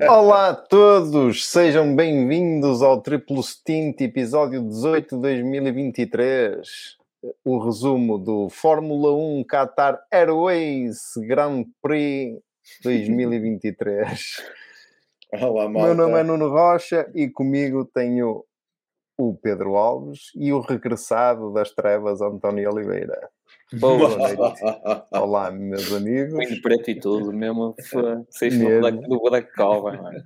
Olá a todos, sejam bem-vindos ao Triplo Stint, episódio 18 de 2023. O resumo do Fórmula 1 Qatar Airways Grand Prix 2023. Olá, malta. Meu nome é Nuno Rocha e comigo tenho o Pedro Alves e o regressado das trevas, António Oliveira. Boa noite. Olá, meus amigos. Punho preto e tudo, mesmo. Vocês Mesmo. são do Black Cobra, mano.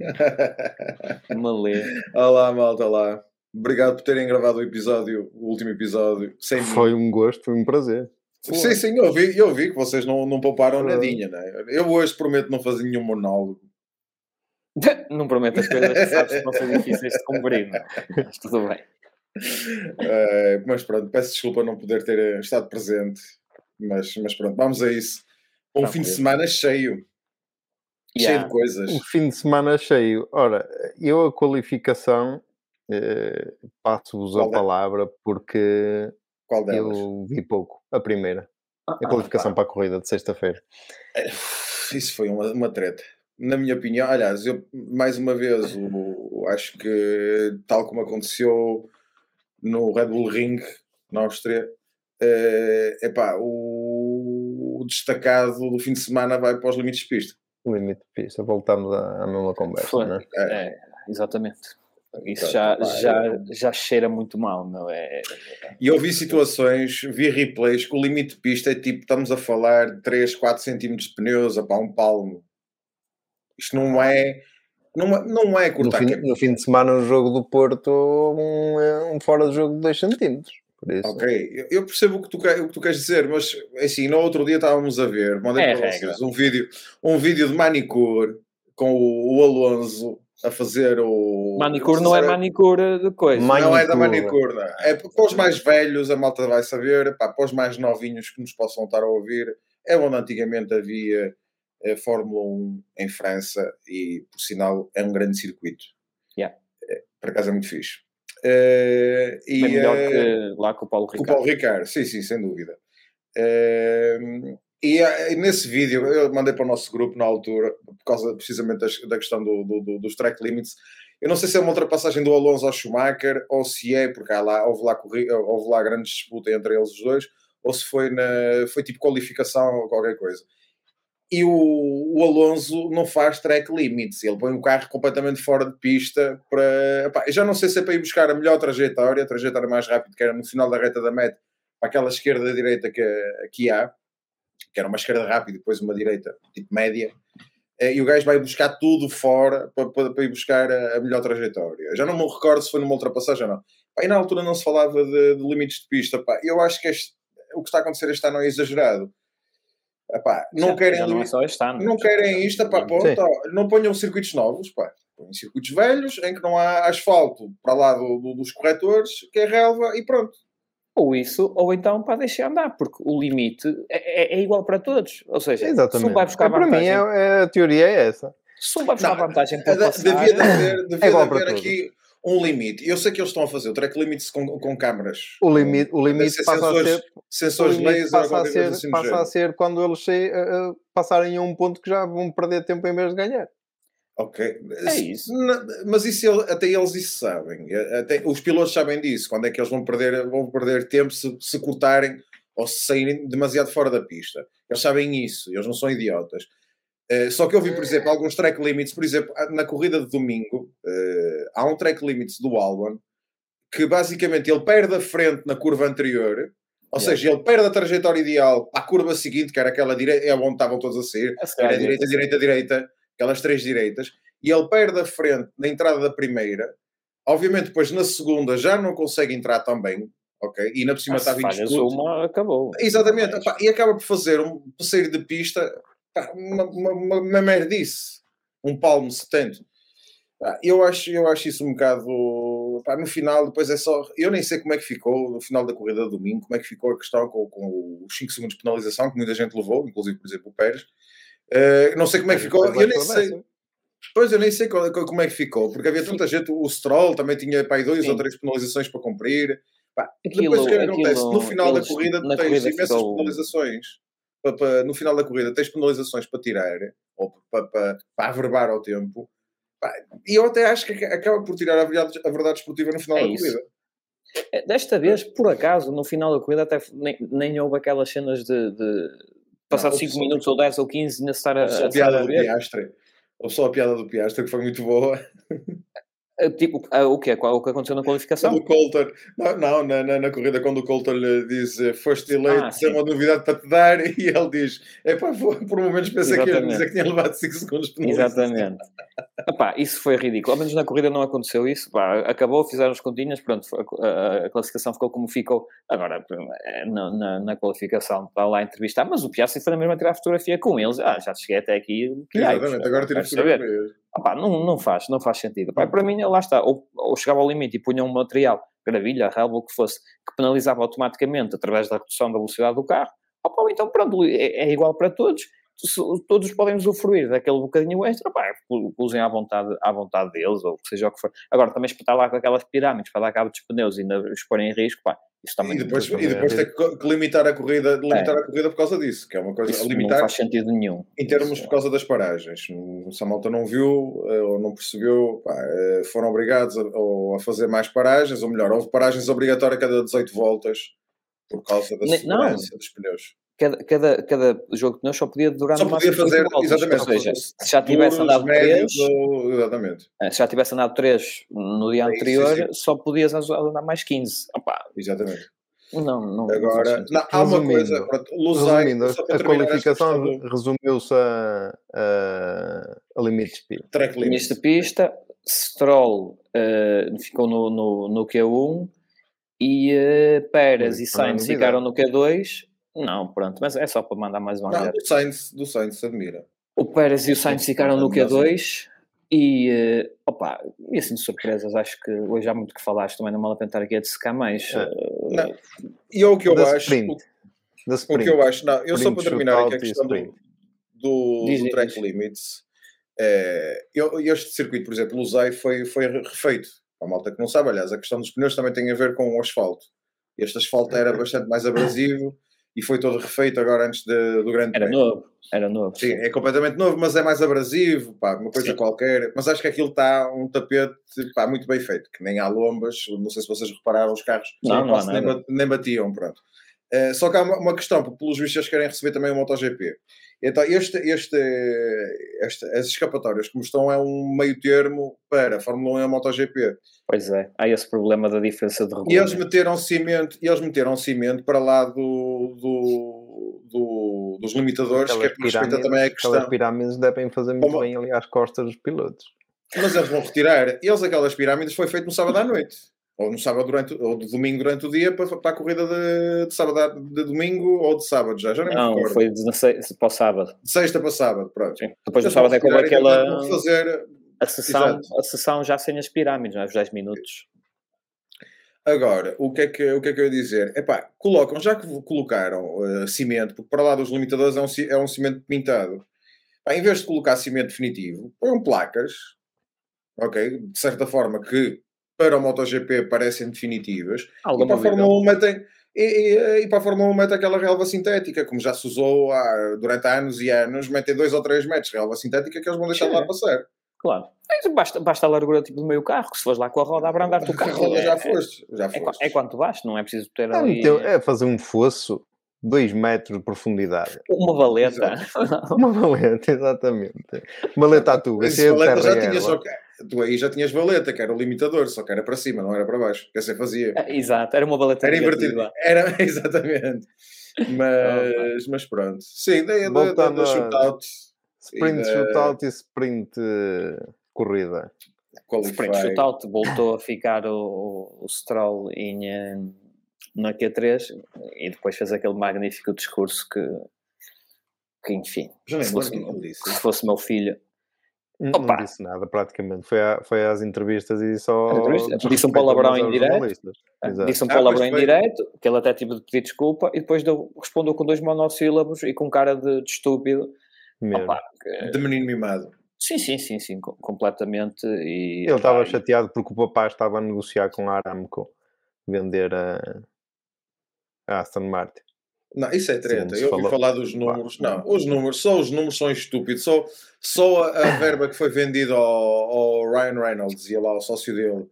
Malê. Olá, malta, olá. Obrigado por terem gravado o episódio, o último episódio, sem mim. Foi um gosto, foi um prazer. Sim, sim, eu vi, eu vi que vocês não, não pouparam Foi. nadinha, né? Eu hoje prometo não fazer nenhum monólogo. Não prometo as coisas que sabes que vão ser difíceis de cumprir, não. Mas tudo bem. Eh, mas pronto, peço desculpa não poder ter eh, estado presente. Mas, mas pronto, vamos a isso. Um Tá fim de semana cheio. Cheio Yeah. de coisas. O fim de semana cheio. Ora, eu a qualificação eh, passo-vos a é? palavra porque Qual delas? eu vi pouco. A primeira. Ah, A qualificação para a corrida de sexta-feira. Isso foi uma, uma treta. Na minha opinião, aliás, eu mais uma vez o- acho que tal como aconteceu no Red Bull Ring na Áustria, é epá, o, o destacado do fim de semana vai para os limites de pista. Limite de pista. Voltamos à, à mesma conversa, Foi. não é? É, exatamente. Isso Portanto, já, pá, já, já cheira muito mal, não é? E eu vi situações, vi replays que o limite de pista é tipo, estamos a falar de 3, 4 centímetros de pneus, para um palmo. Isto não é, não é, não é No cortar fim, caminho. no fim de semana, no jogo do Porto, um, é um fora de jogo de 2 centímetros. Por isso. Ok, eu- percebo o que, tu, que- o que tu queres dizer, mas assim, no outro dia estávamos a ver, mandei É para regra. vocês um vídeo, um vídeo de manicure com o, o Alonso a fazer o. Manicure não é manicure de coisa. Ma- Não é da Manicure. manicure, não. É para os mais velhos, a malta vai saber, pá, para os mais novinhos que nos possam estar a ouvir, é onde antigamente havia a Fórmula 1 em França e, por sinal, é um grande circuito. Yeah. É, por acaso é muito fixe. Eh, e, Bem melhor eh, que lá com o Paulo com o Ricardo. Paulo Ricardo, sim, sim, sem dúvida. Ehm, e eh, nesse vídeo, eu mandei para o nosso grupo na altura, por causa precisamente das- da, questão do, do- do- dos track limits. Eu não sei se é uma ultrapassagem do Alonso ao Schumacher ou se é, porque há lá, houve, lá, houve lá grande disputa entre eles os dois, ou se foi, na, foi tipo qualificação ou qualquer coisa. E o, o Alonso não faz track limits, ele põe o carro completamente fora de pista para. já não sei se é para ir buscar a melhor trajetória, a trajetória mais rápida, que era no final da reta da meta, para aquela esquerda-direita que aqui há, que era uma esquerda rápida e depois uma direita tipo média, eh, e o gajo vai buscar tudo fora para, para, para ir buscar a, melhor trajetória. Já não me recordo se foi numa ultrapassagem ou não. E na altura não se falava de, de limites de pista. Eu acho que este- o que está a acontecer este ano é exagerado. Epá, não Já- querem não é este ano. não querem isto, pá, ponto, Sim. ó, não ponham circuitos novos, pá. Põem circuitos velhos em que não há asfalto para lá do- do- dos corretores, que é relva e pronto. Ou isso, ou então para deixar andar, porque o limite é, é- é igual para todos. Ou seja, se Exatamente. um vai buscar É, para mim, vantagem, é, é- a teoria é essa. se um vai buscar Não, vantagem para passar, devia de haver, devia É igual de para haver todos. Um limite. Eu sei que eles estão a fazer o track limits com, com câmaras. O limite, o limite ser passa a sensores- ser o Sensores laser passa a ser, assim passa a ser quando eles che- eh, eh, passarem a um ponto que já vão perder tempo em vez de ganhar. Ok. É isso. Mas isso até eles isso sabem. Até, os pilotos sabem disso. Quando é que eles vão perder, vão perder tempo se, se cortarem ou se saírem demasiado fora da pista. Eles sabem isso. Eles não são idiotas. Eh, só que eu vi, por exemplo, alguns track limits. Por exemplo, na corrida de domingo, eh, há um track limits do Albon que basicamente ele perde a frente na curva anterior. Ou Yeah. seja, ele perde a trajetória ideal a curva seguinte, que era aquela direita, é onde estavam todos a sair. A à Era direita, direita, direita, aquelas três direitas, e ele perde a frente na entrada da primeira. Obviamente, depois na segunda já não consegue entrar tão bem, ok? E na por cima Ah, estava em disputa. uma, acabou. Exatamente, Mas- e acaba por fazer um passeio de pista, uma, uma, uma, uma merdice, um palmo 70. Pá, Eu acho, eu acho isso um bocado. pá, no final, depois é só. Eu nem sei como é que ficou no final da corrida de domingo, como é que ficou a questão com, com os 5 segundos de penalização, que muita gente levou, inclusive, por exemplo, o Pérez. Eh, não sei como é que ficou. Eu nem sei. Pois eu nem sei qual- como é que ficou, porque havia tanta gente, o Stroll também tinha pá, dois Sim. ou três penalizações para cumprir. Pá, Aquilo- depois o que é que acontece? No final da corrida tu tens corrida imensas ficou- penalizações. Pa- pa- no final da corrida tens penalizações para tirar ou para, para, para averbar ao tempo E eu até acho que acaba por tirar a verdade, a verdade esportiva no final É da isso. corrida. É, Desta vez, por acaso, no final da corrida até nem, nem houve aquelas cenas de, de passar Não, 5 só- minutos ou 10 ou 15 ainda estar a, a, a piada do. Piastre. Ou só a piada do Piastre, que foi muito boa. Eh, Tipo, ah, o que é? O que aconteceu na qualificação? Quando o Coulter, não, não na, na, na corrida, quando o Coulter lhe diz eh, foste eleito, Ah, isso é sim. uma novidade para te dar, e ele diz: é pá, por momentos pensei que ia dizer que tinha levado 5 segundos de penalização." Exatamente. Epá, isso foi ridículo. Ao menos na corrida não aconteceu isso. Pá, acabou, fizeram as continhas, pronto, a, a- a classificação ficou como ficou. Agora, eh, na, na, na qualificação, está lá a entrevistar, mas o Piastri foi na mesma tirar fotografia com eles. Ah, já cheguei até aqui. Que Exatamente, agora tira quero saber. Não, não faz, não faz sentido. Para mim, lá está. Ou, ou chegava ao limite e punha um material, gravilha, relva, o que fosse, que penalizava automaticamente através da redução da velocidade do carro. Então, pronto, é, é igual para todos. Todos podem usufruir daquele bocadinho extra, pá, usem à vontade, à vontade deles, ou seja o que for. Agora, também espetar lá com aquelas pirâmides para dar cabo dos pneus e ainda os pôr em risco, pá, isso também E depois, e depois é ter que, limitar a corrida, limitar a corrida por causa disso, que é uma coisa isso a não limitar faz sentido nenhum. em termos por causa das paragens. Se a malta não viu eh, ou não percebeu, pá, eh, foram obrigados a, a fazer mais paragens, ou melhor, houve paragens obrigatórias a cada 18 voltas por causa da segurança dos pneus. Cada, cada, cada jogo de pneus só podia durar Só podia fazer, voltas, exatamente, Ou seja, se já tivesse andado médios 3, ou- exatamente, se já tivesse andado 3 no dia É isso, anterior, sim, só podias andar mais 15. Opá, exatamente. não, não, Agora, sentido. não, há uma Resumindo, coisa, pronto, a, a qualificação do resumiu-se a, a, a limite de speed. track limits. Nesta pista, Stroll eh, ficou no, no, no Q1 e eh, Pérez Mas e é Sainz ficaram no Q2. Não, pronto, mas é só para mandar mais uma olhada. do Sainz, do Sainz admira. O Pérez e o Sainz ficaram no não, Q2 e, eh, opa, e assim de surpresas, acho que hoje há muito que falaste, também não vale a pena estar aqui a dissecar mais. É. eh, Não. E é o que eu Da acho, sprint. o, Da o sprint. que eu acho, não, eu só Sprint, para terminar aqui a questão do, sprint. do, Diz, do track diz. limits, é, eu- este circuito, por exemplo, Luzai foi, foi refeito. A malta que não sabe, aliás, a questão dos pneus também tem a ver com o asfalto. Este asfalto era bastante mais abrasivo e foi todo refeito agora antes de- do grande Era prémio. novo, era novo. Sim, é completamente novo, mas é mais abrasivo, pá, uma coisa Sim. qualquer. Mas acho que aquilo está um tapete pá, muito bem feito, que nem há lombas. Não sei se vocês repararam, os carros Não, não ba- nem batiam, pronto. Eh, só que há uma, uma questão, porque pelos vistos eles querem receber também o MotoGP. Então, este, este, este, as escapatórias como estão é um meio termo para a Fórmula 1 e a MotoGP. Pois é, há esse problema da diferença de E eles regulamento. meteram cimento, e eles meteram cimento para lá do, do, do- dos limitadores, que é Aquelas pirâmides- também a Aquelas questão. pirâmides devem fazer muito Como- bem ali às costas dos pilotos. Mas eles vão retirar. Eles, aquelas pirâmides, foi feito no sábado à noite. Ou no sábado durante, ou de domingo durante o dia para, para a corrida de, de sábado de domingo ou de sábado já. Já me Não, recordo. foi de, se- para o sábado. De sexta para sábado, pronto. Sim. Depois do Eles sábado é como aquela fazer. a sessão, Exato. a sessão já sem as pirâmides, não é? Os 10 minutos. Agora, o que é que, o que, é que eu ia dizer? Epá, colocam, já que colocaram eh, cimento, porque para lá dos limitadores é um, é um cimento pintado, em vez de colocar cimento definitivo, põem placas, ok? De certa forma que para o MotoGP parecem definitivas, e Alguma para a? Fórmula 1 metem. E, e- e para a Fórmula 1 mete aquela relva sintética, como já se usou há- durante anos e anos, metem 2 ou 3 metros de relva sintética que eles vão deixar de lá passar. Claro. Basta, basta a largura tipo do meio carro, que se fores lá com a roda, abrandar-te o A carro. roda é, já é- foste. Já é, foste. é quanto basta, não é preciso ter É, ali meter- é fazer um fosso, 2 metros de profundidade. uma valeta. Uma valeta, exatamente. Maleta à tuga, de valeta terra já e erva. só tu aí já tinhas valeta, que era o limitador, só que era para cima, não era para baixo. Quer dizer, fazia. Exato, era uma valeta Era invertido. Era, exatamente. Mas, mas pronto. Sim, da, da, da, Voltando da a- shootout, Sprint E da- shootout e sprint eh, corrida. qualify. Sprint shootout voltou a ficar o, o Stroll em, eh, na Q3 e depois fez aquele magnífico discurso que, que enfim, Já nem se me fosse, que disse. se fosse meu filho, N- Opa! Não disse nada, praticamente. Foi, a- foi às entrevistas e só. Desrespeito Disse um palavrão em direto. Exato. disse um Ah, palavrão em direto, que ele até tive de pedir desculpa e depois deu- respondeu com dois monossílabos e com cara de, de estúpido. Opa, que- De menino mimado. sim, sim, sim, sim, com- completamente. E, Ele estava e- chateado porque o papá estava a negociar com a Aramco vender a, a Aston Martin. Não, isso é treta. Sim, eu ouvi falar dos números. Não, os números, só os números são estúpidos. Só, só a, a verba que foi vendida ao, ao Ryan Reynolds e lá ao sócio dele,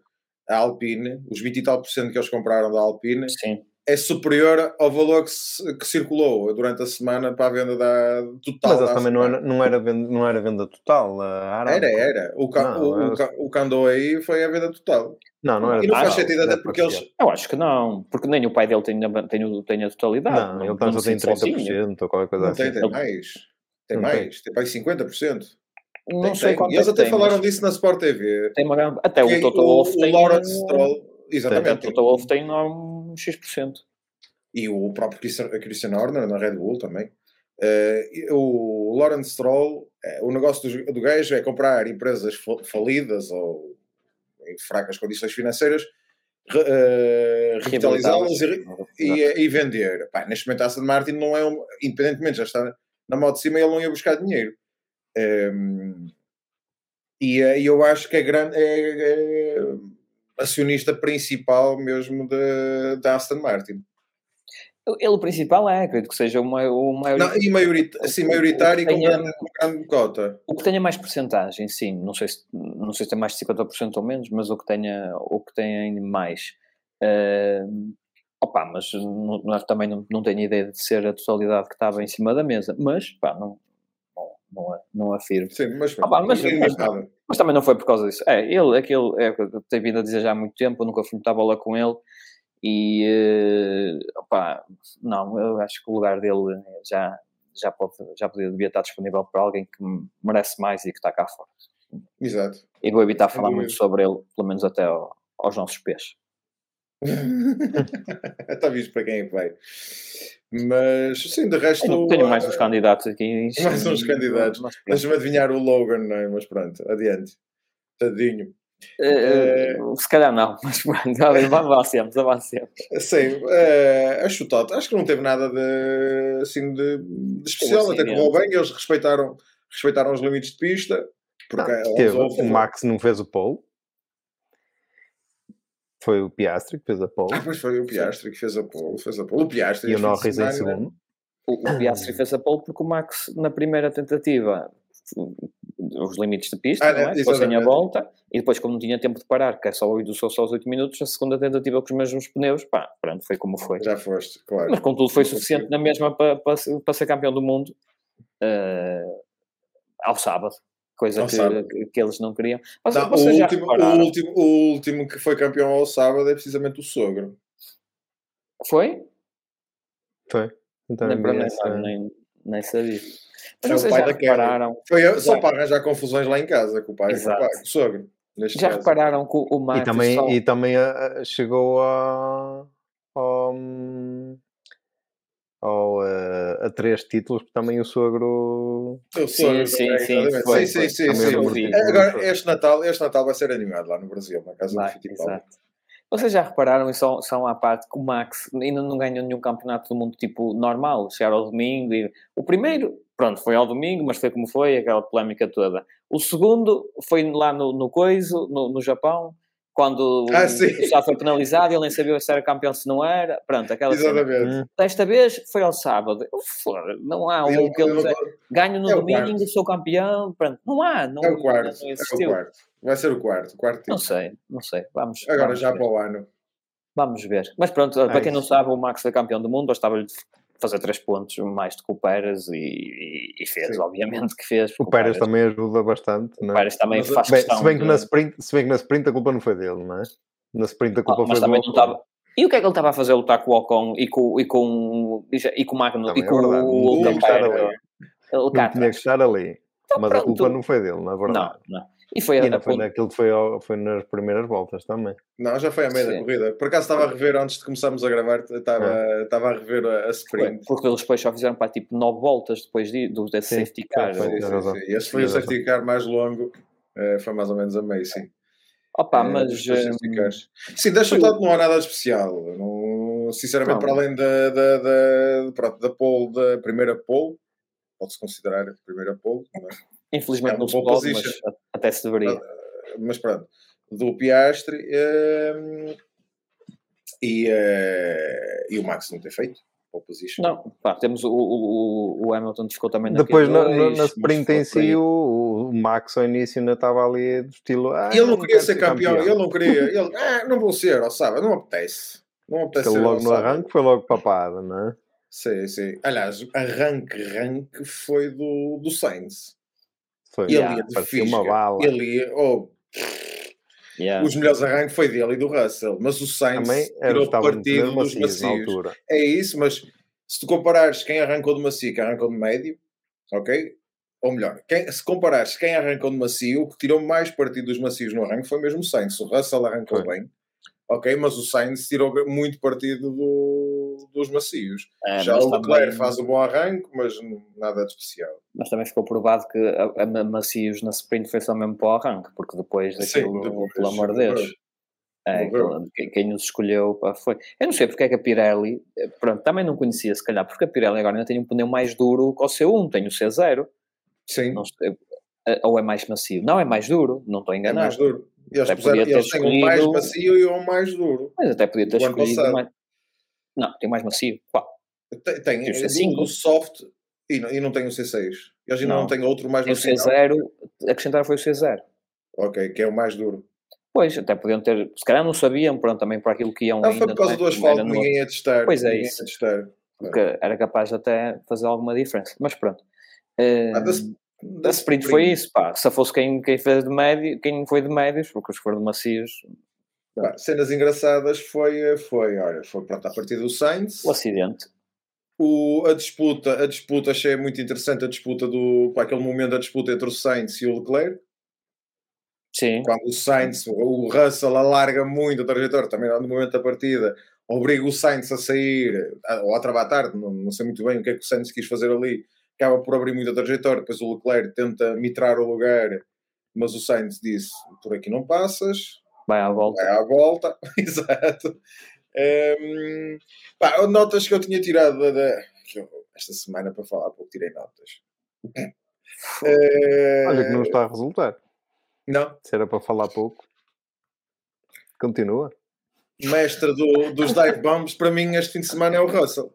a Alpine, os 20 e tal por cento que eles compraram da Alpine, Sim. é superior ao valor que, que circulou durante a semana para a venda da total. Mas também não era, não, era venda, não era venda total. Era, era. O, ca, Não, o, o, era- o que andou aí foi a venda total. Não, não era E não faz sentido até porque eles. Eu acho que não, porque nem o pai dele tem, a- tem, o- tem a totalidade. Não, ele tem, só tem decide sozinho. 30% ou qualquer coisa Não assim. tem, tem Ele- mais. Tem Não mais. Tem mais 50%. Não Tem, sei tem. quanto E eles é até que tem, falaram mas disso na Sport TV. tem uma grande- Até Que o Toto Wolff o, tem. Lawrence um- Stroll, exatamente. o Toto Wolff tem um X%. E o próprio Christian, Horner na Red Bull também. E o Lawrence Stroll, eh, o negócio do, do gajo é comprar empresas fa- falidas ou em fracas condições financeiras, eh, revitalizá-las e, e, e vender. Pá, neste momento a Aston Martin não é um, independentemente já está na moto de cima, ele não ia buscar dinheiro. Ehm, e eh, e eu acho que é grande é, é acionista principal mesmo da Aston Martin. Ele, o principal é, acredito que seja o maior. O, maior Não, e assim, maioritário e com Tenha- grande, com grande cota. o que tenha mais porcentagem, sim. Não sei se, não sei se tem mais de 50% ou menos, mas o que tenha, o que tenha mais. eh, opa, mas não, não- também não, não tenho ideia de ser a totalidade que estava em cima da mesa. Mas, pá, não, não, não, afirmo. Sim, mas, Ah, pá, mas- tem nada. Mas também não foi por causa disso. É, ele, aquele, é, eu tenho vindo a dizer já há muito tempo, eu nunca fui muita bola com ele e, eh, opá, não, eu acho que o lugar dele já, já, pode, já podia, devia estar disponível para alguém que merece mais e que está cá fora. Exato. E vou evitar falar muito sobre ele, pelo menos até ao- aos nossos pés. Está visto para quem é que vai. Mas sim, de resto. Tenho, tenho mais uns candidatos aqui. mais uns candidatos. Deixa-me adivinhar o Logan, não é? Mas pronto, adiante. Tadinho. Eh, eh, se calhar não, mas avancemos, avancemos. Sim, eh, a chutada, acho que não teve nada de, assim, de, de especial, Um até que correu bem, eles respeitaram, respeitaram os limites de pista. Porque Não, eles teve. houve- O Max não fez o pole. Foi o Piastri que fez a pole. Ah, pois foi o Piastri que fez a pole, fez a pole. O Piastri e o de Norris em segundo. O, o Piastri fez a pole porque o Max, na primeira tentativa, os limites de pista, Ah, não é? é, Ficou sem a volta, e depois, como não tinha tempo de parar, que é só 8, só, só os 8 minutos, a segunda tentativa com os mesmos pneus, pá, pronto, foi como foi. Já foste, claro. Mas, contudo, foi suficiente na mesma para, para, para ser campeão do mundo eh, ao sábado, coisa Ao que, sábado. que, que eles não queriam. Mas, Não, o, último, o, último, o último que foi campeão ao sábado é precisamente o sogro. Foi? Foi. Então, nem, sabe. nem, nem sabia. Mas É o vocês pai já da repararam Foi a- só Já. para arranjar confusões lá em casa com o pai, com o, Exato. pai, com o sogro. Neste Já caso. repararam que o- Max E também, só- e também ah, ah, chegou a, ao, ao, ah, a três títulos, porque também o sogro. O Sim, sogro sim, também, sim, foi, sim, foi. sim, sim, Também sim. eu vi. Agora, este Natal, este Natal vai ser animado lá no Brasil, na casa Vai, do Fittipaldi. exato. Vocês já repararam, e só, só à parte, que o Max ainda não ganhou nenhum campeonato do mundo tipo normal, chegar ao domingo e... O primeiro, pronto, foi ao domingo, mas foi como foi, aquela polémica toda. O segundo foi lá no, no Coiso, no, no Japão, quando Ah, o. Gustavo foi penalizado, ele nem sabia se era campeão se não era, pronto, aquela. Exatamente. Hum, Desta vez foi ao sábado. Foda, Não há um que eles ele- ganho no é o domingo, quarto. sou campeão, pronto. Não há, não, É o quarto, não é o quarto. Vai ser o quarto, o quarto Não sei, não sei. Vamos, Agora vamos já ver. para o ano. Vamos ver. Mas pronto, para quem não sabe, o Max foi campeão do mundo, bastava-lhe fazer três pontos mais do que o Pérez e, e- e fez, Sim. obviamente que fez. O porque Pérez também ajuda bastante. o Não é? Pérez também Mas, faz Bem, questão se, bem que de- na sprint, se bem que na sprint a culpa não foi dele, não é? Na sprint a Ah, culpa mas foi também do não Ocon. estava. E o que é que ele estava a fazer lutar com o Ocon e com, e com, e com o Magno Também e é com o ali. Ele Não tinha que estar ali. Então, Mas a pronto. culpa não foi dele, na verdade. Não, não. E foi E a, foi ponto- naquilo que foi, ao- foi nas primeiras voltas também. Não, já foi a meio da Sim. corrida. Por acaso estava a rever, antes de começarmos a gravar, estava, estava a rever a, a Foi, sprint. porque eles depois só fizeram para tipo 9 voltas depois de, do desse Sim, safety car. foi, Sim, sim, razão. sim. Esse foi o safety car mais longo. eh, foi mais ou menos a meio, sim. Opa, Eh, mas cars. Sim, deixa foi- tanto não há nada especial. Não, sinceramente, Não. para além da, da, da, pronto, da pole, da primeira pole, pode-se considerar a primeira pole, não é? Infelizmente é não se pode, mas até se deveria. mas pronto, do Piastri ehm, e, eh, e o Max não ter feito. position. Não, pá, temos o, o, o Hamilton ficou também na Depois, na, Q2, na, na sprint em si, o, o Max ao início ainda estava ali do estilo. Ah, ele não queria quero ser campeão, ele não queria. Ele, ah, não vou ser, ó, sabe? Não apetece. Não apetece Ele ser, logo no sabe? arranque foi logo papada, não é? Sim, sim. Aliás, arranque, arranque foi do, do Sainz. Foi. Ele Yeah, ia de parecia fisga. uma bala. Ele ia, oh, Yeah. os melhores arranques foi dele e do Russell, mas o Sainz Também tirou partido dos macios na macios. É isso, mas se tu comparares quem arrancou de macio e quem arrancou de médio, ok? Ou melhor, quem, se comparares quem arrancou de macio, o que tirou mais partido dos macios no arranque foi mesmo o Sainz. O Russell arrancou Foi. bem, ok? Mas o Sainz tirou muito partido do- dos macios. É, Já o Leclerc faz um bom arranque, mas nada de especial. Mas também ficou provado que a, a Macios na sprint foi só mesmo para o arranque, porque depois Sim, daquilo, depois, pelo amor de Deus, é, quem, nos escolheu pá, foi. Eu não sei porque é que a Pirelli, eh, pronto, também não conhecia se calhar, porque a Pirelli agora ainda tem um pneu mais duro que o C1, tem o C0, Sim, sei, eh, ou é mais macio? Não, é mais duro, não estou é enganado. mais duro. Eles, puseram, eles têm um mais macio e um mais duro. Mas até podia ter escolhido mais. Não, tem mais macio. Qual? Tem, tem o é, C5. do, do soft e não, e não tem o C6. Eles ainda não, Não. têm outro mais Tem no o final. C0, acrescentaram foi o C0. Ok, que é o mais duro. Pois, até podiam ter, se calhar não sabiam, pronto, também para aquilo que iam Não, ainda. foi por causa não é? do asfalto ninguém ia testar. Pois é isso. Testar. porque era capaz de até fazer alguma diferença. Mas pronto. Eh, Ah, da, da sprint foi isso, pá. Se fosse quem, quem fez de médio, quem foi de médios, porque os que foram de macios, Pá, cenas engraçadas foi, foi, olha, foi pronto, a partir do Sainz. o acidente. O, a disputa, a disputa achei muito interessante a disputa do, para aquele momento a disputa entre o Sainz e o Leclerc. Sim, Quando o Sainz, o Russell alarga muito a trajetória, também no momento da partida, obriga o Sainz a sair, ou a travar tarde, não, não sei muito bem o que é que o Sainz quis fazer ali, acaba por abrir muito a trajetória, depois o Leclerc tenta mitrar o lugar, mas o Sainz disse, por aqui não passas, vai à volta. vai à volta, exato. Ehm, pá, notas que eu tinha tirado da, da- que eu- esta semana para falar, porque tirei notas. Eh, Olha que não está a resultar. não, Se era para falar pouco. Continua. mestre do- dos dive bombs, para mim este fim de semana é o Russell.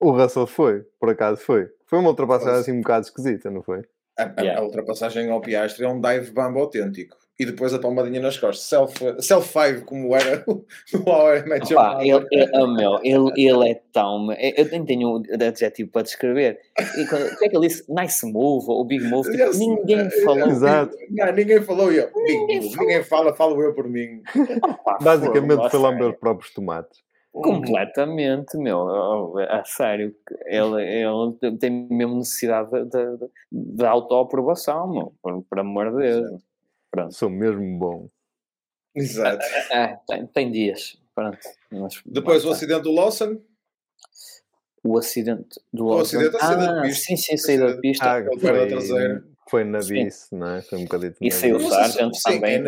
O Russell foi, por acaso foi. Foi uma ultrapassagem assim um bocado esquisita, não foi? A, a- Yeah. a ultrapassagem ao Piastri é um dive bomb autêntico. E depois a palmadinha nas costas. Self, self five, como era o Met Your Opa, ele, ele, oh, meu, ele, ele é tão. Eu nem tenho um adjetivo para descrever. E quando, o que é que ele disse? Nice move, ou big move. Tipo, Yes. ninguém falou. Exato. Não, ninguém falou eu. Ninguém Ninguém, fala, falo eu por mim. Opa, Basicamente foi lamber os próprios tomates. Completamente, meu. Oh, A sério. Ele, ele tem mesmo necessidade de, de, de- de autoaprovação, meu. Por, por amor de Deus. Pronto. Sou mesmo bom. Exato. É, tem, tem dias. Pronto. Mas, Depois o acidente do Lawson. o acidente do O acidente- Lawson. acidente de Ah, pista. sim, sim, saída de Acidente- pista. Ah, da foi, foi na Sim. vice, não é? Foi um bocadinho E na saiu o Sargent sim, também. é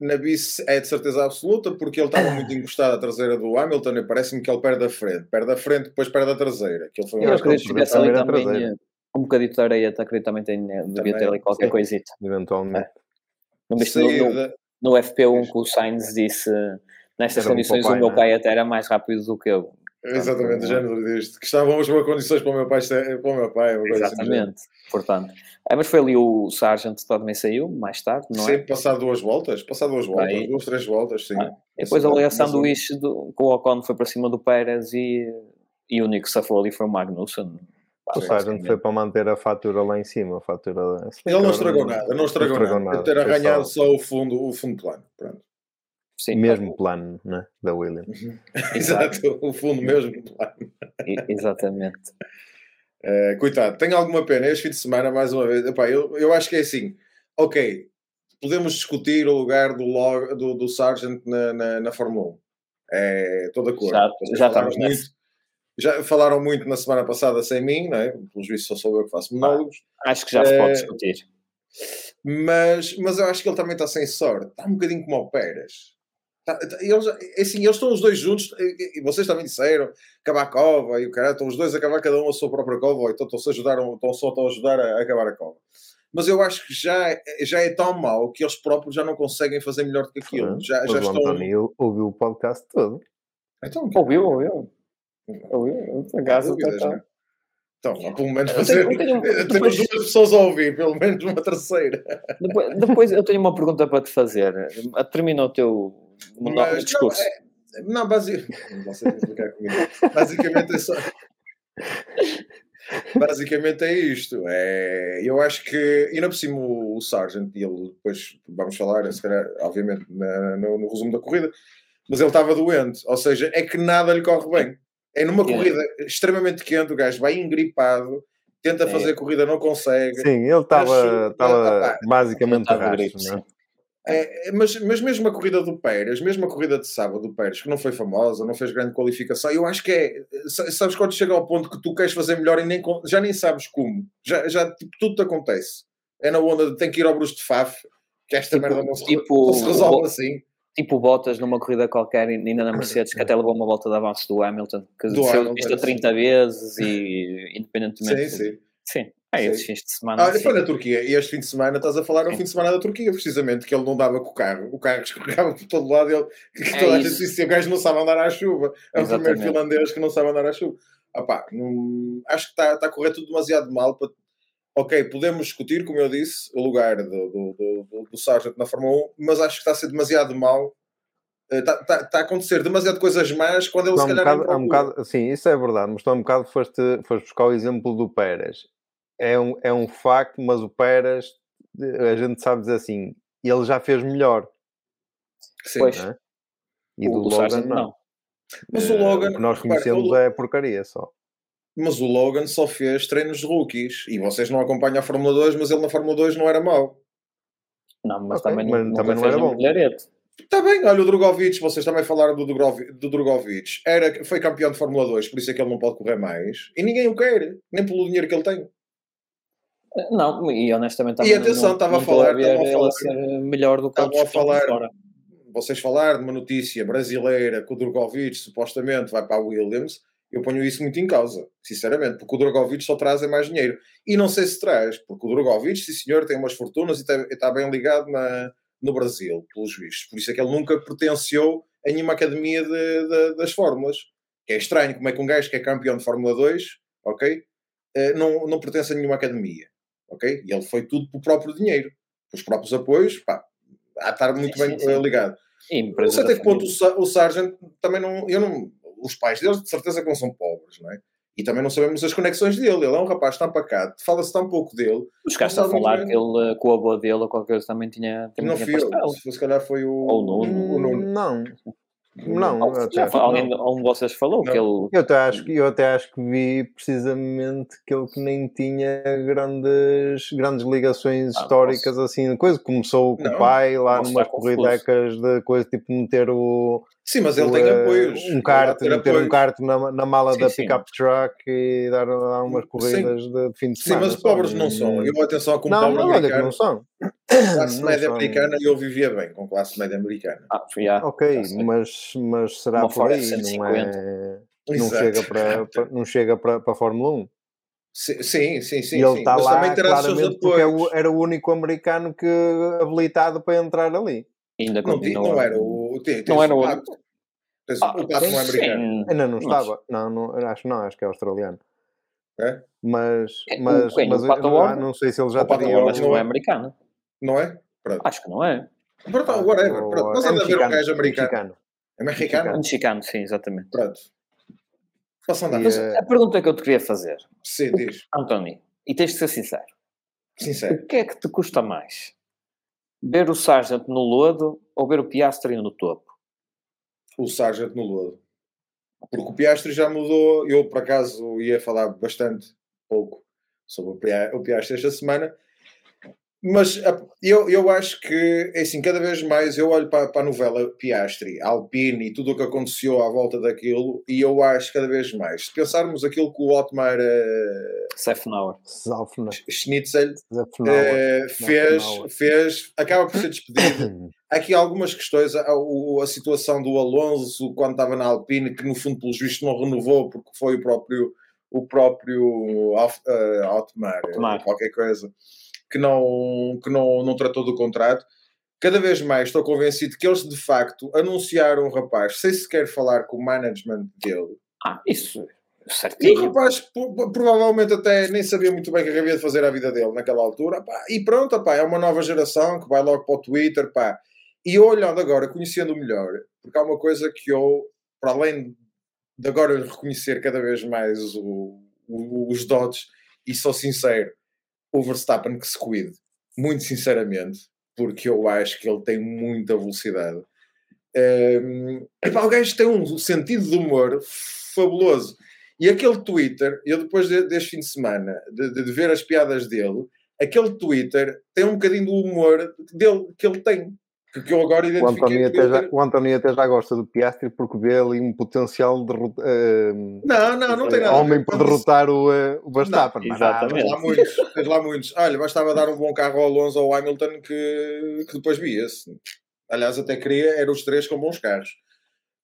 na, vice é de certeza absoluta, porque ele estava muito encostado à traseira do Hamilton e parece-me que ele perde a frente. Perde a frente, depois perde a traseira. Que ele foi um Eu acho que acredito que ele tivesse ali também eh, um bocadito de areia, acredito também tem, devia Também, ter ali qualquer sim. coisita. Eventualmente. Viste no, no, saída. no FP1 que o Sainz disse nestas Era condições papai, o meu não é? pai até era mais rápido do que eu. Exatamente, o género disto. Que estavam as boas condições para o meu pai. Para o meu pai assim. Exatamente. Portanto, é, mas foi ali o Sargent também saiu, mais tarde, não é? Sim, passar duas voltas, passar duas voltas, Aí. duas, três voltas, sim. Ah, depois ali a sanduíche do, que o Ocon foi para cima do Pérez e, e o único que safou ali foi o Magnussen. O Sargent foi para manter a fatura lá em cima. A fatura... Ele não estragou nada, não estragou, estragou nada. nada, ter arranhado só- só o fundo, o fundo plano. Pronto. Sim, Mesmo plano, né? Da Williams. Exato, o fundo mesmo plano. Exatamente. Eh, coitado, tenho alguma pena este fim de semana, mais uma vez. Epá, eu, eu acho que é assim, ok, podemos discutir o lugar do, log, do, do Sargent na, na, na Fórmula 1. É, Estou de acordo. Já- já estamos muito, já falaram muito na semana passada sem mim, não é? Pelos vistos só sou eu que faço monólogos. Acho que já se pode Eh, discutir. Mas, mas eu acho que ele também está sem sorte. Está um bocadinho como o Pérez. Tá- tá- eles, é assim, eles estão os dois juntos, e, e vocês também disseram, acabar a cova e o cara, estão os dois a acabar cada um a sua própria cova, então estão-se a ajudar, estão só a ajudar a, a acabar a cova. Mas eu acho que já, é- já é tão mau que eles próprios já não conseguem fazer melhor do que aquilo. Já, já o estão. António ouviu o podcast todo. Então, Ouviu, ouviu. Acaso, dúvidas, tá- não é? Então, há pelo menos Eu fazer. tenho- eu tenho- Temos depois- duas pessoas a ouvir, pelo menos uma terceira. Depois, depois eu tenho uma pergunta para te fazer. Termina o teu monólogo, Mas, discurso. Não, é, não basicamente. É só. Basicamente é isto. É, eu acho que, ainda por cima, o, o Sargent, e ele depois vamos falar, se calhar, obviamente, na- no, no resumo da corrida, mas ele estava doente, ou seja, é que nada lhe corre bem. É numa É. corrida extremamente quente, o gajo vai engripado, tenta É. fazer a corrida, não consegue. Sim, ele estava Acho- estava ah, basicamente gripe, não é? mas, mas mesmo a corrida do Pérez, mesmo a corrida de sábado do Pérez, que não foi famosa, não fez grande qualificação, eu acho que é. sa- Sabes quando chega ao ponto que tu queres fazer melhor e nem, já nem sabes como, já, já tipo, tudo te acontece. É na onda de tem que ir ao Bruce de Faf, que esta Tipo- merda não se, tipo- não se resolve assim. Tipo Bottas numa corrida qualquer, ainda na Mercedes, que até levou uma volta de avanço do Hamilton, que Do Hamilton, isto sim. 30 vezes e independentemente. Sim, sim. Sim, é esses fins de semana. Ah, sim. foi na Turquia, e este fim de semana estás a falar no fim de semana da Turquia, precisamente, que ele não dava com o carro, o carro escorregava por todo lado, e ele, que É toda a gente disse, o gajo não sabe andar à chuva, é o primeiro finlandês que não sabe andar à chuva. Ah pá, não- acho que está está a correr tudo demasiado mal para... Ok, podemos discutir, como eu disse, o lugar do, do, do, do, do Sargent na Fórmula 1, mas acho que está a ser demasiado mal. Eh, Está, está, está a acontecer demasiado coisas más quando ele Há se um calhar bocado, há um bocado, sim, isso é verdade, mas tu um bocado foste, foste buscar o exemplo do Pérez. É um, é um facto, mas o Pérez, a gente sabe dizer assim, ele já fez melhor, Sim. Pois. não é? E O- do Logan Sargent não. Mas o Eh, Logan, o que nós conhecemos o- é porcaria só. Mas o Logan só fez treinos de rookies. E vocês não acompanham a Fórmula 2, mas ele na Fórmula 2 não era mau. Não, mas Ok, também, mas não, também não era bom. Está bem, olha o Drogovic, vocês também falaram do, Drogovi- do Drogovic. Era, foi campeão de Fórmula 2, por isso é que ele não pode correr mais. E ninguém o quer, nem pelo dinheiro que ele tem. Não, e honestamente E atenção, não, estava não a falar- estava a falar- ser melhor do que Estavam a falar- fora. Vocês falaram de uma notícia brasileira que o Drogovic supostamente vai para a Williams. Eu ponho isso muito em causa, sinceramente, porque o Drogovic só traz é mais dinheiro. E não sei se traz, porque o Drogovic, sim senhor, tem umas fortunas e está, está bem ligado na, no Brasil, pelos vistos. Por isso é que ele nunca pertenceu a nenhuma academia de- de- das fórmulas. Que é estranho como é que um gajo que é campeão de Fórmula 2, ok? eh, não, não pertence a nenhuma academia, ok? E ele foi tudo pelo próprio dinheiro, pelos próprios apoios, pá, há de estar muito Sim, bem sim, sim. eh, ligado. E Não sei até que ponto. Sa- o Sargent também não, eu não. Os pais deles, de certeza que não são pobres, não é? E também não sabemos as conexões dele. Ele é um rapaz tão pacato, fala-se tão pouco dele. Os caras a Não falar que ele, eh, com o avô dele ou qualquer coisa também tinha, também não tinha fui eu. pastel. Se, se calhar foi o. Ou o Nuno. o Nuno. Não, não, até- fa- alguém, não. um de vocês falou Não. que ele. Eu até, acho, que- eu até acho que vi precisamente que ele que nem tinha grandes, grandes ligações Ah, históricas assim, coisa. Começou com Não, o pai lá numas corridecas de coisa tipo meter o, Sim, mas ele o, tem eh, apoios. um kart, ter meter um kart na, na mala Sim, da sim. pickup truck e dar lá umas corridas de, de fim de Sim, semana. mas só. pobres não são. Eu, atenção, como Não, pobre não, olha que americano, não são. classe Não média são. americana, eu vivia bem com classe média americana. Ah, já, Ok, mas, mas será Uma por aí, não F-150. é? Não chega para, para- não chega para, para a Fórmula 1. Sim, sim, sim. sim, e ele sim. está Mas lá os claramente porque é era o único americano que habilitado para entrar ali. Ainda Não, ti- continua. não era o. Tem, Não era o- Pato. Tens Ah, o não é americano. Ainda não estava. Não, não, acho não, acho que é australiano. É? Mas, É, o mas, quem? O mas ah, não sei se ele já O teria. Ward, Mas não é é? americano. Não é? Pronto. Acho que não é. Pronto, Pato whatever. Pronto. Mas é anda a ver um mexicano, gajo americano. mexicano. É mexicano? Mexicano, sim, exatamente. Pronto. Posso andar? Mas eh, a pergunta que eu te queria fazer, Sim, diz. António, e tens de ser sincero, Sincero. o que é que te custa mais? Ver o Sargent no lodo ou ver o Piastri no topo? O Sargent no lodo. Porque o Piastri já mudou. Eu, por acaso, ia falar bastante pouco sobre o Pia- o Piastri esta semana. Mas a- eu, eu acho que, é assim, cada vez mais eu olho para, para a novela Piastri, Alpine e tudo o que aconteceu à volta daquilo e eu acho cada vez mais. Se pensarmos aquilo que o Otmar eh, Sefnauer. Zalfner. Schnitzel eh, fez, fez, acaba por ser despedido Há aqui algumas questões, a, a situação do Alonso quando estava na Alpine, que no fundo pelos vistos não renovou porque foi o próprio o próprio eh, Altmar, eh, Altmar. qualquer coisa, que não, que não, não tratou do contrato. Cada vez mais estou convencido que eles de facto anunciaram o rapaz sem sequer falar com o management dele, Ah, isso, E o certinho. rapaz provavelmente até nem sabia muito bem o que havia de fazer a vida dele naquela altura. pá. E pronto, pá, é uma nova geração que vai logo para o Twitter. Pá. E eu olhando agora, conhecendo melhor, porque há uma coisa que eu, para além de agora reconhecer cada vez mais o- o- os Dodge, e sou sincero, o Verstappen que se cuide, muito sinceramente, porque eu acho que ele tem muita velocidade. Um, epá, o gajo tem um sentido de humor fabuloso. E aquele Twitter, eu depois de- deste fim de semana, de, de- ver as piadas dele, aquele Twitter tem um bocadinho do humor dele, que ele tem. Que, que eu agora O identifiquei. António, no até já, o António até já gosta do Piastri porque vê ali um potencial de eh, Não, não, não tem nada. a ver homem para derrotar o, eh, o Verstappen. Não, exatamente. Tens lá muitos, tens lá muitos. Olha, bastava dar um bom carro ao Alonso ou ao Hamilton que, que depois via-se. Aliás, até queria, eram os três com bons carros.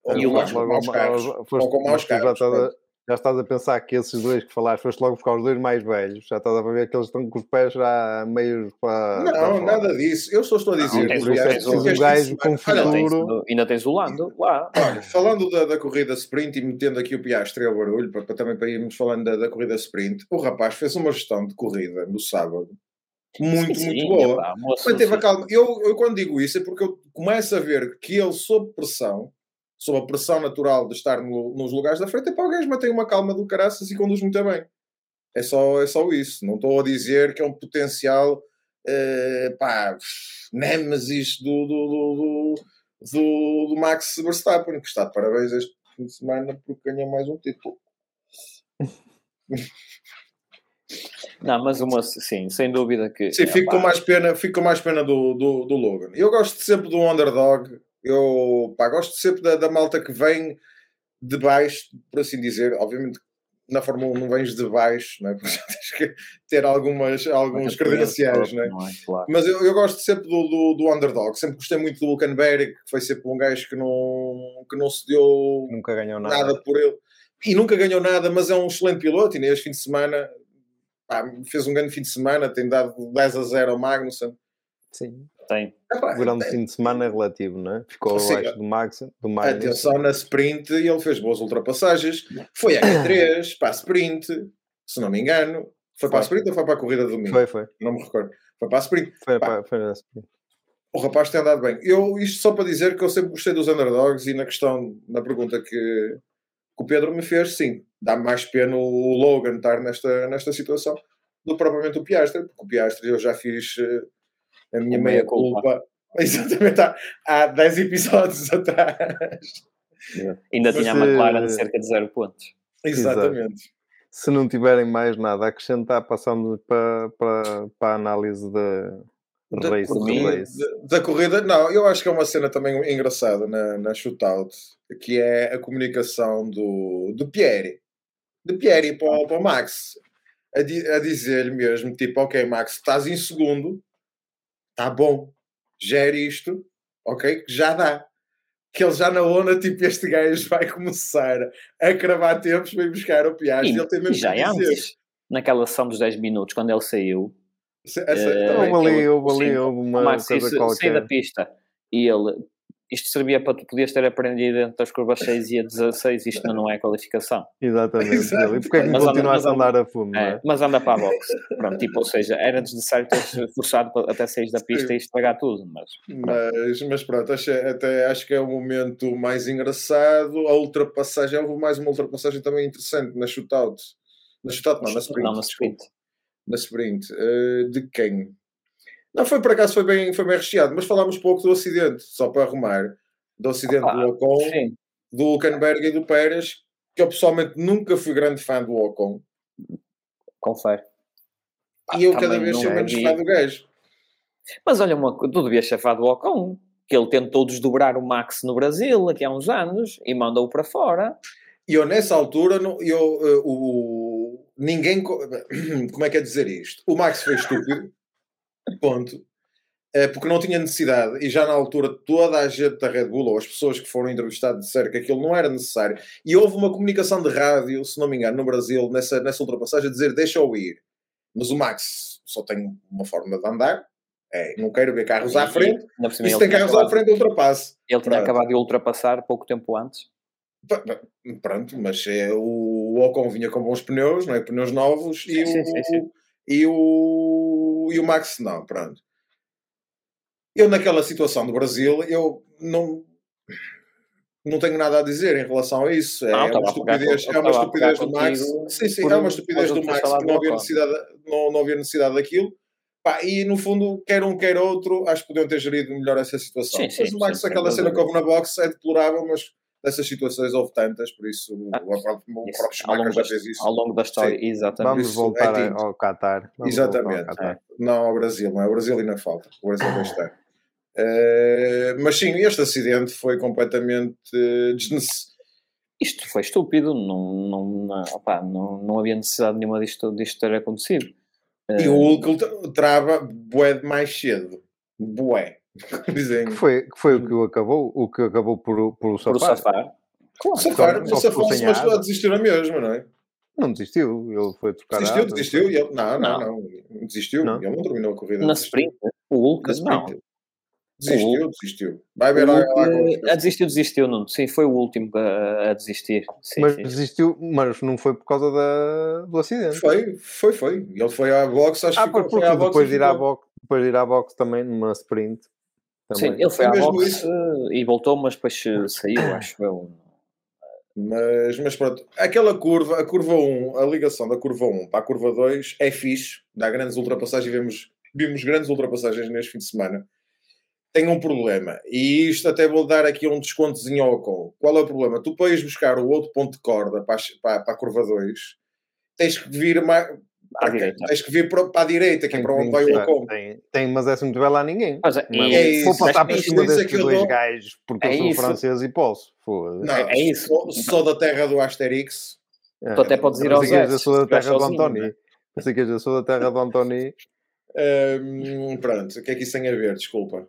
Ou E o com maus, carros. ou com maus carros. Já estás a pensar que esses dois que falaste, foste logo buscar os dois mais velhos, já estás a ver que eles estão com os pés já meio para. para Não, fora. nada disso. Eu só estou a dizer. Não, que, tens- aliás, um gajo com futuro. tens, ainda tens o Lando lá. Olha, falando da, da corrida sprint e metendo aqui o Piastri ao barulho, para, para também para irmos falando da, da corrida sprint, o rapaz fez uma gestão de corrida no sábado muito, Sim, muito sim, boa. epá, moço, Manteve a sim. calma. Eu, eu quando digo isso é porque eu começo a ver que ele, sob pressão, sob a pressão natural de estar no- nos lugares da frente, é para o gajo mantém uma calma do caraças e conduz muito bem. É só, é só isso. Não estou a dizer que é um potencial eh, pá, némesis do, do, do, do, do- Max Verstappen, que está de parabéns este fim de semana porque ganhou mais um título. Não, mas moço, sim, sem dúvida que. Sim, fico com mais pena, fico com mais pena do, do, do Logan. Eu gosto sempre do underdog. Eu pá, gosto sempre da, da malta que vem de baixo, por assim dizer. Obviamente, na Fórmula 1 não vens de baixo, não é? Porque já tens que ter algumas, alguns credenciais, não é? Não é? Claro. Mas eu, eu gosto sempre do, do, do underdog. Sempre gostei muito do Hulkenberg, que foi sempre um gajo que não, que não se deu Nunca ganhou nada. nada por ele. E nunca ganhou nada, mas é um excelente piloto. E neste fim de semana pá, fez um grande fim de semana, tem dado 10 a 0 ao Magnussen. Sim. Tem. Epá, grande fim de semana é relativo, não é? Ficou Sim. abaixo do Max. Do Magnus. Atenção na sprint, ele fez boas ultrapassagens. Foi a Q3 para a sprint, se não me engano. Foi para a sprint ou foi para a corrida de domingo? Foi, foi. Não me recordo. Foi para a sprint. Foi, Pá. pá, foi nesse. O rapaz tem andado bem. Eu, isto só para dizer que eu sempre gostei dos underdogs e na questão, na pergunta que, que o Pedro me fez, sim, dá mais pena o Logan estar nesta, nesta situação do que propriamente o Piastri, porque o Piastri eu já fiz eh, a minha meia meia-culpa. culpa exatamente há, há 10 episódios atrás. Ainda Mas, tinha a McLaren de cerca de zero pontos. Exatamente. Se não tiverem mais nada a acrescentar, passamos para, para, para a análise da Da race. corrida, race. da- da corrida, não, eu acho que é uma cena também engraçada na, na shootout, que é a comunicação do, do Pierre, de Pierre para, o- para o Max, a, di- a dizer-lhe mesmo, tipo, ok Max, estás em segundo, está bom, gere isto, ok, que já dá. Que ele já na onda, tipo, este gajo vai começar a cravar tempos para ir buscar o Piastri. E, ele tem e mesmo já que dizer. antes, naquela sessão dos 10 minutos, quando ele saiu, essa- Eh, Houve ali, houve ali houve uma coisa disse, saí da qualquer. pista e ele, isto servia para tu podias ter aprendido dentro das curvas 6 e a 16, isto não é qualificação. Exatamente. Exato. E porquê é que Mas não anda- continuaste a andar a fumo? É, é? mas anda para a box. Pronto, tipo, ou seja, era desnecessário ter forçado até sair da pista e estragar tudo, mas Mas, mas pronto, acho, até acho que é o momento mais engraçado. A ultrapassagem, houve mais uma ultrapassagem também interessante na shootout. Na shootout, não, na sprint. não na sprint. Na sprint. Eh, de quem? Não, foi por acaso, foi bem, foi bem recheado, mas falámos pouco do acidente, só para arrumar. Do acidente Ah, do Ocon, Sim, do Hulkenberg e do Pérez, que eu pessoalmente nunca fui grande fã do Ocon. confere. E eu também cada vez sou menos vi. fã do gajo. Mas olha, uma, co- tu devias ser fã do Ocon, que ele tentou desdobrar o Max no Brasil aqui há uns anos e mandou-o para fora. E eu, nessa altura, não- eu, eh, o, ninguém. co- Como é que é dizer isto? O Max foi estúpido, ponto. Eh, porque não tinha necessidade, e já na altura toda a gente da Red Bull, ou as pessoas que foram entrevistadas, disseram que aquilo não era necessário. E houve uma comunicação de rádio, se não me engano, no Brasil, nessa, nessa ultrapassagem, a dizer deixa-o ir. Mas o Max só tem uma forma de andar, é, não quero ver carros à frente, e se tem carros à frente, ultrapasse. Ele tinha Pronto. acabado de ultrapassar pouco tempo antes. Pronto, mas é, o Ocon vinha com bons pneus, não é? Pneus novos e, Sim, o, sim, sim. E o e o Max não, pronto. Eu naquela situação do Brasil, eu não não tenho nada a dizer em relação a isso. É, Não, é uma estupidez, é uma estupidez do Max. Sim, sim, é uma estupidez do Max que não havia necessidade, não, não havia necessidade daquilo. Pá, e no fundo, quer um, quer outro, acho que podiam ter gerido melhor essa situação. Sim, sim, mas o Max, sim, aquela cena que houve na box é deplorável, mas dessas situações houve tantas, por isso Ah, o, próprio- o Isso, próprio ao, longo Schumacher já fez isso. ao longo da história, exatamente. Vamos Isso voltar é a- tinto. ao Qatar. Vamos Exatamente. voltar ao Qatar. Não ao Brasil, não é? O Brasil ainda falta. O Brasil vai estar. Eh, mas sim, este acidente foi completamente eh, desnecessário. Isto foi estúpido, não, não, não, opá, não, não havia necessidade nenhuma disto, disto ter acontecido. E Eh, o Hulk tra- trava bué mais cedo. Bué. Que foi, que foi o que o acabou, o que acabou por, por o por o safar. safar. Claro. Safar, ficou fosse, sem mas asa. desistiu na mesma, não é? Não desistiu, ele foi trocar Desistiu, desistiu. E ele, não, não, Não. não, Desistiu. Não. Ele não terminou a corrida. Na sprint, o Hulk, Na não. Desistiu, Hulk- desistiu. Vai ver O lá. Com- eh, a desistiu, desistiu, não. Sim, foi o último a, a desistir. Sim, mas sim. desistiu, mas não foi por causa da, do acidente. Foi, foi, foi. Ele foi à box, acho Ah, que porque foi à box depois de, ir à box, depois de ir à box também numa sprint. Sim, ele foi à boxe isso. e voltou, mas depois saiu, acho eu. Mas, mas pronto, aquela curva, a curva 1, a ligação da curva 1 para a curva 2 é fixe, dá grandes ultrapassagens, vemos, vimos grandes ultrapassagens neste fim de semana. Tem um problema, e isto até vou dar aqui um descontozinho ao Ocon. Qual é o problema? Tu ires buscar o outro ponto de corda para a, para, para a curva 2, tens que vir mais, À direita. tens que vir para, para a direita, que é para onde vai o Ocon. tem, tem, mas é se não tiver lá ninguém. Mas é, Mas e- é vou isso, passar mas por isto cima desses dois do- gajos porque É eu sou isso. francês e posso. Não, é isso. Sou, sou da terra do Asterix. É. Tu até podes ir aos Pensei que és da S, sua se estiveres terra do Antoni. não é? Que és da sua terra do Antoni. Hum, pronto, o que é que isso tem a ver? Desculpa.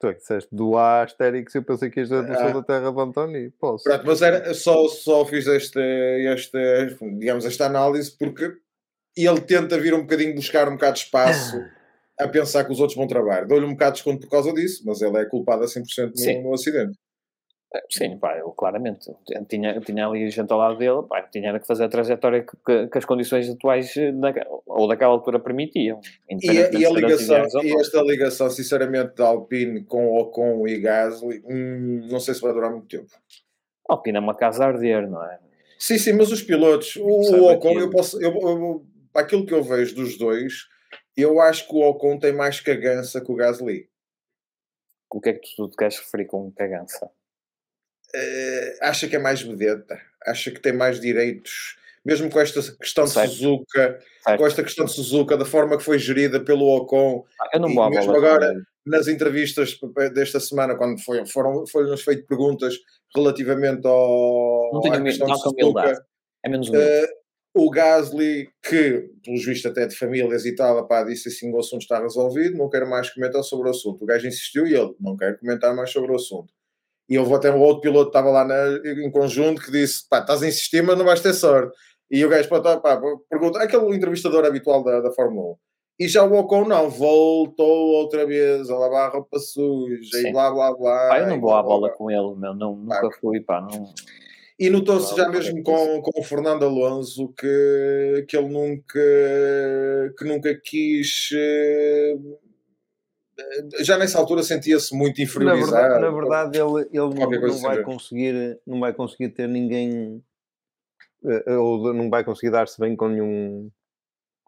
Tu é que disseste do Asterix eu pensei que és da, Ah. sou da terra do Antoni. Posso. Pronto, mas era, só, só fiz esta, esta, digamos, esta análise porque ele tenta vir um bocadinho buscar um bocado de espaço a pensar que os outros vão trabalhar. Dou-lhe um bocado de desconto por causa disso, mas ele é culpado a 100% Sim. no, no acidente. Sim, pá, eu claramente. Eu tinha, eu tinha ali gente ao lado dele, pá, tinha que fazer a trajetória que, que- que as condições atuais eh, ou daquela altura permitiam. E, a- e a ligação, e esta ligação, sinceramente, da Alpine com Ocon e Gasly, hum, não sei se vai durar muito tempo. Alpine é uma casa a arder, não é? Sim, sim, mas os pilotos, o, o Ocon, aquilo. eu posso, eu, eu- aquilo que eu vejo dos dois, eu acho que o Ocon tem mais cagança que o Gasly. O que é que tu te queres referir com cagança? Eh, acha que é mais vedeta, acha que tem mais direitos, mesmo com esta questão de Certo. Suzuka, Certo. com esta questão de Suzuka, da forma que foi gerida pelo Ocon, Ah, eu não vou mesmo agora- nas entrevistas desta semana, quando foi, foram, foi-nos feito perguntas relativamente ao, Não tenho questão não de humildade. Suzuka, É menos humilde. eh, o Gasly, que, pelos vistos até de famílias e tal, pá, disse assim, o assunto está resolvido, não quero mais comentar sobre o assunto. O gajo insistiu e ele, não quero comentar mais sobre o assunto. E houve até um outro piloto que estava lá na- em conjunto que disse, pá, estás a insistir, mas não vais ter sorte. E o gajo, pá, pá, pergunta, aquele entrevistador habitual da, da Fórmula 1. E já o Ocon não, voltou outra vez a lavar a roupa suja Sim. e blá blá blá. Pá, eu não vou à bola blá. com ele, meu. Não, Pá. nunca fui, pá. Não... E notou-se já mesmo qualquer com, com o Fernando Alonso que, que ele nunca, que nunca quis. eh, Já nessa altura sentia-se muito Na inferiorizado. verdade, na verdade ele, ele não, não vai assim. conseguir não vai conseguir ter ninguém eh, ou não vai conseguir dar-se bem com nenhum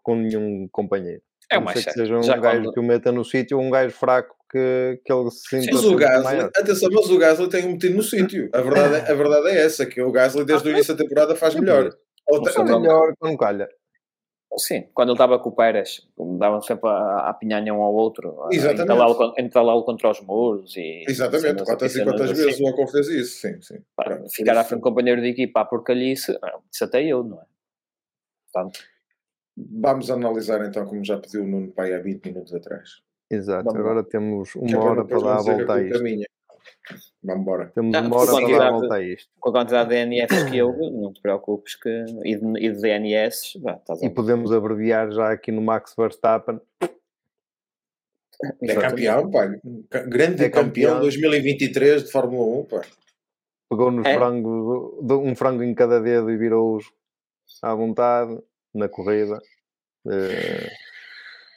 com nenhum companheiro. É A o não mais ser que seja um Já gajo quando- que o meta no sítio ou um gajo fraco que, que ele se sinta Mas o sempre Gasly, atenção, mas o Gasly tem um metido no sítio. A verdade, é- a verdade é essa, que o Gasly desde o início da temporada faz melhor. Ou É melhor quando calha. Sim, quando ele estava com o Pérez, davam sempre a, a apinhanha um ao outro, entalá-lo con- entalá-lo contra os muros e Exatamente, quantas e quantas assim. vezes o Ocon fez isso, sim, sim. Pá, Pronto, Ficar à frente do companheiro de equipa à porcalhice, não, isso até eu, não é? Portanto, Vamos analisar então, como já pediu o Nuno Pai há 20 minutos atrás. Exato. Vamos lá. Agora temos Que é uma hora para dar a não volta a é isto. minha. Vamos embora. Temos Ah, uma hora para dar a volta a isto. com a quantidade de DNFs que houve, não te preocupes que. E de, e de DNS, vá, estás a E podemos abreviar já aqui no Max Verstappen. É campeão, pá. Grande É campeão campeão. 2023 de Fórmula 1, pá. pegou nos É. um frango em cada dedo e virou-os à vontade na corrida. Eh,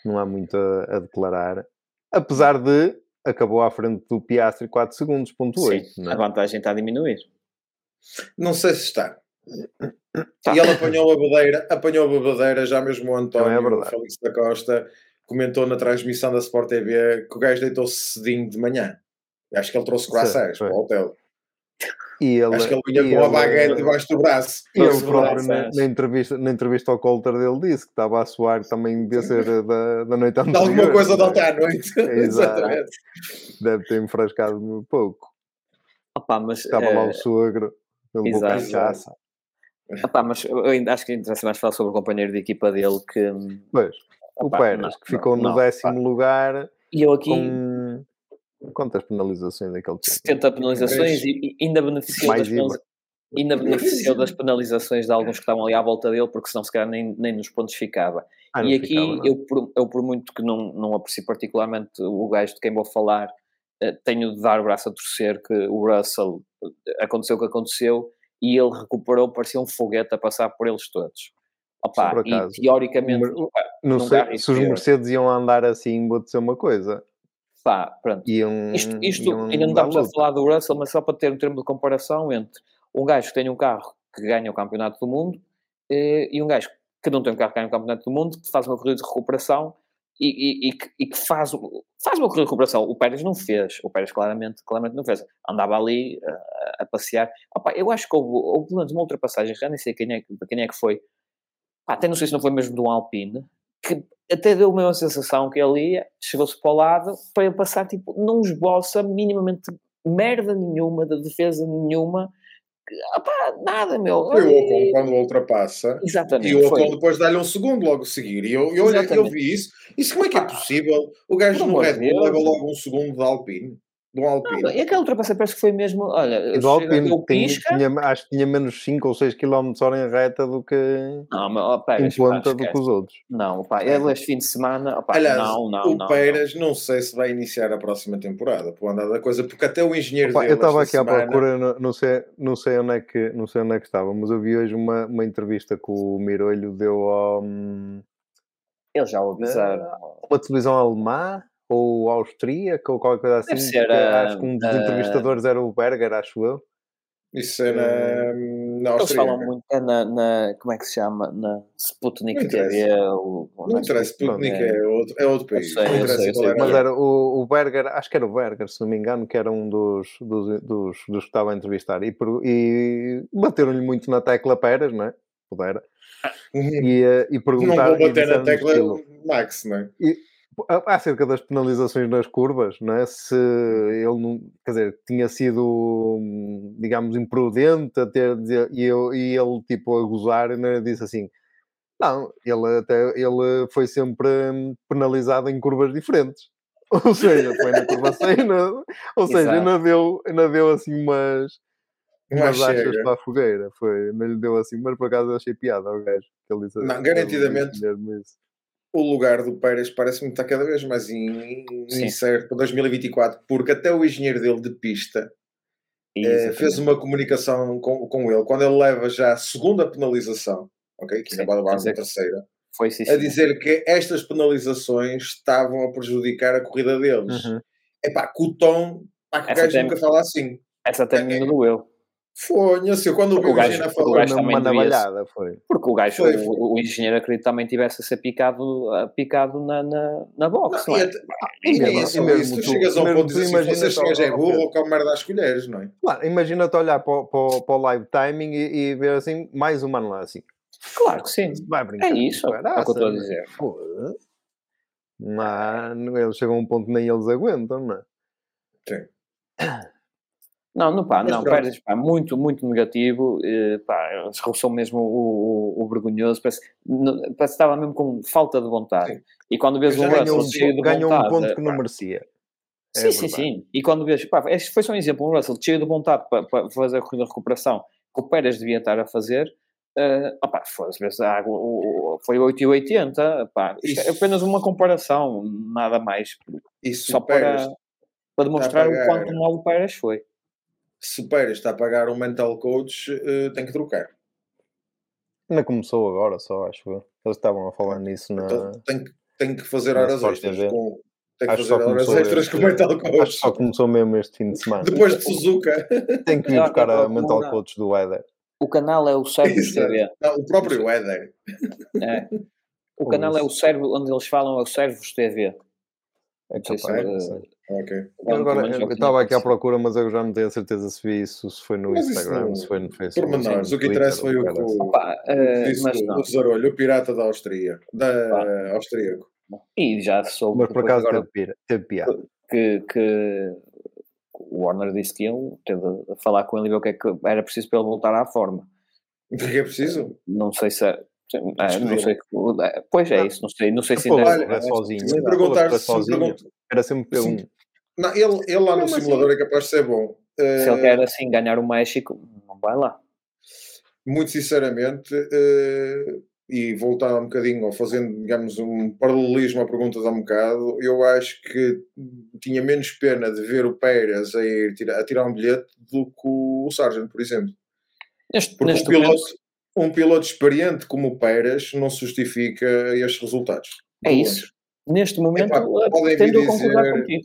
não há muito a, a declarar. Apesar de acabou à frente do Piastri 4 segundos, ponto 8. Sim, não a é? vantagem está a diminuir. Não sei se está. Tá. E ele apanhou a badeira, apanhou a badeira, já mesmo o é António verdade. Félix da Costa comentou na transmissão da Sport TV que o gajo deitou-se cedinho de manhã. Acho que ele trouxe croissants para o hotel. E ele, Acho que ele vinha com a baguete debaixo do braço. E ele próprio, na, braços. na entrevista, na entrevista ao Coulter dele, disse que estava a suar também devia ser da, da noite De anterior. alguma coisa de é? ontem à noite. Exatamente. Deve ter enfrascado um pouco. Opa, mas, Estava lá eh, o sogro, ele levou cachaça. opa, mas eu ainda acho que interessa mais falar sobre o companheiro de equipa dele que. Pois, o opa, Pérez, não, que ficou não, no não, décimo pá. lugar E eu aqui. com quantas penalizações é que ele tinha? 70 penalizações e, e ainda beneficiou Mais das penaliza- ainda beneficiou das penalizações de alguns que estavam ali à volta dele, porque senão se calhar nem, nem nos pontos ficava. Ah, e aqui, ficava, não. eu, por, eu por muito que não, não aprecio particularmente o gajo de quem vou falar, eh, tenho de dar o braço a torcer que o Russell eh, aconteceu o que aconteceu e ele recuperou, parecia um foguete a passar por eles todos. Opa, e teoricamente, Não sei se os. Mercedes iam andar assim, vou dizer uma coisa. Pá, pronto. Iam, Isto, isto iam ainda não estamos a falar do Russell, mas só para ter um termo de comparação entre um gajo que tem um carro que ganha o campeonato do mundo eh, e um gajo que não tem um carro que ganha o campeonato do mundo, que faz uma corrida de recuperação e, e- e que, e que faz, faz uma corrida de recuperação. O Pérez não fez, o Pérez claramente, claramente não fez. Andava ali eh, a, a passear. Opa, eu acho que houve, houve pelo menos uma ultrapassagem, já nem sei quem é, que- quem é que foi, até não sei se não foi mesmo de um Alpine, que até deu a mesma sensação que ele ia, chegou-se para o lado, para ele passar, tipo, não esboça minimamente merda nenhuma, de defesa nenhuma, opá, nada, meu. Foi o Ocon quando ultrapassa. Exatamente, E o. Ocon depois dá-lhe um segundo logo a seguir. E eu, eu, olhei- eu Exatamente. vi isso. Isso como é que é possível? O gajo no Red Bull leva logo um segundo de Alpine. De um Não, Alpine. e aquela ultrapassagem parece que foi mesmo, olha, E do Alpine tem- tinha, acho que tinha menos 5 ou 6 km hora em reta do que não, mas, ó, em Pérez, pá, do que os outros. Não, pá, ele este fim de semana, opá, Aliás, não, não, o não, não. Pérez não. sei se vai iniciar a próxima temporada por andar da coisa, porque até o engenheiro Opa, dele eu estava esta aqui à semana- procura, não, não sei, não, sei onde é que, não sei onde é que estava, mas eu vi hoje uma, uma entrevista que o Mirolho deu a hum, Eles já o avisaram. uma televisão alemã ou austríaca ou qualquer coisa assim. Ser acho que um dos a- entrevistadores era o Berger, acho eu. Isso é na, na Eles falam muito é na, na- como é que se chama? Na Sputnik Não interessa. TV. O, o- Não interessa, Sputnik, Sputnik é outro, é outro país. sei, não sei, sei. Mas era o, o Berger, acho que era o Berger, se não me engano, que era um dos, dos, dos, dos que estava a entrevistar. E, e bateram-lhe muito na tecla Pérez, não é? Pudera. E, eh, e Não perguntaram. vou e bater na tecla estilo, Max, não é? a- acerca das penalizações nas curvas, não é? Se ele não, quer dizer, tinha sido, hum, digamos, imprudente a ter, e, eu, e ele, tipo, a gozar, né, disse assim: não, ele, até, ele foi sempre hum, penalizado em curvas diferentes. Ou seja, foi na curva 100, na- ou seja, ainda deu, ainda deu assim umas, Mas umas achas para a fogueira. Foi, não lhe deu assim, mas por acaso eu achei piada ao gajo. Que ele disse, Não, ele garantidamente. isso. O lugar do Pérez parece-me estar cada vez mais in- Sim. incerto para 2024, porque até o engenheiro dele de pista eh, fez uma comunicação com, com ele, quando ele leva já a segunda penalização, ok? Que ainda Sim, vai levar uma terceira, Foi sim, a dizer que estas penalizações estavam a prejudicar a corrida deles. Uhum. É pá, com o tom, pá, que o gajo nunca fala assim. Essa até É- me doeu. Fonha-se, quando Porque o Gina porque o gajo também uma navalhada, foi. Porque o gajo, Foi, o, o engenheiro acredito que também tivesse a ser picado, a- picado na, na, na box, Não, não, e é? até- E e mesmo- isso, e mesmo isso, tu tu- chegas a um mesmo ponto de dizer assim, vocês gajo é burro ou come merda às colheres, não é? Claro, imagina-te olhar para, para, para o live timing e, e ver assim, mais uma lá assim. Claro que sim. Vai brincar. É isso, é o que eu estou a dizer. Foda-se. Mano, eles chegam a um ponto nem eles aguentam, não é? Sim. Não, não, pá, Mas não, pronto. Pérez, pá, muito, muito negativo, eh, pá, escorreu mesmo o, o, o vergonhoso, parece, parece que estava mesmo com falta de vontade. Sim. E quando vês um Ganhou Russell cheio um, de ganhou um vontade... ponto eh, que não pá, merecia. É sim, sim, sim. E quando vês, pá, este foi só um exemplo, um Russell cheio de vontade para, para fazer a corrida de recuperação que o Pérez devia estar a fazer, uh, opá, foda-se, vês a água, o- o- foi 8,80, pá, isto é apenas uma comparação, nada mais, Isso só o para, para demonstrar o quanto mal o Pérez foi. Se o Pérez está a pagar um mental coach, uh, tem que trocar. Ainda começou agora, só acho eu. Eles estavam a falar nisso na. Então, tem, que, tem que fazer horas extras com. Tem que acho fazer horas extras com o mental coach. só começou mesmo este fim de semana. Depois de Suzuka. tem que vir buscar a mental coach do Weather. O canal é o Servos TV. Não, o próprio Weather. É. O canal é o Servo, onde eles falam é o Servos TV. É capaz, Ok. Agora, eu estava aqui à procura, mas eu já não tenho a certeza se vi isso, se foi no mas Instagram, não, se foi no Facebook. Pormenores, o que interessa foi o que o, Opa, uh, disse mas o Zarolho, o pirata da Áustria, da austríaco. E já soube. Mas por acaso agora, teve, piada. Que, que o Warner disse que ele teve a falar com ele e ver o que é que era preciso para ele voltar à forma. O que é preciso? Não sei se é. É, não sei, pois é isso, não sei, não sei se ainda é sozinho. Se perguntar se sozinho, era sempre p Não, ele, ele lá no simulador assim, é capaz de ser bom. Se ele quer assim ganhar o México, não vai lá. Muito sinceramente, uh, e voltar um bocadinho, ou fazendo, digamos, um paralelismo a perguntas há um bocado, eu acho que tinha menos pena de ver o Pérez a, ir tirar, a tirar um bilhete do que o Sargent, por exemplo. Neste, Porque neste um, piloto, momento... um piloto experiente como o Pérez não justifica estes resultados. É isso. Neste momento, Epá, a concordar contigo.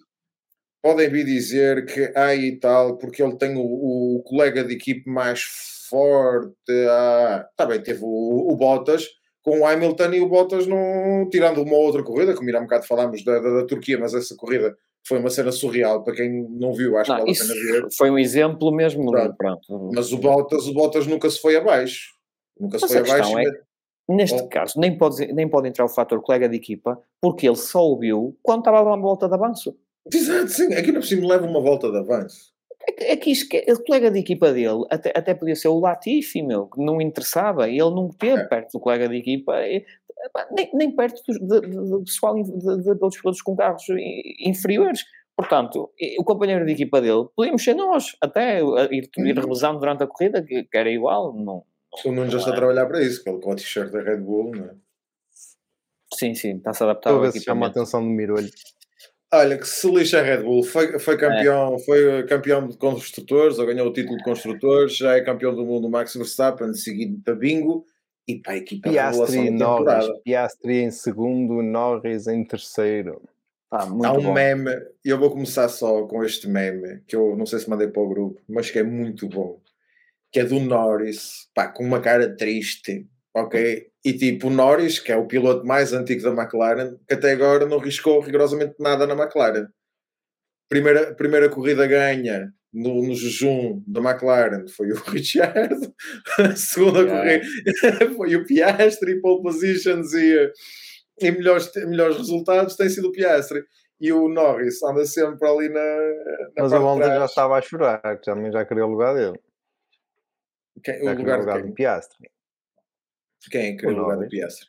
Podem vir dizer que há e tal, porque ele tem o, o colega de equipe mais forte. Ah, tá bem, teve o, o, Bottas com o Hamilton e o Bottas não tirando uma outra corrida, como há um bocado falámos da, da, da, Turquia, mas essa corrida foi uma cena surreal para quem não viu, acho não, que vale a pena ver. Foi um exemplo mesmo. Pronto. Pronto. Mas o Bottas, o Bottas nunca se foi abaixo. Nunca mas se foi abaixo. É, neste oh. caso, nem pode, nem pode entrar o fator colega de equipa, porque ele só ouviu quando estava a dar uma volta de avanço. Exato, sim. Aqui não preciso leva uma volta de avanço. É que isto, o colega de equipa dele até, até podia ser o Latifi, meu, que não interessava, ele não teve é. perto do colega de equipa, e, nem, nem perto do, pessoal de, de, de outros pilotos com carros inferiores. Portanto, o companheiro de equipa dele, podíamos ser nós, até ir, ir uhum. revezando durante a corrida, que, que era igual. Não, o Nuno já está a trabalhar para isso, que ele com a t-shirt da Red Bull, não é? Sim, sim, está-se a adaptar. Talvez se chama a atenção do Mirolho. Olha, que se lixa a Red Bull, foi, foi campeão, é. foi campeão de construtores, ou ganhou o título de construtores, já é campeão do mundo Max Verstappen, seguido para Bingo, e para a equipa Piastri, Norris, Piastri em segundo, Norris em terceiro. Ah, Há um bom. meme, e eu vou começar só com este meme, que eu não sei se mandei para o grupo, mas que é muito bom, que é do Norris, pá, com uma cara triste, ok? E tipo, o Norris, que é o piloto mais antigo da McLaren, que até agora não riscou rigorosamente nada na McLaren. Primeira, primeira corrida ganha no, no jejum da McLaren foi o Richard, a segunda yeah. corrida foi o Piastri, pole positions e, e melhores, melhores resultados tem sido o Piastri. E o Norris anda sempre ali na. na Mas a Honda já estava a chorar, também já queria o lugar dele. Quem, o lugar, lugar do Piastri. Quem queria o lugar do Piastri?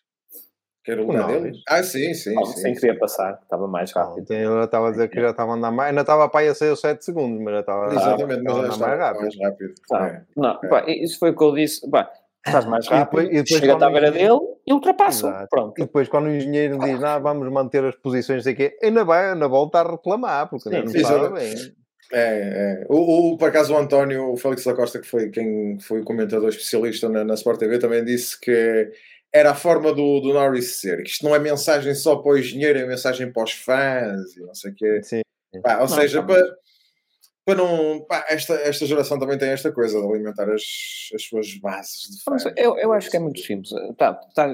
Quer o lugar dele? Ah, sim, sim. Sim sem querer passar, estava mais rápido. Então, eu estava a dizer que já estava a andar mais, ainda estava para ir a sair os 7 segundos, mas já estava, Exatamente, já estava mais rápido. Mais rápido. Não, é. não é. Pá, isso foi o que eu disse. Pá, estás mais rápido, e depois, e depois chega à beira dele e ultrapassa. Pronto. E depois, quando o engenheiro diz, ah, vamos manter as posições aqui, ainda vai, ainda volta a reclamar, porque sim, não estava bem. É, é. O, o, por acaso o António, o Félix da Costa, que foi quem foi o comentador especialista na, na Sport TV, também disse que era a forma do, do Norris ser, que isto não é mensagem só para o engenheiro, é mensagem para os fãs e não sei o quê. Sim. Pá, ou não, seja, para, para não. Pá, esta, esta geração também tem esta coisa de alimentar as, as suas bases de fãs. Eu, eu acho que é muito simples. Tá, tá,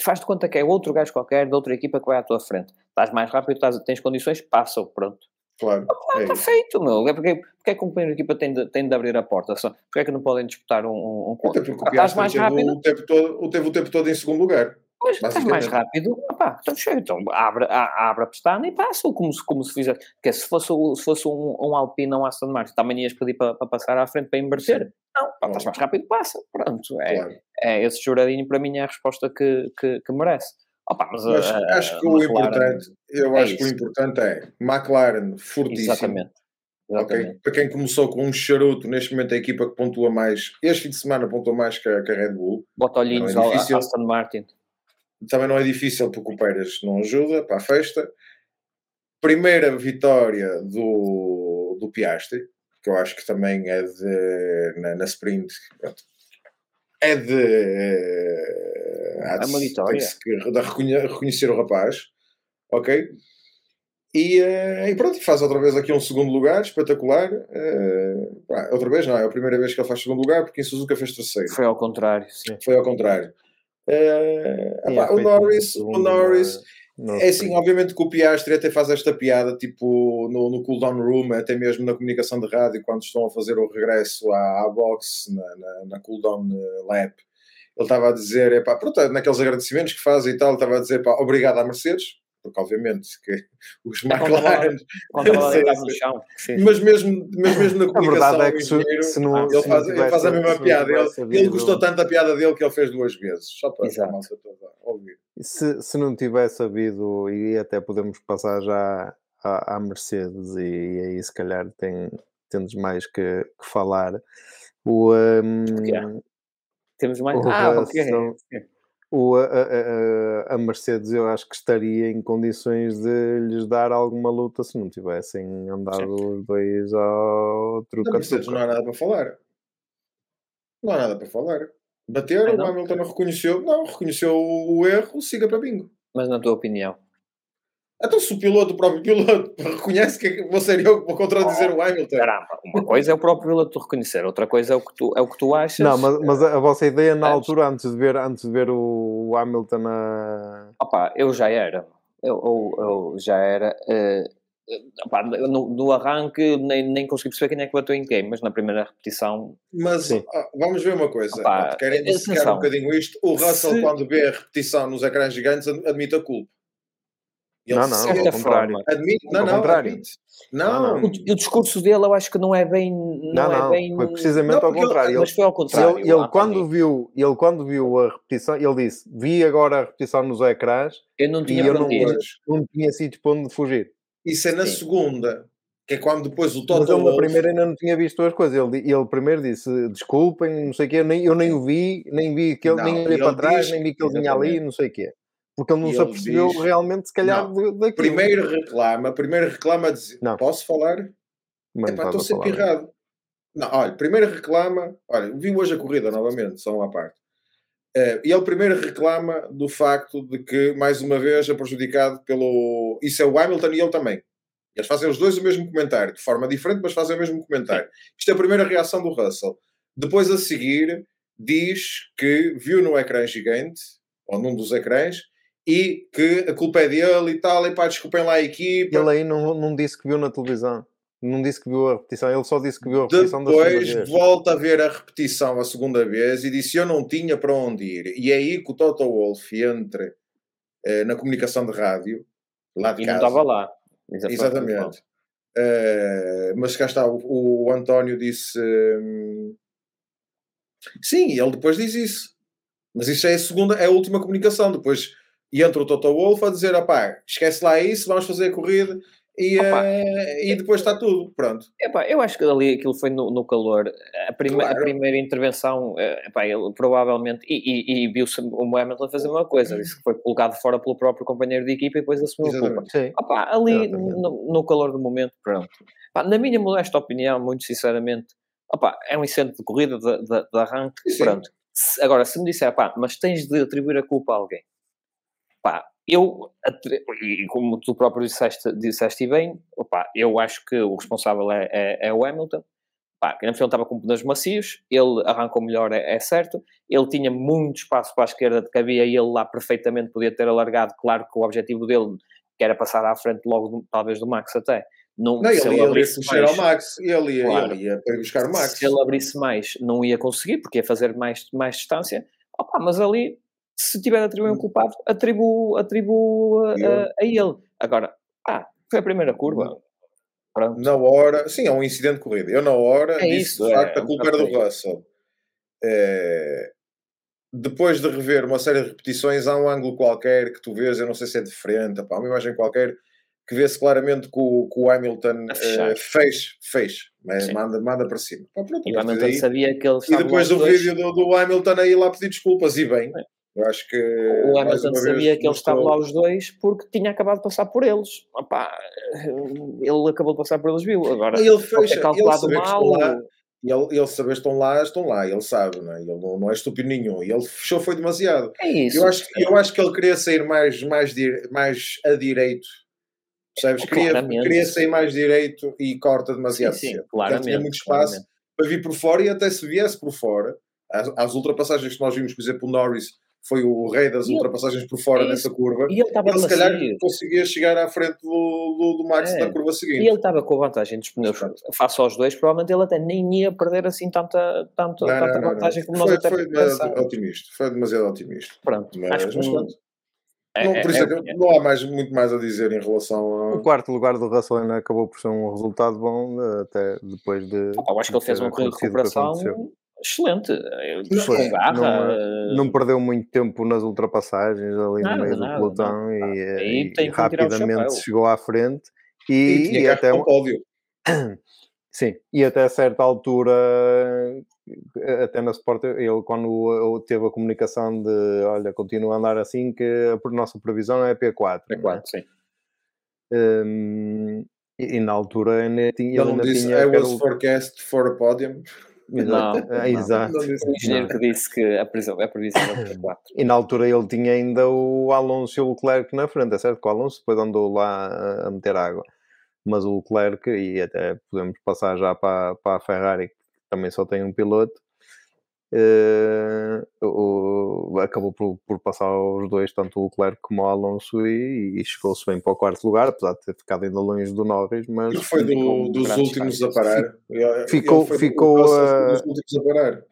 faz de conta que é outro gajo qualquer de outra equipa que vai à tua frente. Estás mais rápido, estás, tens condições, passa pronto. Claro. Ah, está é feito, meu. É porque, porque é que o companheiro de equipa tem de, tem de abrir a porta? Só, porque é que não podem disputar um, um, um Até porque o estás mais rápido. O tempo todo, teve o tempo todo em segundo lugar. Pois, estás mais rápido, opá, então, chega, então abre, abre a pestana e passa, como se, como se fizer. Que se fosse, se fosse um, um Alpine ou um Aston Martin, também ias pedir para, para passar à frente para inverter. Sim. Não, pá, estás mais rápido, passa. Pronto, é, claro. é esse juradinho para mim é a resposta que, que, que merece. Opa, mas, mas uh, acho que o importante, eu é acho isso. que o importante é McLaren fortíssimo. Exatamente. Exatamente. Okay? Para quem começou com um charuto, neste momento a equipa que pontua mais, este fim de semana pontua mais que a, que a Red Bull. Bota olhinhos é ao Aston Martin. Também não é difícil porque o Pérez não ajuda para a festa. Primeira vitória do, do Piastri, que eu acho que também é de. na, na sprint. É de. É uma vitória. De, de reconhecer o rapaz, ok? E, uh, e, pronto, faz outra vez aqui um segundo lugar, espetacular. Uh, pá, outra vez não, é a primeira vez que ele faz segundo lugar, porque em Suzuka fez terceiro. Foi ao contrário, sim. Foi ao contrário. Uh, epá, o Norris, o Norris, é assim, obviamente que o Piastri até faz esta piada, tipo, no, no cooldown room, até mesmo na comunicação de rádio, quando estão a fazer o regresso à, à box, na, na, na cooldown lap. Ele estava a dizer, epá, pronto, naqueles agradecimentos que fazem e tal, estava a dizer, pá, obrigado à Mercedes, porque obviamente que os é McLaren no chão. Mas mesmo, mas mesmo na comunicação é que se, se não, ele, se faz, ele faz a mesma piada. ele, ele gostou tanto da piada dele que ele fez duas vezes só para Exato. a malta toda ouvir. Se, se não tivesse havido e até podemos passar já à, à Mercedes e, e, aí se calhar tem, temos mais que, que falar. O um, temos mais o ah, okay o, a, a, a, Mercedes eu acho que estaria em condições de lhes dar alguma luta se não tivessem andado Sim. os dois ao truque. Mercedes não há nada para falar. Não há nada para falar. Bateram, o Hamilton não reconheceu, não, reconheceu o erro, siga para bingo. Mas na tua opinião? Então, se o piloto, o próprio piloto, reconhece que vou ser eu que vou contradizer oh, o Hamilton. Caramba, uma coisa é o próprio piloto reconhecer, outra coisa é o que tu, é o que tu achas. Não, mas, mas a, a vossa ideia na altura, antes de ver, antes de ver o, o Hamilton a. Opa, eu já era. Eu, eu, eu já era. Uh, opa, no, no, arranque nem, nem consegui perceber quem é que bateu em quem, mas na primeira repetição. Mas ah, vamos ver uma coisa. Opa, querem dissecar um bocadinho isto. O Russell, se... quando vê a repetição nos ecrãs gigantes, admite a culpa. Ele não, não, ao contrário. Admite, não, não, contrário. Admite. Não, não, O, o, discurso dele eu acho que não é bem. Não, não, é bem... foi precisamente ao contrário. Ele, mas foi ao contrário. Ele, ele quando viu, ele quando viu a repetição, ele disse: Vi agora a repetição nos ecrãs eu não tinha e eu não, não tinha sido para onde fugir. Isso é na Sim. segunda, que é quando depois o Toto. Mas ele na primeira ainda não tinha visto as coisas. Ele, ele primeiro disse: Desculpem, não sei o quê, eu nem, eu nem o vi, nem vi que ele, nem olhei para trás, nem vi que ele vinha ali, não sei o quê. Porque ele não se apercebeu diz, realmente, se calhar, não, daquilo. Primeiro reclama, primeiro reclama, diz, não. posso falar? Mas Epá, estou sempre errado. Não, olha, primeiro reclama, olha, vi hoje a corrida novamente, só uma parte. Uh, e ele primeiro reclama do facto de que, mais uma vez, é prejudicado pelo. Isso é o Hamilton e ele também. Eles fazem os dois o mesmo comentário, de forma diferente, mas fazem o mesmo comentário. Isto é a primeira reação do Russell. Depois, a seguir, diz que viu no ecrã gigante, ou num dos ecrãs, e que a culpa é dele e tal, e pá, desculpem lá a equipa. Ele aí não, não disse que viu na televisão. Não disse que viu a repetição, ele só disse que viu a repetição Depois da volta a ver a repetição a segunda vez e disse eu não tinha para onde ir. E é aí que o Toto Wolff entra eh, na comunicação de rádio, lá de e casa. não estava lá. Exatamente. Uh, mas cá está, o, o António disse. Hum, sim, ele depois diz isso. Mas isso é a segunda, é a última comunicação. Depois e entra o Toto Wolff a dizer: opá, esquece lá isso, vamos fazer a corrida e, uh, e depois está tudo, pronto. Epá, eu acho que ali aquilo foi no, no calor. A, prime claro. a primeira intervenção, eh, epá, ele provavelmente, e, e, e viu-se o Hamilton fazer uma coisa, disse que foi colocado fora pelo próprio companheiro de equipa e depois assumiu Exatamente. a culpa. Epá, ali no, no, calor do momento, pronto. Epá, na minha modesta opinião, muito sinceramente, epá, é um incêndio de corrida, de, de, de arranque, Sim. pronto. Se, agora, se me disser, pá, mas tens de atribuir a culpa a alguém Pá, eu, e como tu próprio disseste, disseste bem, opa, eu acho que o responsável é, é, é o Hamilton. Pá, que na final estava com pneus macios, ele arrancou melhor, é, é, certo. Ele tinha muito espaço para a esquerda de que havia e ele lá perfeitamente podia ter alargado. Claro que o objetivo dele que era passar à frente logo, do, talvez, do Max até. Não, não ele, ele ia abrisse mais, ao Max, ele ia, claro, ele ia para buscar o Max. Se ele abrisse mais, não ia conseguir, porque ia fazer mais, mais distância. Opa, mas ali se tiver de atribuir um hum. culpado, atribuo, atribuo a, a, a, ele. Agora, ah, foi a primeira curva. Pronto. Na hora, sim, é um incidente de corrida. Eu, na hora, é disse isso, de facto é, a culpa era do Russell. É, depois de rever uma série de repetições, há um ângulo qualquer que tu vês, eu não sei se é diferente, pá, uma imagem qualquer que vê-se claramente que o, que o Hamilton uh, fez, fez, mas manda, manda para cima. Pá, pronto, e o Hamilton sabia que ele E depois do vídeo do, do, Hamilton aí lá pedir desculpas, e bem. Eu acho que. O Hamilton sabia que eles estavam lá os dois porque tinha acabado de passar por eles. Opa, ele acabou de passar por eles, viu? Agora, ele é calculado ele mal. Lá, ele, ele saber que estão lá, estão lá, ele sabe, não é? Ele não, não é estúpido nenhum. E ele fechou, foi demasiado. É isso. Eu acho, eu acho que ele queria sair mais, mais, mais a direito. Percebes? É, queria, queria sair mais direito e corta demasiado Sim, sim, claramente, Ele tinha muito espaço claramente. para vir por fora e até se viesse por fora, as, as ultrapassagens que nós vimos, por exemplo, o Norris foi o rei das E ele- ultrapassagens por fora é nessa curva. E ele estava Ele se calhar macio. conseguia chegar à frente do, do, do Max É. na curva E seguinte. ele estava com a vantagem dos pneus face aos dois, provavelmente ele até nem ia perder assim tanta, tanto, Não, não, tanta não, não. vantagem como nós Foi, até foi demasiado otimista. Foi demasiado otimista. Pronto, Mas, acho que mas não, pronto. é, Não, é- é é- não há mais, muito mais a dizer em relação O a. quarto lugar do Russell ainda acabou por ser um resultado bom, eh, até depois de. Eu acho que ele fez um o que recuperação. Excelente, eh, Foi. com garra. Não, eh, Não perdeu muito tempo nas ultrapassagens ali Nada, no meio do nada, pelotão nada. e, eh, e o rapidamente chegou à frente E, e, e até um pódio. sim e até certa altura eh, até na Sport ele quando eh, teve a comunicação de olha continua a andar assim que a nossa previsão é P4 É não é? claro, sim. Hum, e, e na altura ainda tinha, Ele não ainda disse tinha I was forecast for a podium. Exato, Não, é, não. exato. O engenheiro que disse que a prisão, a previsão era P4. E na altura ele tinha ainda o Alonso e o Leclerc na frente, é certo que o Alonso depois andou lá a- a meter água. Mas o Leclerc, e até podemos passar já para, para a Ferrari, que também só tem um piloto, o- acabou por, por passar os dois, tanto o Leclerc como o Alonso, e, e chegou-se bem para o quarto lugar, apesar de ter ficado ainda longe do Norris, mas Ele foi do- dos últimos a parar. Ficou- ficou, uh, dos últimos a parar.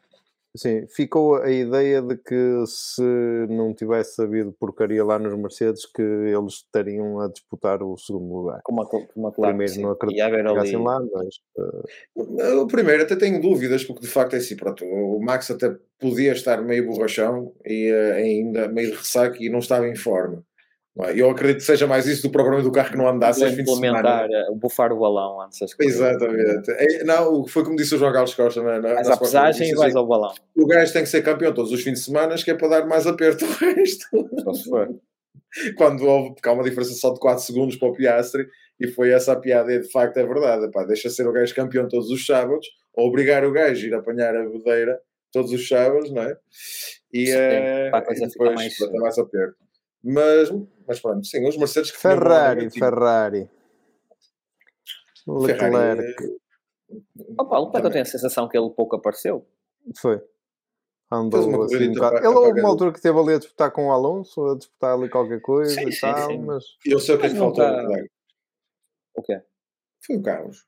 Sim, ficou a ideia de que se não tivesse havido porcaria lá nos Mercedes, que eles estariam a disputar o segundo lugar. Como a, como a claro, Primeiro sim. não acredito E a que ali, lá, mas eh, O primeiro até tenho dúvidas, porque de facto é assim, pronto, o Max até podia estar meio borrachão e eh, ainda meio de ressaca e não estava em forma. É? Eu acredito que seja mais isso do propriamente do carro que não andasse vou aos fins de semana. implementar, eh, bufar o balão antes das coisas. Exatamente. É, não, foi como disse o João Carlos Costa na, na, Vais na Sport TV, pesagem e vais ao balão. O gajo tem que ser campeão todos os fins de semana, que é para dar mais aperto ao resto. Só se for. Quando houve, porque há uma diferença só de 4 segundos para o Piastri, e foi essa a piada, e de facto é verdade. Epá, deixa ser o gajo campeão todos os sábados, ou obrigar o gajo a ir apanhar a bodeira todos os sábados, não é? E, Sim, eh, para a coisa e depois mais- para dar mais aperto. Mas, mas pronto, sim, os Mercedes que Ferrari, Ferrari, Ferrari, Leclerc, Opa, o Leclerc eu Também. tenho a sensação que ele pouco apareceu. foi. Andou assim um bocado. Ele houve uma altura que esteve ali a disputar com o Alonso, a disputar ali qualquer coisa Sim, e sim, tal, sim. mas Eu sei o que é que não faltou. tá- ao Leclerc. O quê? Foi o Carlos.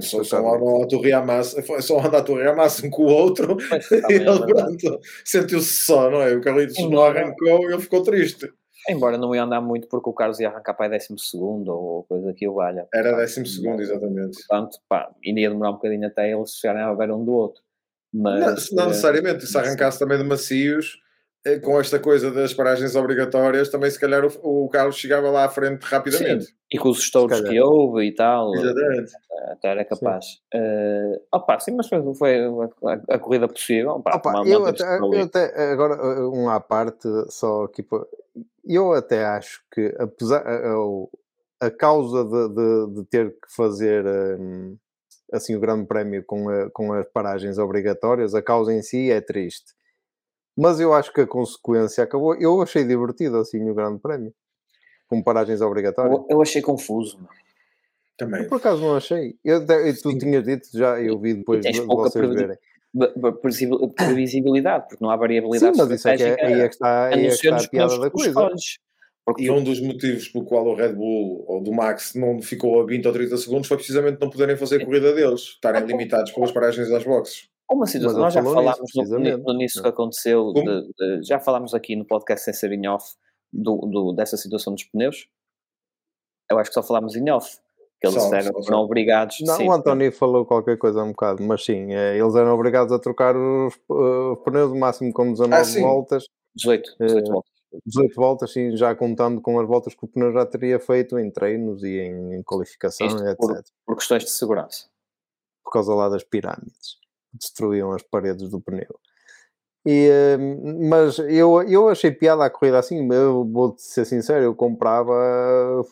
Só, só andam a torre à massa, foi só andar a torre à massa um com o outro e é ele pronto, sentiu-se só, não é? O Carlitos não Embora- arrancou e ele ficou triste. Embora não ia andar muito porque o Carlos ia arrancar para 12 segundo ou coisa que o valha. Era décimo segundo, exatamente. Portanto, pá, ainda ia demorar um bocadinho até eles chegarem a ver um do outro. Mas, Não, não eh, necessariamente, se arrancasse também de macios, com esta coisa das paragens obrigatórias, também se calhar o, o Carlos chegava lá à frente rapidamente. E com os estouros que houve e tal, Exatamente. até era capaz. Eh, opa, sim, mas foi, foi a, a corrida possível. Opa, Opa, eu, até, eu até- agora uh, um à parte, só aqui eu até acho que apesar a, a- a causa de, de- de ter que fazer hum, assim o grande prémio com, a- com as paragens obrigatórias, a causa em si é triste. Mas eu acho que a consequência acabou. Eu achei divertido assim o grande prémio. Com paragens obrigatórias. eu, eu achei confuso. meu. Também. Eu, por acaso não achei. Eu, e tu Sim. tinhas dito já, eu vi depois de, vocês previsi- verem. Previsibilidade, porque não há Sim, variabilidade mas isso é que é, aí é que está, aí é que está a piada da coisa. escolhes. Porque E um dos motivos pelo qual o Red Bull ou do Max não ficou a 20 ou 30 segundos foi precisamente não poderem fazer a corrida deles, estarem limitados pelas paragens das boxes. Uma situação, nós já falámos nisso, no, início que aconteceu, de- de- já falámos aqui no podcast sem ser em off do, do- dessa situação dos pneus. Eu acho que só falámos em off, que eles Só, eram, só, obrigados. Não, sim, o António falou qualquer coisa há um bocado, mas sim, eh, eles eram obrigados a trocar os, os pneus, o máximo com 19 Ah, voltas, 18, 18 Eh, voltas. 18 voltas, sim, já contando com as voltas que o pneu já teria feito em treinos e em, em qualificação, Isto etc. por- por questões de segurança. Por causa lá das pirâmides, destruíam as paredes do pneu. E, hum, mas eu, eu achei piada a corrida assim, eu vou ser sincero, eu comprava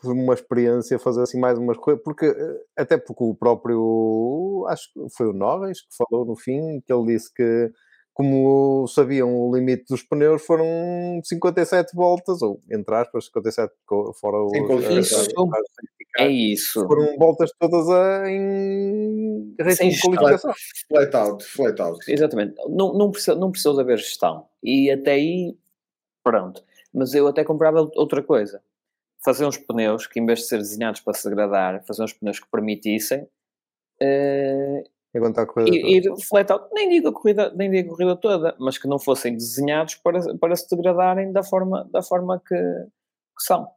uma experiência fazer assim mais umas coisas, porque eh, até porque o próprio, acho que foi o Norris que falou no fim, que ele disse que como sabiam o limite dos pneus, foram 57 voltas, ou entre aspas, 57 fora o. Isso, é isso. Foram voltas todas a, em de qualificação. Flat out, flat out. Exatamente. Não, não, precisa, não precisa de haver gestão. E até aí, pronto. Mas eu até comprava outra coisa. Fazer uns pneus que, em vez de ser desenhados para se degradar, fazer uns pneus que permitissem. Uh, Enquanto a corrida flat out, nem digo a corrida, nem digo a corrida toda, mas que não fossem desenhados para, para se degradarem da forma, da forma que, que são.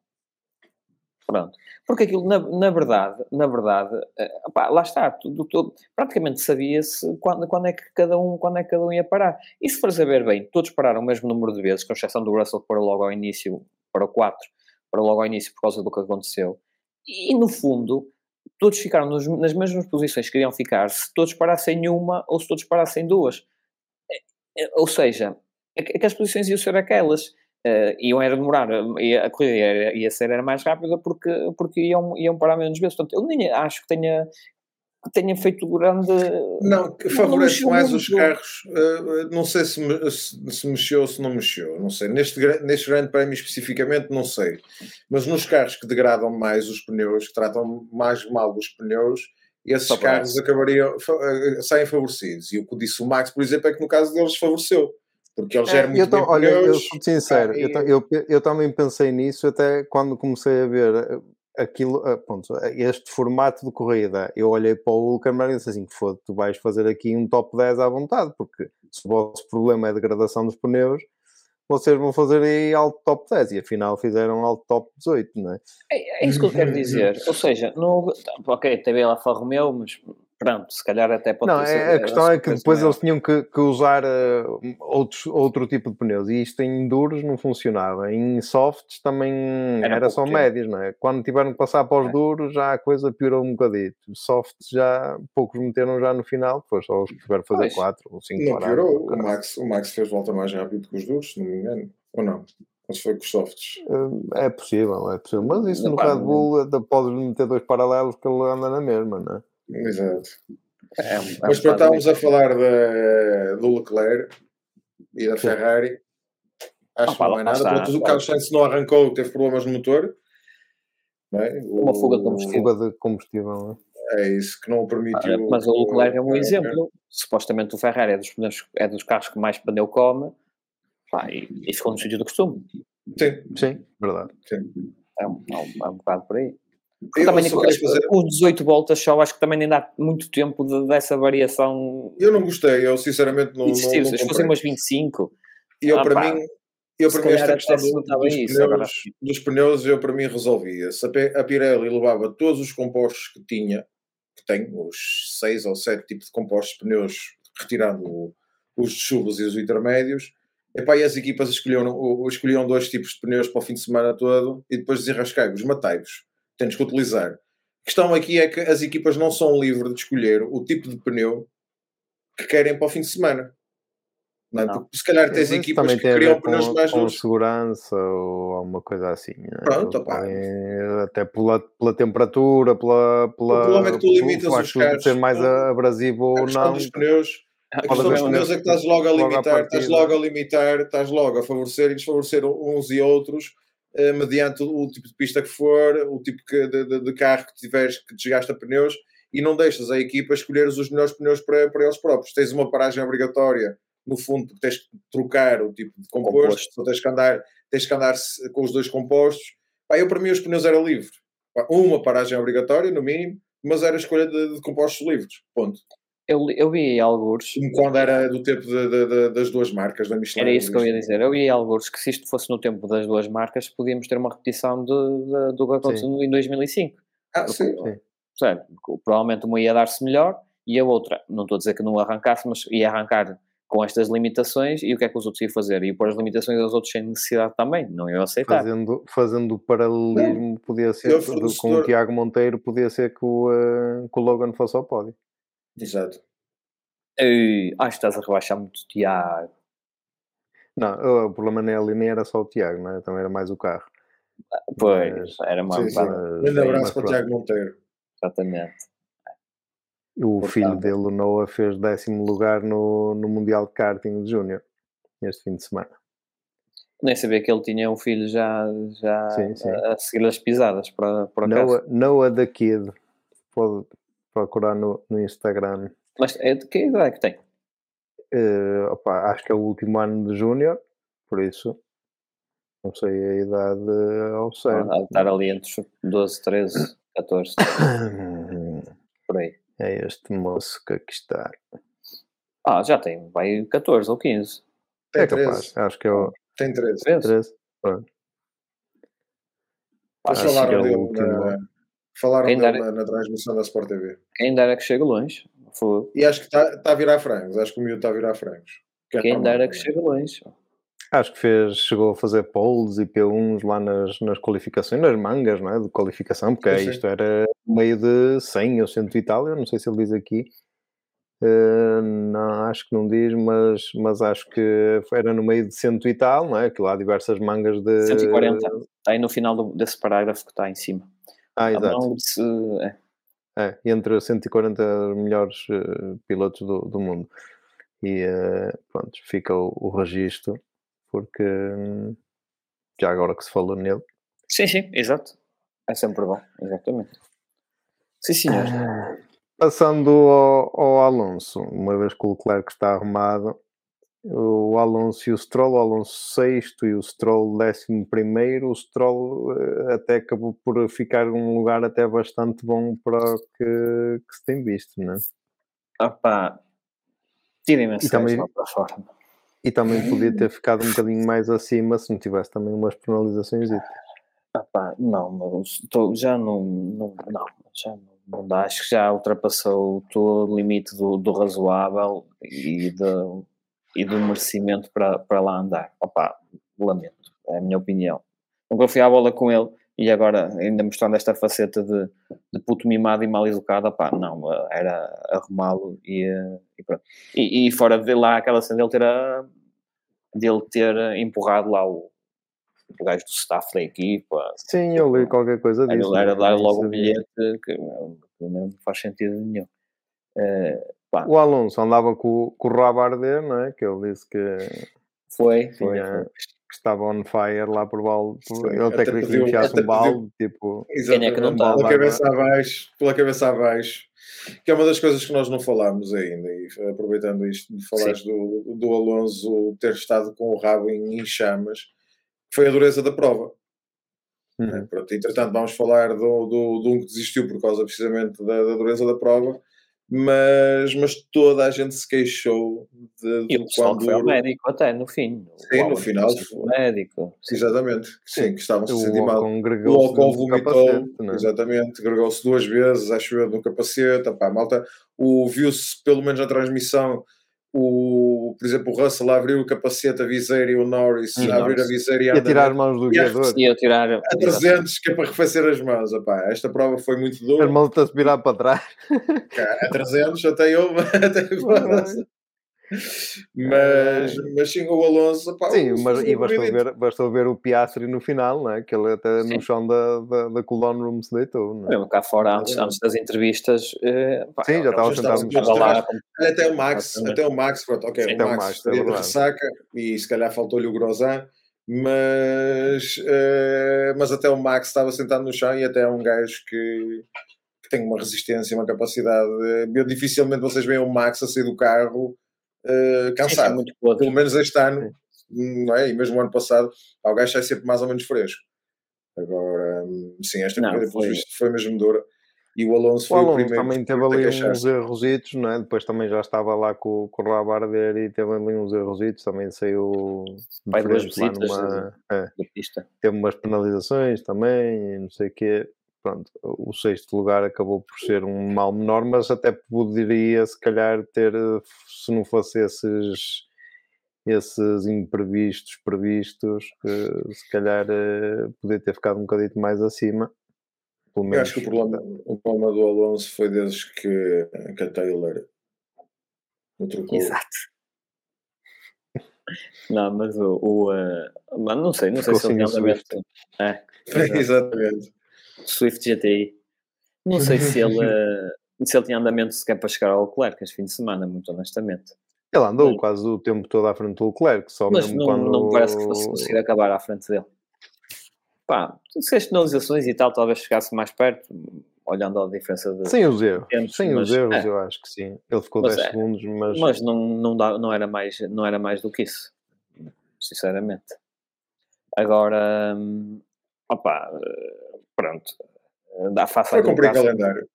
Pronto. Porque aquilo, na, na verdade, na verdade, eh, opá, lá está, tudo, tudo, praticamente sabia-se quando, quando, é que cada um, quando é que cada um ia parar. E se for saber bem, todos pararam o mesmo número de vezes, com exceção do Russell para logo ao início, para o 4, para logo ao início por causa do que aconteceu. E, no fundo, todos ficaram nos, nas mesmas posições que queriam ficar se todos parassem uma ou se todos parassem duas. É, é, ou seja, aquelas posições iam ser aquelas uh, iam era demorar, ia, a corrida ia, ia ser era mais rápida porque, porque iam, iam parar menos vezes. Portanto, eu nem acho que tenha, que tenha feito grande. Não, que favorece mais muito. os carros. Uh, não sei se, se, se, mexeu ou se não mexeu. Não sei. Neste, neste grande prémio especificamente, não sei. Mas nos carros que degradam mais os pneus, que tratam mais mal os pneus, esses Só carros acabariam, saem favorecidos. E o que disse o Max, por exemplo, é que no caso deles favoreceu porque ele gera é, muito eu Olha, eu sou sincero, eu, eu, eu, também pensei nisso até quando comecei a ver eh, aquilo, eh, pronto, este formato de corrida. Eu olhei para o Hulkenberg e disse assim, foda tu vais fazer aqui um top 10 à vontade, porque se o vosso problema é a degradação dos pneus, vocês vão fazer aí alto top 10 e afinal fizeram alto top 18, não é? É, é isso que eu quero dizer. Ou seja, no, ok, teve lá Alfa Romeo, mas pronto, se calhar até pode Não, é, a questão é que depois eles tinham que, que usar uh, outros, outro tipo de pneus e isto em duros não funcionava. Em softs também era, era só médios, não é? Quando tiveram que passar para os é. duros já a coisa piorou um bocadito. Softs já poucos meteram já no final, depois só os que tiveram fazer 4 ou 5 Não piorou, o Max, o Max fez volta mais rápido que os duros, se não me engano, ou não? Mas foi com os softs. Eh, é possível, é possível. Mas isso no Red Bull podes meter dois paralelos que ele anda na mesma, não é? Exato. É, é Mas para estarmos a falar de, do Leclerc e da Ferrari, acho que não é nada. Está, o Carlos Sainz não arrancou, teve problemas no motor. É? O, Uma fuga de combustível. Fuga de combustível é? é isso que não o permitiu. Ah, mas o Leclerc é um exemplo. Supostamente o Ferrari é dos, é dos carros que mais pneu come pá, e, e ficou no sítio do costume. Sim, sim, verdade. Sim. É, um, é, um, é um bocado por aí. Eu também, fazer... Com 18 voltas só, acho que também nem dá muito tempo de, dessa variação. Eu não gostei, eu sinceramente não. Existir, não, não se fossem umas 25. E eu, ah, para pá, mim, eu para mim, esta questão do, dos, pneus, dos pneus, eu para mim resolvia. Se a Pirelli levava todos os compostos que tinha, que tem, os 6 ou 7 tipos de compostos de pneus, retirando os de chuvas e os intermédios, Epá, e as equipas escolhiam, escolhiam dois tipos de pneus para o fim de semana todo e depois desenrascai-vos, matai-vos tens que utilizar. A questão aqui é que as equipas não são livres de escolher o tipo de pneu que querem para o fim de semana. Não, é? não. Porque se calhar tens equipas que criam pneus com, mais com segurança ou alguma coisa assim. É? Pronto, Até pela, pela temperatura, pela, pela. O problema é que tu limitas os carros. ser mais abrasivo ou não. Dos pneus, a questão dos pneus é que estás logo a limitar, estás logo a limitar, estás logo a favorecer e desfavorecer uns e outros mediante o, tipo de pista que for, o tipo de, de, de, carro que tiveres que desgasta pneus e não deixas a equipa escolher os melhores pneus para, para eles próprios. Tens uma paragem obrigatória, no fundo, porque tens que trocar o tipo de composto, composto. tens que andar, tens que andar com os dois compostos. Pá, eu, para mim, os pneus eram livres. Uma paragem obrigatória, no mínimo, mas era a escolha de, de compostos livres. Ponto. Eu, eu vi alguns. Quando era do tempo de, de, de, das duas marcas, da Michelin. Era isso que eu ia dizer. Eu vi alguns que, se isto fosse no tempo das duas marcas, podíamos ter uma repetição de, do que aconteceu em 2005. Ah, sim. sim. provavelmente uma ia dar-se melhor e a outra, não estou a dizer que não arrancasse, mas ia arrancar com estas limitações e o que é que os outros iam fazer? Iam pôr as limitações dos outros sem necessidade também, não iam aceitar. Fazendo, fazendo o paralelismo, podia ser, com o Tiago Monteiro, podia ser que o, uh, que o Logan fosse ao pódio. Exato. Acho que estás a rebaixar muito Tiago. Não, o problema nele nem era só o Tiago, não é? também era mais o carro. Pois, Mas- era uma Sim, sim. mas- Um grande abraço mas para o. Tiago Monteiro. Exatamente. O Portanto- filho dele, o Noah, fez décimo lugar no, no Mundial de Karting de Júnior este fim de semana. Nem sabia que ele tinha um filho já, já Sim, sim. A, a seguir as pisadas, para, acaso. Noah, Noah the Kid, pode procurar no, no Instagram. Mas é de que idade é que tem? Eh, opa, acho que é o último ano de Júnior, por isso não sei a idade ao certo. Há de estar ali entre os 12, 13, 14, por aí. É este moço que aqui está. Ah, já tem, vai 14 ou 15. Tem É capaz, 13. acho que é o Tem 13. 13. 13. Pronto. Ah, acho que é o último. na, falaram Quem dera- na, na transmissão da Sport TV. Quem dera que chegue longe. Foi. E acho que está tá a virar frangos. Acho que o miúdo está a virar frangos. Que é Quem normal dera que chegue longe. Acho que fez, chegou a fazer poles e P1s lá nas, nas qualificações, nas mangas, não é? De qualificação, porque Sim, sim. isto era meio de 100 ou 100 e tal, eu não sei se ele diz aqui. Eh, não, acho que não diz, mas, mas acho que era no meio de 100 e tal, não é? Que lá há diversas mangas de. 140. Está aí no final do- desse parágrafo que está em cima. Ah, exato. é. É, entre 140 melhores eh, pilotos do, do mundo. E eh, pronto, fica o, o registro, porque hum, já agora que se falou nele. Sim, sim, exato. É sempre bom, exatamente. Sim, senhor. Passando ao, ao Alonso, uma vez que o Leclerc está arrumado, o Alonso e o Stroll, o Alonso sexto e o Stroll décimo primeiro, o Stroll eh, até acabou por ficar um lugar até bastante bom para o que, que se tem visto, não é? Opa, tirem-me também- para fora. E também podia ter ficado um bocadinho mais acima se não tivesse também umas penalizações. Opa, não, mas estou- já não, não, não, já não, não dá. Acho que já ultrapassou todo o limite do, do razoável e, do e do merecimento para, para lá andar. Opa, lamento, é a minha opinião. Nunca fui à bola com ele e agora ainda mostrando esta faceta de, de puto mimado e mal educado, opá, não, era arrumá-lo e, eh, e pronto. E, e fora de lá aquela cena dele ter, a- dele ter empurrado lá o, o gajo do staff da equipa, Sim, eu li qualquer coisa era, disso. era não dar logo um sabia. bilhete que não não faz sentido nenhum. Eh, pá, O Alonso andava com, com o rabo a arder, não é? Que ele disse que, foi, foi, tinha- foi. que estava on fire lá por balde. Ele até queria que pediu- lhe enfiasse um balde, tipo. Quem é que não Exatamente. tá? Pela cabeça abaixo, pela cabeça abaixo. Que é uma das coisas que nós não falámos ainda. E aproveitando isto de falares do, do Alonso ter estado com o rabo em, em chamas, foi a dureza da prova. uhum. Pronto, entretanto, vamos falar do, do, de um que desistiu por causa precisamente da, da dureza da prova, mas, mas toda a gente se queixou de, E do o pessoal quão que foi ao médico até no fim. Sim, no final foi médico. Sim. Exatamente, que sim, que estavam se sentir O mal. O Ocon vomitou, capacete, é? exatamente, gregou-se duas vezes, acho eu, no capacete. Opá, malta, o, viu-se pelo menos na transmissão, o, por exemplo, o Russell a abrir o capacete, a viseira e o Norris E a abrir Norris. a viseira e E a a tirar as mãos do a guiador. E eu tirar. a 300 que é para arrefecer as mãos. Opá, esta prova foi muito As dura. mãos a se virar para trás. A 300 até eu. Até mas, mas sim, o Alonso. Opá, Sim, o- mas e bastou ver, bastou ver o Piastri no final, não é? Que ele até Sim. no chão da, da, da room se deitou, não é? Mesmo cá fora, antes, antes das entrevistas. eh, pá, Sim, já estava já sentado no chão. Até o Max, até o Max, pronto, ok, Sim, o até o Max Max, é ressaca e se calhar faltou-lhe o Grosjean, mas, eh, mas até o Max estava sentado no chão e até é um gajo que, que tem uma resistência, uma capacidade. eh, Eu, dificilmente vocês veem o Max a sair do carro eh, Sim, sim, cansado. muito podre. Pelo menos este ano, não é? E mesmo o ano passado, o gajo sai sempre mais ou menos fresco. Agora, hum, sim, esta Não, corrida foi- foi... mesmo dura. E o Alonso O foi o Alonso primeiro também teve ali uns errositos, não é? Depois também já estava lá com, com o rabo a arder e teve ali uns errositos, também saiu Vai duas visitas, numa- é, da pista. teve umas penalizações também, e não sei o quê. Pronto, o sexto lugar acabou por ser um mal menor, mas até poderia, se calhar, ter, eh, se não fosse esses, esses imprevistos previstos, que se calhar eh, podia ter ficado um bocadinho mais acima. Pelo Eu menos. acho que o problema, o problema do Alonso foi desde que, que a Taylor o trocou. Exato. Não, mas o. o uh, não sei, não sei se ele tem andamento. É, Exatamente. Swift GTI. Não sei se ele, se ele tinha andamento sequer para chegar ao Leclerc este fim de semana, muito honestamente. Ele andou quase o tempo todo à frente do Leclerc, só mas mesmo não, quando... não parece que fosse conseguir acabar à frente dele. Pá, se as penalizações e tal talvez chegasse mais perto, olhando a diferença de. Sem os erros, tempos, sem mas, os erros, é. eu acho que sim. Ele ficou mas 10 é. segundos, mas. Mas não, não, dá, não, era mais, não era mais do que isso, sinceramente. Agora, hum, opá, pronto. Dá, faça Foi cumprir calendário.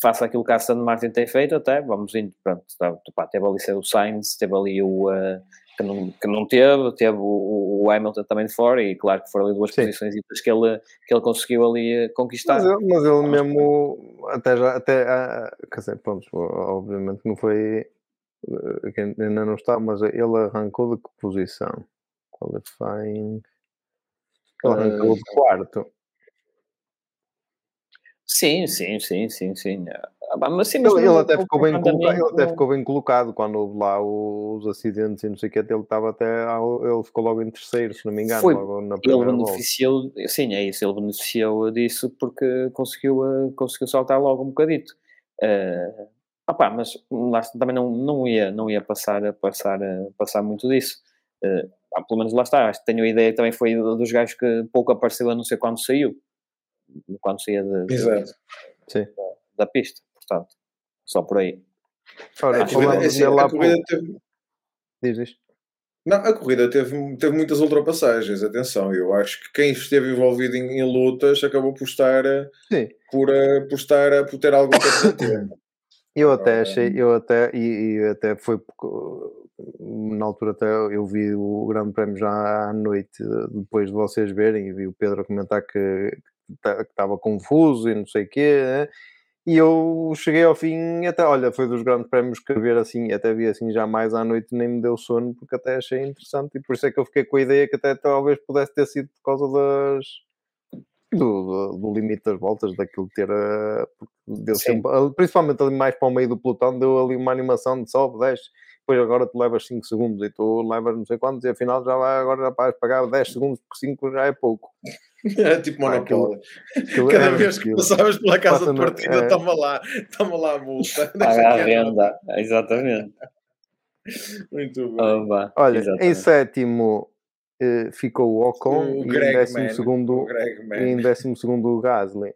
Faça aquilo que a Aston Martin tem feito, até vamos indo. Pronto, tá, pá, teve ali o Sainz, teve ali o. Uh, que não, que não teve, teve o, o, Hamilton também de fora, e claro que foram ali duas Sim. posições que ele, que ele conseguiu ali eh, conquistar. Mas ele, mas ele mesmo, até já, até, ah, quer dizer, pronto, obviamente não foi, eh, ainda não está, mas ele arrancou de que posição? Qualifying. Ele arrancou de quarto. Sim, sim, sim, sim, sim. Ah, mas, sim, mas ele, ele, até ficou bem colocado, ele até ficou bem colocado quando houve lá os acidentes e não sei o que, ele estava até, ele ficou logo em terceiro, se não me engano, Foi, logo na ele beneficiou, volta. sim, é isso, ele beneficiou disso porque conseguiu, eh, conseguiu saltar logo um bocadito. Uh, opá, mas lá, também não, não, ia, não ia passar, passar, passar muito disso. Uh, pelo menos lá está, acho que tenho a ideia também foi dos gajos que pouco apareceu a não ser quando saiu. Quando saía de, de, da, pista portanto, só por aí. Ora, a corrida, assim, a corrida teve... Diz, diz. Não, a corrida teve, teve muitas ultrapassagens, atenção, eu acho que quem esteve envolvido em, em lutas acabou por estar, Sim. por, eh, por estar por ter algo para ter. Eu até achei, eu até, e, e, até foi na altura até eu vi o Grande Prémio já à noite, depois de vocês verem, e vi o Pedro a comentar que estava confuso e não sei o quê, né? E eu cheguei ao fim, até, olha, foi dos grandes prémios que ver assim, até vi assim já mais à noite, nem me deu sono, porque até achei interessante, e por isso é que eu fiquei com a ideia que até talvez pudesse ter sido por causa das. Do, do, do limite das voltas, daquilo ter. Deu sempre, principalmente ali mais para o meio do pelotão, deu ali uma animação de sobe, desce, depois agora tu levas 5 segundos e tu levas não sei quantos, e afinal já vai, agora já vais pagar 10 segundos, porque 5 já é pouco. É tipo monopólio. Cada é vez que passavas pela casa de partida, é... toma lá, toma lá a multa. Paga a renda, exatamente. Muito bem. Olha, exatamente. em sétimo eh, ficou o Ocon o e, em décimo segundo, o em décimo segundo o Gasly.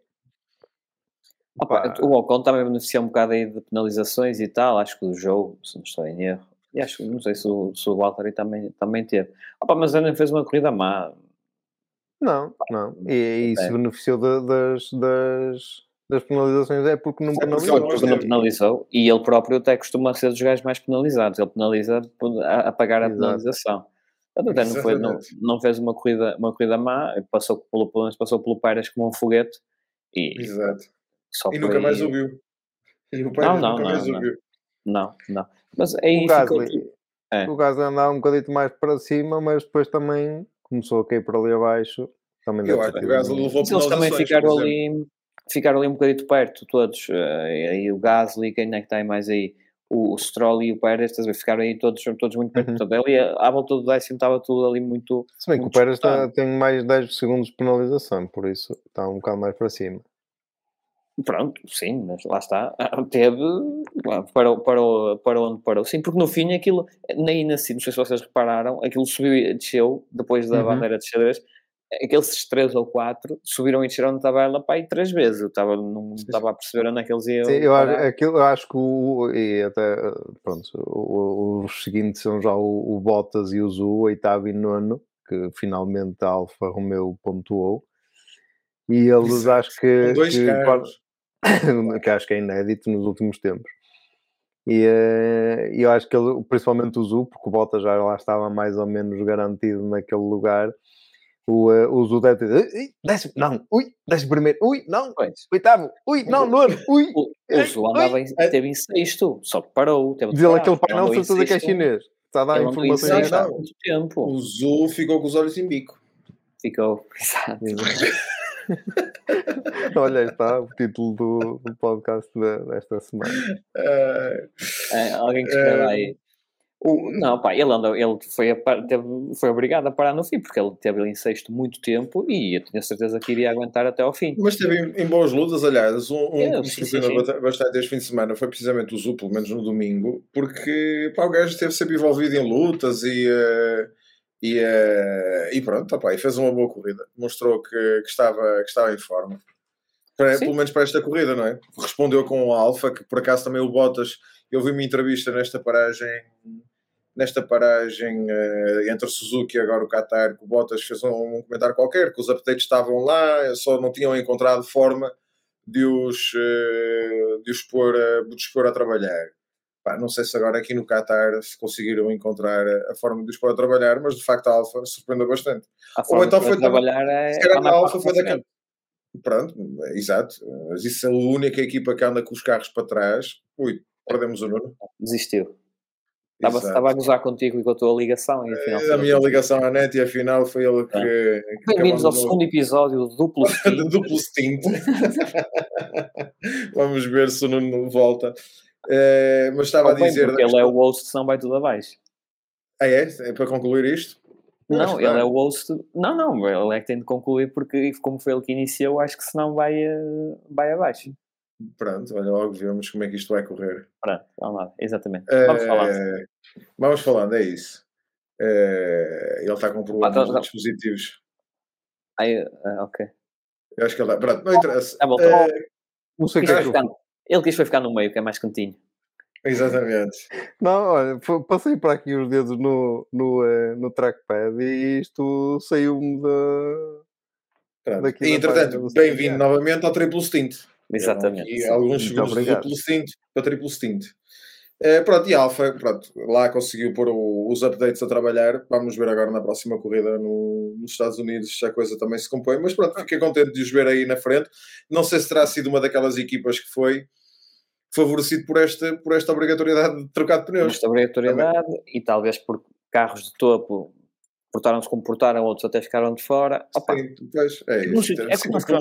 Opa, o Ocon também beneficia um bocado aí de penalizações e tal, acho que do jogo, se não estou em erro. E acho, não sei se o, se o Valtteri também, também teve. Opa, mas ele fez uma corrida má não, não. E, e se beneficiou de, das, das, das penalizações é porque não penalizou. Porque não penalizou. E ele próprio até costuma ser dos gajos mais penalizados. Ele penaliza a, a pagar a Exato. penalização. Até não, foi, não, não fez uma corrida, uma corrida má, passou pelo, pelo menos passou pelo Pérez como um foguete. E, Exato. E nunca aí... mais ouviu. E o Pérez não, não, nunca não, mais não. ouviu. Não, não. Mas aí o Gasly, ficou... é. o Gasly andava um bocadinho mais para cima, mas depois também começou a cair por ali abaixo. Também eu acho que o Gasly levou Eles também ficaram ali, ficaram ali um bocadinho perto, todos. Uh, aí o Gasly, quem é que está aí mais aí? O, o Stroll e o Pérez, estás a ver, ficaram aí todos, todos muito perto. Uhum. Portanto, ali, à volta do décimo estava tudo ali muito. Se bem que o Pérez está, tem mais 10 segundos de penalização, por isso está um bocado mais para cima. Pronto, sim, mas lá está. Teve para, para, para onde parou. Sim, porque no fim aquilo, nem assim, não sei se vocês repararam, aquilo subiu e desceu depois da uhum. bandeira de xadrez. Aqueles três ou quatro subiram e desceram na tabela para aí três vezes. Eu estava, não estava a perceber onde é que eles iam. Sim, eu, aquilo, eu acho que o, e até, pronto, os seguintes são já o, o Bottas e o Zu, oitavo e nono, que finalmente a Alfa Romeo pontuou. E eles Exato. acho que. dois que, carros que acho que é inédito nos últimos tempos. E uh, eu acho que ele, principalmente o Zu, porque o Bottas já lá estava mais ou menos garantido naquele lugar. O, uh, o Zu deve ter décimo, não, ui, décimo primeiro, ui, não, pois. oitavo, ui, não, nono, ui. O, o Zu andava em, teve em sexto, só que parou. Teve Diz ele aquele painel, certeza que é chinês. Está a dar informações. Há muito tempo. O Zu ficou com os olhos em bico. Ficou, exato. Olha, está o título do, do podcast de, desta semana. Uh, é, alguém que escreva uh, aí. O, não, pá, ele, anda, ele foi, a, teve, foi obrigado a parar no fim, porque ele teve em sexto muito tempo e eu tinha certeza que iria aguentar até ao fim. Mas teve em, em boas lutas, aliás, um, um é, que me surpreendeu bastante este fim de semana foi precisamente o Zu, pelo menos no domingo, porque pá, o gajo esteve sempre envolvido em lutas e, uh, e, uh, e pronto, pá, e fez uma boa corrida. Mostrou que, que, estava, que estava em forma. Para, pelo menos para esta corrida, não é? Respondeu com o Alfa, que por acaso também o Bottas, eu vi uma entrevista nesta paragem nesta paragem uh, entre Suzuki e agora o Qatar, que o Bottas fez um, um, comentário qualquer, que os updates estavam lá, só não tinham encontrado forma de os, uh, de os, pôr, uh, de os pôr a trabalhar. Pá, não sei se agora aqui no Qatar se conseguiram encontrar a forma de os pôr a trabalhar, mas de facto a Alfa surpreendeu bastante. Ou então foi trabalhar é... a Alfa foi daquele. Pronto, exato. Mas isso é a única equipa que anda com os carros para trás. Ui, perdemos o Nuno. Desistiu. Estava, estava a gozar contigo e com a tua ligação. E afinal, a minha ligação à net e afinal foi ele que. É. Bem-vindos ao segundo episódio do Duplo Stint. Duplo Stint. Vamos ver se o Nuno volta. Uh, mas estava a dizer. Porque ele é o host, senão vai tudo abaixo. Ah, é? É para concluir isto? Não, ele é o host. Não, não, ele é que tem de concluir porque, como foi ele que iniciou, acho que senão vai, eh, vai abaixo. Pronto, olha, logo vemos como é que isto vai correr. Pronto, vamos lá, exatamente. Vamos uh, falando. Vamos falando, é isso. Uh, ele está com problemas ah, tá, tá. dispositivos. Aí, uh, ok. Eu acho que ele está. Pronto, não interessa. Tá bom, tá não sei que é ficar, Ele quis foi ficar no meio, que é mais cantinho. Exatamente. Não, olha, passei para aqui os dedos no, no, no trackpad e isto saiu-me da. Daqui e entretanto, bem-vindo novamente ao triplo stint. Exatamente. E alguns segundos de duplo stint para triplo stint. Uh, pronto, e Alfa, pronto, lá conseguiu pôr o, os updates a trabalhar. Vamos ver agora na próxima corrida no, nos Estados Unidos se a coisa também se compõe. Mas pronto, fiquei contente de os ver aí na frente. Não sei se terá sido uma daquelas equipas que foi favorecido por esta, por esta obrigatoriedade de trocar de pneus. Esta obrigatoriedade também. e talvez por carros de topo portaram-se como portaram, outros até ficaram de fora. Opa. Sim, pois, é isso. É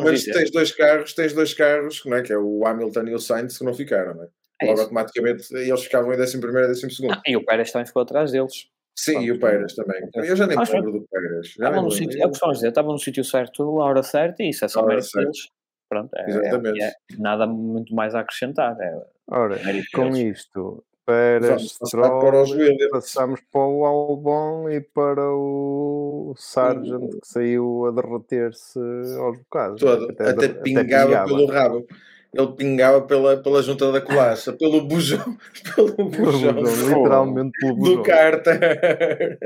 mas tens dois carros, tens dois carros, não é? que é o Hamilton e o Sainz, que não ficaram, não é? É automaticamente eles ficavam em 11 primeiro e 12 ah, E o Pérez também ficou atrás deles. Sim, Pronto. e o Pérez também. Eu já nem me lembro do Pérez. Estava no sítio, é o que dizer, estava no sítio certo, a hora certa, e isso é só mérito deles. Pronto, é, é, é, nada muito mais a acrescentar. É, Ora, com isto, para Stroll, para os passamos para o Albon e para o Sargent que saiu a derreter-se aos bocados. Todo, até, até, pingava, até pingava pelo rabo. Ele pingava pela, pela junta da colacha, pelo bujão, pelo bujão, literalmente pelo bujão. Do Carter.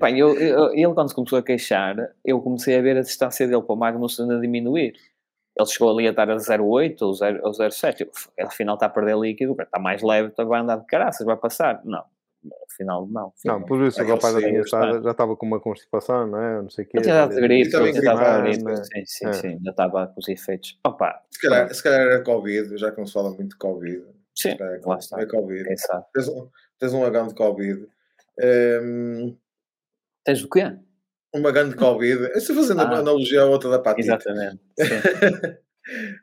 Bem, eu, eu, ele quando se começou a queixar, eu comecei a ver a distância dele para o Magnussen a diminuir ele chegou ali a estar a 0,8 ou 0,7. Afinal está a perder líquido, está mais leve, então vai andar de caraças, vai passar. Não, afinal não. Afinal, não, por isso o rapaz já, estava, já estava com uma constipação, não é? Não sei o quê. Já estava gripe, já estava gripe, sim, sim, é. sim, já estava com os efeitos. Opa, se, calhar, se calhar era Covid, já que não se fala muito de Covid. Sim, é, lá está. É Covid. Tens um, tens um agão de Covid. Um... Tens o quê? uma grande Covid. Estou fazendo ah, uma analogia à outra da Patita. Exatamente.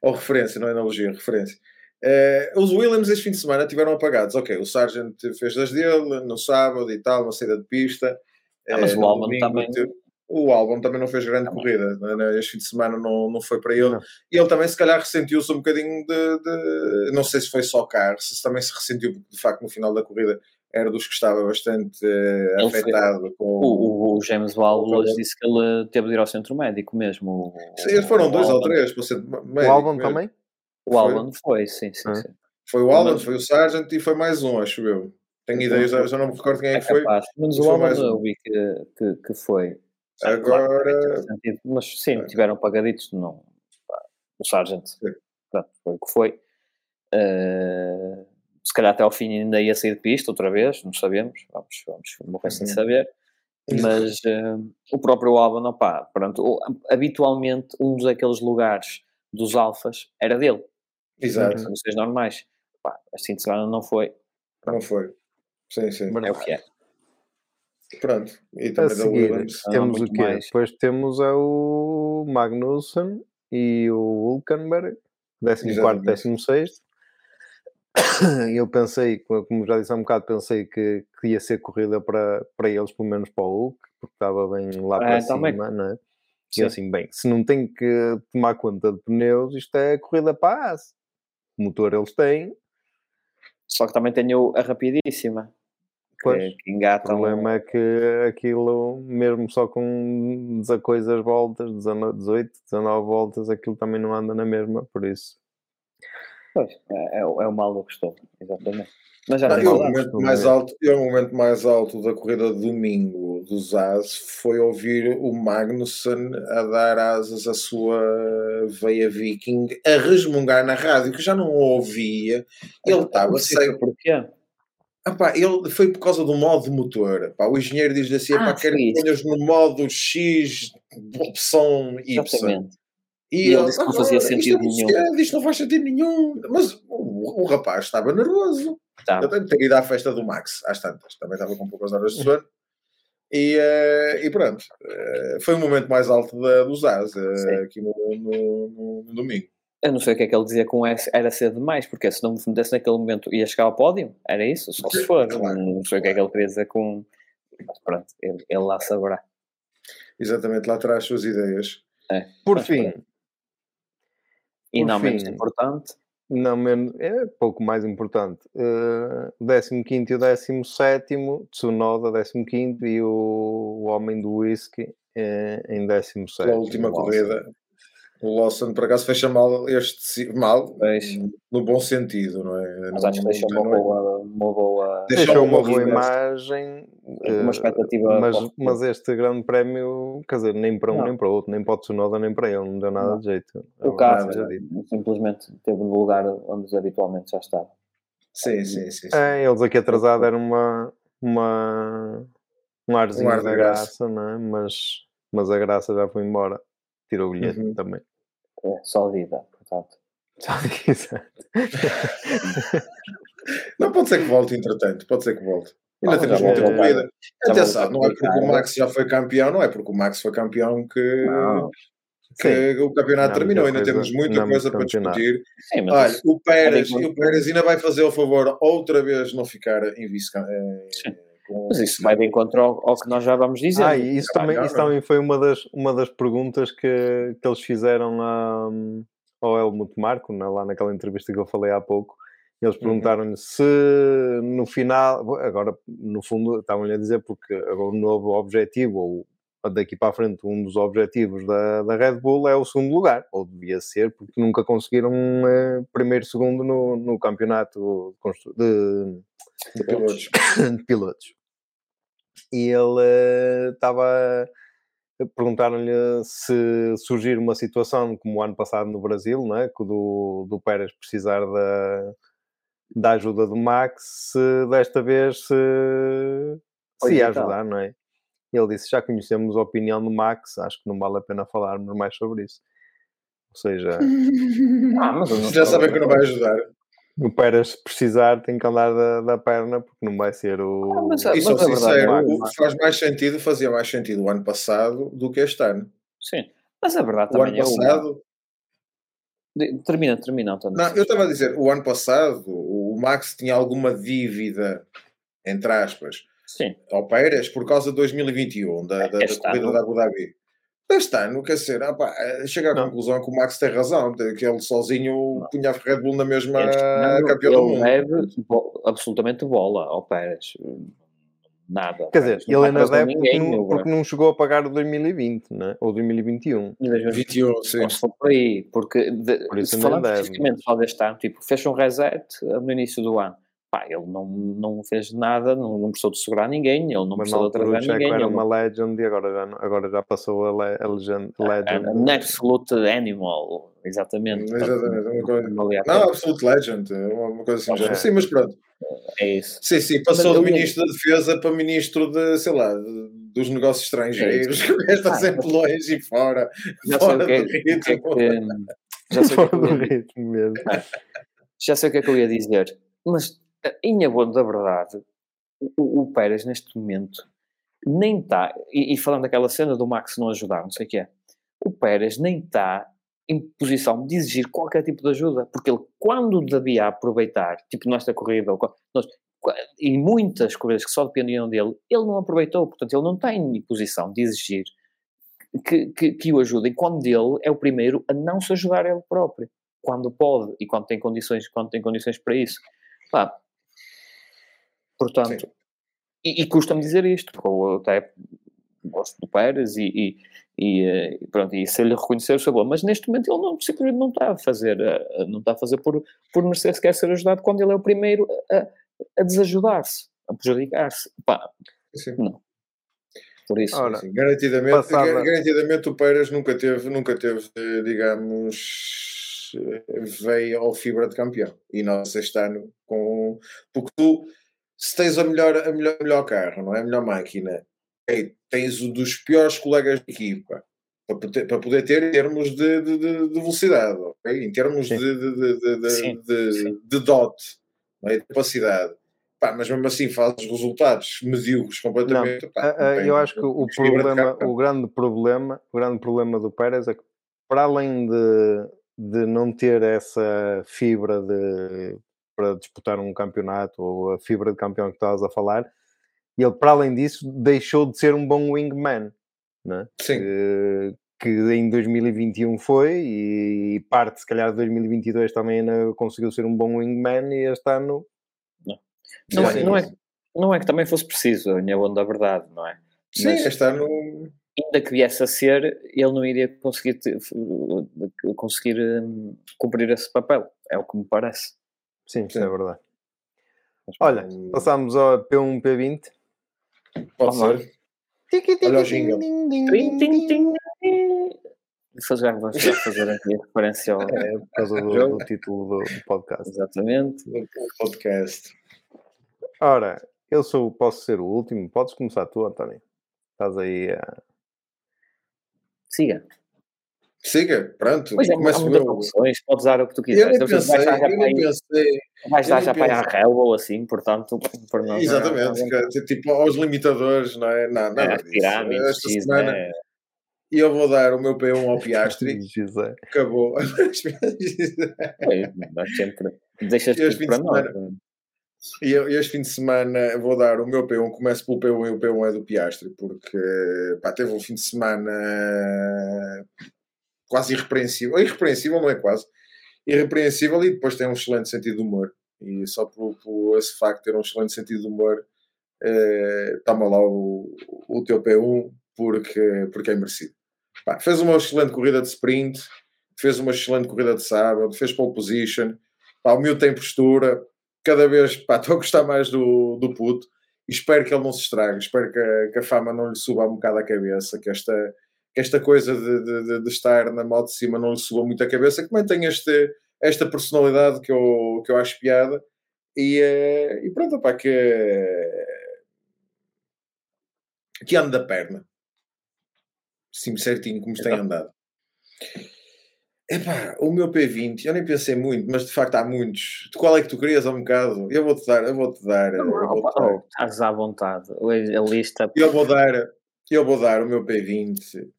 Ou referência, não é analogia, referência. Uh, os Williams este fim de semana tiveram apagados. Ok, o Sargent fez das dele no sábado e tal, uma saída de pista. Ah, mas uh, o Albon também. O Albon também não fez grande também. corrida. Né? Este fim de semana não, não foi para ele. Não. E ele também, se calhar, ressentiu-se um bocadinho de, de, Não sei se foi só carro, se também se ressentiu, porque de facto no final da corrida era dos que estava bastante uh, afetado foi, com o, o, James Wallace disse que ele teve de ir ao centro médico mesmo. Sim, foram o dois ou três para ser médico. O Albon também? O Albon foi, sim, sim, sim. Foi o Albon, foi o Sargent e foi mais um, acho eu. Tenho ideia, já, já não me recordo quem é, é que foi. Mas o Albon eu vi que, que, que foi. Agora. Mas sim, é. tiveram pagaditos, não. O Sargent, pronto, foi o que foi. Uh, se calhar até ao fim ainda ia sair de pista outra vez, não sabemos, vamos, vamos uma sem uhum. saber. Mas uh, o próprio Albon, opá, pronto, habitualmente um dos aqueles lugares dos alfas era dele. Exato. Não sei normais. Pá, assim de semana não foi. Não foi. Sim, sim. É o que é. Pronto. E também a seguir, Williams. temos o quê? Mais. Depois temos o Magnussen e o Hulkenberg, 14 16 eu pensei, como já disse há um bocado, pensei que, que ia ser corrida para, para eles, pelo menos para o Hulk, porque estava bem lá para É, também. cima, não é? Sim. E assim, bem, se não tem que tomar conta de pneus, isto é corrida para a AS. Motor eles têm, Só que também tenho a rapidíssima. Que, Pois. que o problema é que aquilo, mesmo só com desacoisas voltas, 19, 18, 19 voltas, aquilo também não anda na mesma, por isso. Pois, é, é, o- é o mal do costume, exatamente. Mas já Não, eu, o momento mais é? alto, eu, o momento mais alto da corrida de domingo dos AS foi ouvir o Magnussen a dar asas à sua veia viking a resmungar na rádio, que já não o ouvia. Ele estava seco. Porquê? Ah, pá, ele foi por causa do modo motor. Pá, o engenheiro diz-lhe assim: Ah, pá, quero que ponhas no modo X, opção Y. Exatamente. E, E ele disse que não fazia "Ah, isto é sentido nenhum." Isto não faz sentido nenhum. Mas o, o rapaz estava nervoso. Tá. Eu tenho que ter ido à festa do Max, às tantas. Também estava com poucas horas de sono. E, eh, e pronto. Eh, foi o momento mais alto da, dos AS eh, Sim. aqui no, no- no- no domingo. Eu não sei o que é que ele dizia com esse, era cedo demais, porque se não me metesse naquele momento ia chegar ao pódio, era isso, só se for. Claro. Não sei o que é que ele queria dizer com. Mas pronto, ele, ele lá saberá. Exatamente, lá traz as suas ideias. Por Mas fim, E Por não menos fim. importante, Não, menos, é pouco mais importante. Uh, o 15 e o 17, Tsunoda 15 e o, o homem do whisky eh, em 17. Pela última corrida, o Lawson por acaso fecha mal este mal no bom sentido, não é? mas acho que deixou uma é- boa, uma boa, Deixou uma boa imagem, uma eh, expectativa. mas, o mas este grande prémio, quer dizer, nem para um Não. nem para o outro, nem para o Tsunoda nem para ele, não deu nada Não. de jeito. o É carro seja dito. simplesmente esteve no lugar onde habitualmente já estava. Sim, sim, sim. sim. É, eles aqui atrasados eram uma, uma, um arzinho ar de da graça. graça, não é? Mas, mas a graça já foi embora. Tirou o bilhete Uhum. também. É, só vida, portanto. Só isso. Não pode ser que volte, entretanto, pode ser que volte. Ainda Ah, temos já muita corrida. Já Atenção, não é porque o Max já foi campeão, não é porque o Max foi campeão que, Não. que o campeonato Não, terminou. Ainda coisa- temos muita não, coisa para campeonato. discutir. Sim, mas Olha, isso- o Pérez, e o Pérez ainda vai fazer o favor outra vez não ficar em vice. Mas isso vai de encontro ao, ao que nós já vamos dizer. Ah, isso também, isso não. também foi uma das, uma das perguntas que, que eles fizeram a, ao Helmut Marko, né, lá naquela entrevista que eu falei há pouco. Eles Uhum. perguntaram-lhe se no final, agora no fundo estavam-lhe a dizer porque o novo objetivo, ou daqui para a frente, um dos objetivos da, da Red Bull é o segundo lugar, ou devia ser, porque nunca conseguiram eh, primeiro, segundo no, no campeonato de de, de pilotos. de pilotos. E ele eh, estava. Perguntaram-lhe se surgir uma situação como o ano passado no Brasil, não é? que o do, do Pérez precisar da, da ajuda do Max, se desta vez se, se ia então. ajudar, não é? Ele disse: Já conhecemos a opinião do Max, acho que não vale a pena falarmos mais sobre isso. Ou seja, Ah, Já sabem que não vai ajudar. O Pérez, se precisar, tem que andar da, da perna, porque não vai ser o. Ah, mas- E sou verdade sincero, é- o- faz mais sentido, fazia mais sentido o ano passado do que este ano. Sim. Mas a verdade O ano também é uma. passado, De- Termina, termina, António. não, eu estava a dizer, o ano passado o Max tinha alguma dívida, entre aspas, Sim. ao Pérez por causa de 2021, da, da, da corrida ano. da Abu Dhabi. Este ano, quer dizer, ah pá, eh, chega à Não. conclusão que o Max tem razão, que ele sozinho punha a Red Bull na mesma campeão do mundo. deve bo- absolutamente bola ao Pérez. Nada. Quer dizer, não ele ainda deve porque não, porque não chegou a pagar o 2020, né? ou 2021. em 2021. 21, sim. Ou por aí, porque de, Por isso se deve. especificamente só deste ano, tipo, fecha um reset eh, no início do ano. Pá, ele não, não fez nada, não, não precisou de segurar ninguém, ele não precisou de atrasar Checo ninguém. era ele uma legend e agora já, agora já passou a, le, a legend, legend. An absolute animal, exatamente. Exatamente, uma coisa- Não. Absolute Legend, é uma coisa assim. do É. Sim, mas pronto. É isso. Sim, sim, passou de ministro da Defesa para ministro de, sei lá, de- dos negócios estrangeiros. É está Ah, sempre longe e fora. Já sei fora o que é, do que, é ritmo. que- já sei o que, é que Fora eu do ia- ritmo mesmo. já sei o que é que eu ia dizer, mas em abono da verdade, o, o Pérez neste momento nem está, e, e falando daquela cena do Max não ajudar, não sei o que é, o Pérez nem está em posição de exigir qualquer tipo de ajuda, porque ele, quando devia aproveitar, tipo nesta corrida, nós, e muitas corridas que só dependiam dele, ele não aproveitou, portanto, ele não está em posição de exigir que, que, que o ajudem quando ele é o primeiro a não se ajudar ele próprio, quando pode e quando tem condições, quando tem condições para isso. Pá, portanto, e, e custa-me dizer isto, porque eu até gosto do Pérez e, e, e, eh, pronto, e se ele reconhecer o seu mas neste momento ele não, simplesmente não está a fazer, eh, não está a fazer por, por merecer sequer ser ajudado quando ele é o primeiro a, a desajudar-se, a prejudicar-se. Pá, Sim. não. Por isso, Ora, sim, garantidamente, garantidamente o Pérez nunca teve, nunca teve, digamos, veio ao fibra de campeão. E nós este ano, com, porque tu, se tens a melhor, a melhor, melhor carro, não é? A melhor máquina, tens um dos piores colegas de equipa para poder, ter em termos de, de, de, de velocidade, okay? em termos sim. de, de, sim, de, sim. de dot, é? de capacidade. Pá, mas mesmo assim faz resultados medíocres completamente. Não, pá, não eu acho que o problema, o grande problema, o grande problema do Pérez é que para além de, de não ter essa fibra de, para disputar um campeonato ou a fibra de campeão que estavas a falar, ele para além disso deixou de ser um bom wingman, né? Sim. Que, que em 2021 foi e parte se calhar de 2022 também ainda conseguiu ser um bom wingman e este ano não, é, não, é, não é que também fosse preciso, a minha onda da verdade, não é? Sim, Mas, este ano. Ainda que viesse a ser, ele não iria conseguir, conseguir um, cumprir esse papel, é o que me parece. Sim, Sim. é verdade. Olha, passamos ao P1, P20. Pode ser. Olha o jingle. Fazer, vamos fazer aqui a referência ao é, por causa do, do título do, do podcast. Exatamente. Do podcast. Ora, eu sou, posso ser o último. Podes começar tu, António. Estás aí a. Siga. Siga, pronto. Pois é, há muitas opções, podes usar o que tu quiseres. Eu nem pensei, vais dar eu nem pensei. Vais dar já para a réu ou assim, portanto, por não. Exatamente, não, não, tipo aos limitadores, não é? Não, nada é. Pirâmides, Esta X, semana. É... E eu vou dar o meu P1 ao Piastri. Acabou. é, sempre. Deixas tudo para nós. E eu, este fim de semana vou dar o meu P1, começo pelo P1 e o P1 é do Piastri, porque pá, teve um fim de semana quase irrepreensível. Irrepreensível não é quase. Irrepreensível e depois tem um excelente sentido de humor. E só por, por esse facto ter um excelente sentido de humor, eh, toma lá o, o teu P1 porque, porque é merecido. Pá, fez uma excelente corrida de sprint, fez uma excelente corrida de sábado, fez pole position. Pá, o meu tem postura, cada vez estou a gostar mais do, do puto e espero que ele não se estrague, espero que a, que a fama não lhe suba um bocado a cabeça, que esta, esta coisa de, de, de, estar na moto de cima não lhe suba muito a cabeça, que mantém este, esta personalidade que eu, que eu acho piada e, eh, e pronto, pá, que, que ande da perna. Sim, certinho, como se tem andado. Epá, o meu P20, eu nem pensei muito, mas de facto há muitos. De qual é que tu querias um bocado? Eu vou-te dar, eu vou-te dar. Não, eu vou dar. Estás à vontade. A lista. Eu vou dar, eu vou dar o meu P20.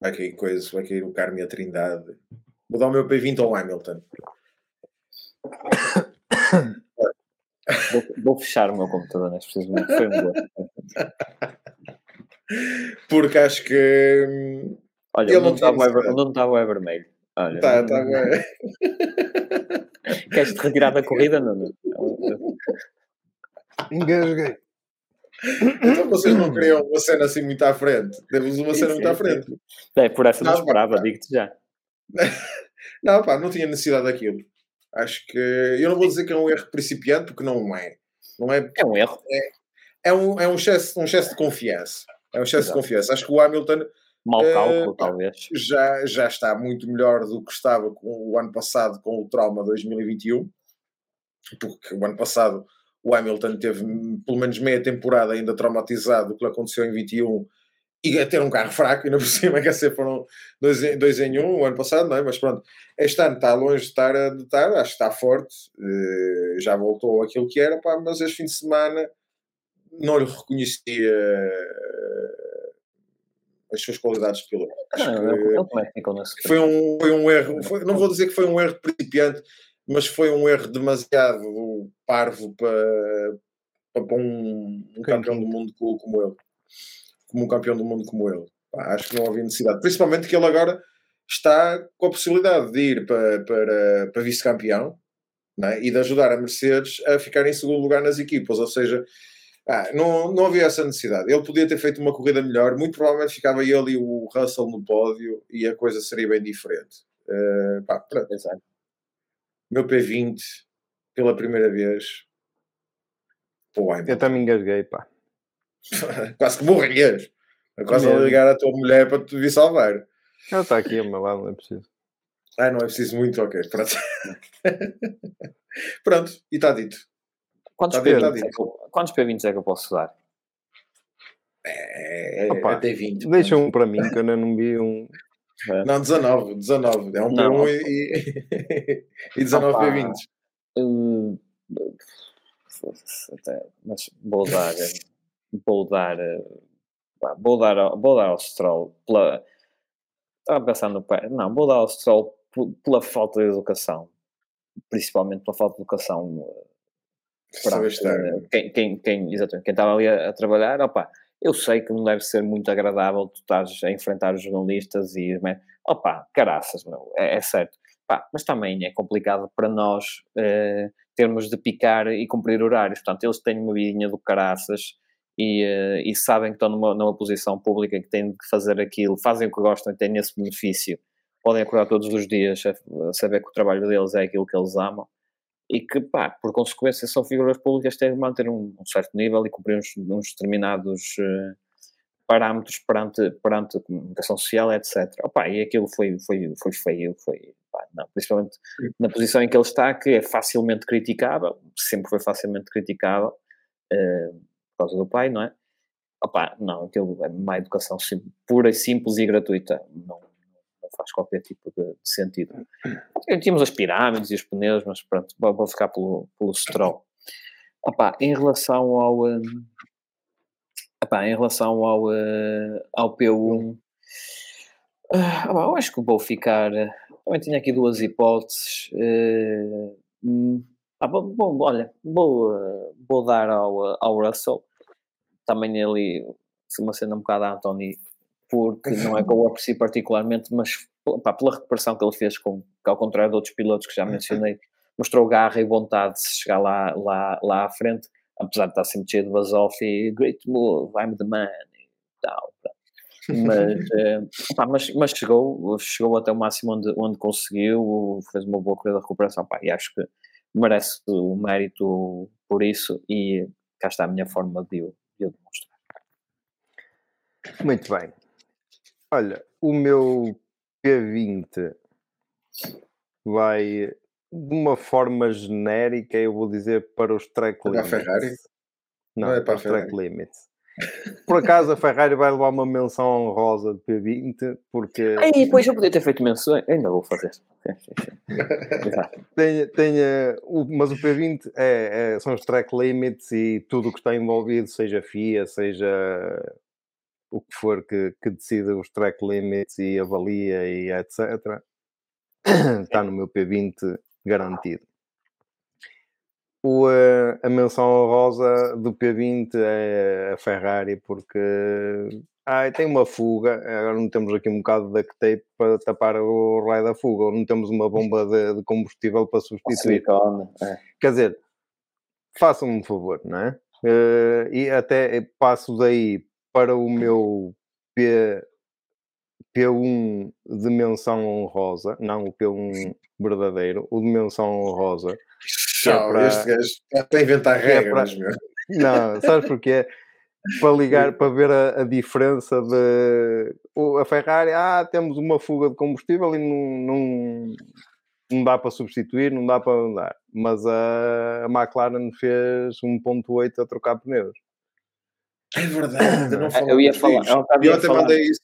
Vai cair coisa, vai cair o Carme a Trindade. Vou dar o meu P20 ao Hamilton. Vou, vou, fechar o meu computador neste preciso momento. Foi um boa. Porque acho que hum, Olha, ele não está tá o vermelho. Olha, está, está bem. Queres-te retirar da corrida, não? Engasguei. Então vocês não queriam uma cena assim muito à frente. Temos uma cena muito à frente. É, por essa não, não esperava, digo-te já. Não, pá, não tinha necessidade daquilo. Acho que. Eu não vou dizer que é um erro principiante, porque não é. Não é, é um erro. É, é, um, é um, excesso, um excesso de confiança. É um excesso Exato. de confiança. Acho que o Hamilton Mal cálculo, uh, talvez. Já, já está muito melhor do que estava com o ano passado com o trauma 2021, porque o ano passado o Hamilton teve pelo menos meia temporada ainda traumatizado do que aconteceu em 21 e a ter um carro fraco, ainda por cima, que ser foram dois em, dois em um o ano passado, não é? Mas pronto, este ano está longe de estar, de estar acho que está forte, uh, já voltou aquilo que era, pá, mas este fim de semana não lhe reconhecia as suas qualidades de piloto. Acho Não, que, que foi, um, foi um erro, foi- não vou dizer que foi um erro principiante, mas foi um erro demasiado parvo para, para, um, um campeão do mundo co- como ele. Como um campeão do mundo como ele. Acho que não havia necessidade. Principalmente que ele agora está com a possibilidade de ir para, para, para vice-campeão né? e de ajudar a Mercedes a ficar em segundo lugar nas equipas. Ou seja, ah, não, não havia essa necessidade. Ele podia ter feito uma corrida melhor, muito provavelmente ficava ele e o Russell no pódio e a coisa seria bem diferente. Eh, pá, pronto. Exato. Meu P20 pela primeira vez. Pô, ai, Eu também engasguei, pá. quase que morrias. Quase a ligar à tua mulher para te vir salvar. Ela está aqui ao meu lado, não é preciso. Ah, não é preciso muito, ok. Pronto. Pronto, e está dito. Quantos, Tá dito, P20 tá é dito. que eu- quantos P20 é que eu posso dar? É, é, Opa, é T20. Deixa um para mim, que eu ainda não vi um. Não, 19, 19. É um Não. P1 e, e, e 19 Opa. P20. Hum, até- mas vou dar. Vou dar. Vou dar, ao- vou dar ao Stroll pela. Estava a pensar no pé. Não, vou dar ao Stroll pela falta de educação. Principalmente pela falta de educação estar. eh, quem, quem, quem, exatamente, quem estava ali a, a trabalhar, opa, eu sei que não deve ser muito agradável tu estás a enfrentar os jornalistas e mé- opa, caraças, meu, é, é certo. Pá, mas também é complicado para nós eh, termos de picar e cumprir horários. Portanto, eles têm uma vidinha do caraças e, eh, e sabem que estão numa, numa posição pública que têm de fazer aquilo, fazem o que gostam e têm esse benefício. Podem acordar todos os dias a saber que o trabalho deles é aquilo que eles amam e que, pá, por consequência, são figuras públicas que têm de manter um, um certo nível e cumprir uns, uns determinados eh, parâmetros perante, perante a comunicação social, etc. Opa, e aquilo foi, foi, foi feio, foi, pá, não, principalmente na posição em que ele está, que é facilmente criticável, sempre foi facilmente criticável, eh, por causa do pai, não é? Opa, não, aquilo é má educação sim- pura e simples e gratuita, não faz qualquer tipo de, de sentido. Tínhamos as pirâmides e os pneus, mas pronto, vou, vou ficar pelo, pelo Stroll. Opa, em relação ao. hum, epá, em relação ao, eh, ao P1, ah, opá, eu acho que vou ficar. eh, Também tinha aqui duas hipóteses. eh, hum, ah, bom, bom, olha, vou, eh, vou dar ao, eh, ao Russell. Também ali, foi uma cena um bocado a Anthony, porque não é que eu o aprecio particularmente, mas pá, pela recuperação que ele fez, com, ao contrário de outros pilotos que já mencionei, mostrou garra e vontade de chegar lá, lá, lá à frente, apesar de estar sempre cheio de basófia e great move, I'm the man e tal. Mas, eh, pá, mas, mas chegou, chegou até o máximo onde, onde conseguiu, fez uma boa corrida de recuperação, pá, e acho que merece o mérito por isso e cá está a minha forma de o, de o demonstrar. Muito bem. Olha, o meu P20 vai de uma forma genérica, eu vou dizer para os track É para a limits. Ferrari? Não, Não é para para os track limits. Por acaso a Ferrari vai levar uma menção honrosa de P20 porque Aí, depois eu podia ter feito menção, ainda vou fazer. Tem, tem, eh, mas o P20 é, é- são os track limits e tudo o que está envolvido, seja FIA, seja o que for que, que decida os track limits e avalia e etc. Está no meu P20 garantido. O, eh, a menção honrosa do P20 é a Ferrari porque ai, tem uma fuga, agora não temos aqui um bocado de duct tape para tapar o raio da fuga, ou não temos uma bomba de, de combustível para substituir. Silicone, é. Quer dizer, façam-me um favor, não é? Eh, e até passo daí para o meu P, P1 de menção honrosa, não o P1 verdadeiro, o de menção honrosa. que é Tchau, para- este gajo está a inventar é regras, para- meu. Não, sabes porquê? Para ligar, para ver a, a diferença de a Ferrari, ah, temos uma fuga de combustível e não, não, não dá para substituir, não dá para andar. Mas a, a McLaren fez 1.8 a trocar pneus. É verdade, não Ah, Eu ia falar, eu, Eu ia até falar mandei isso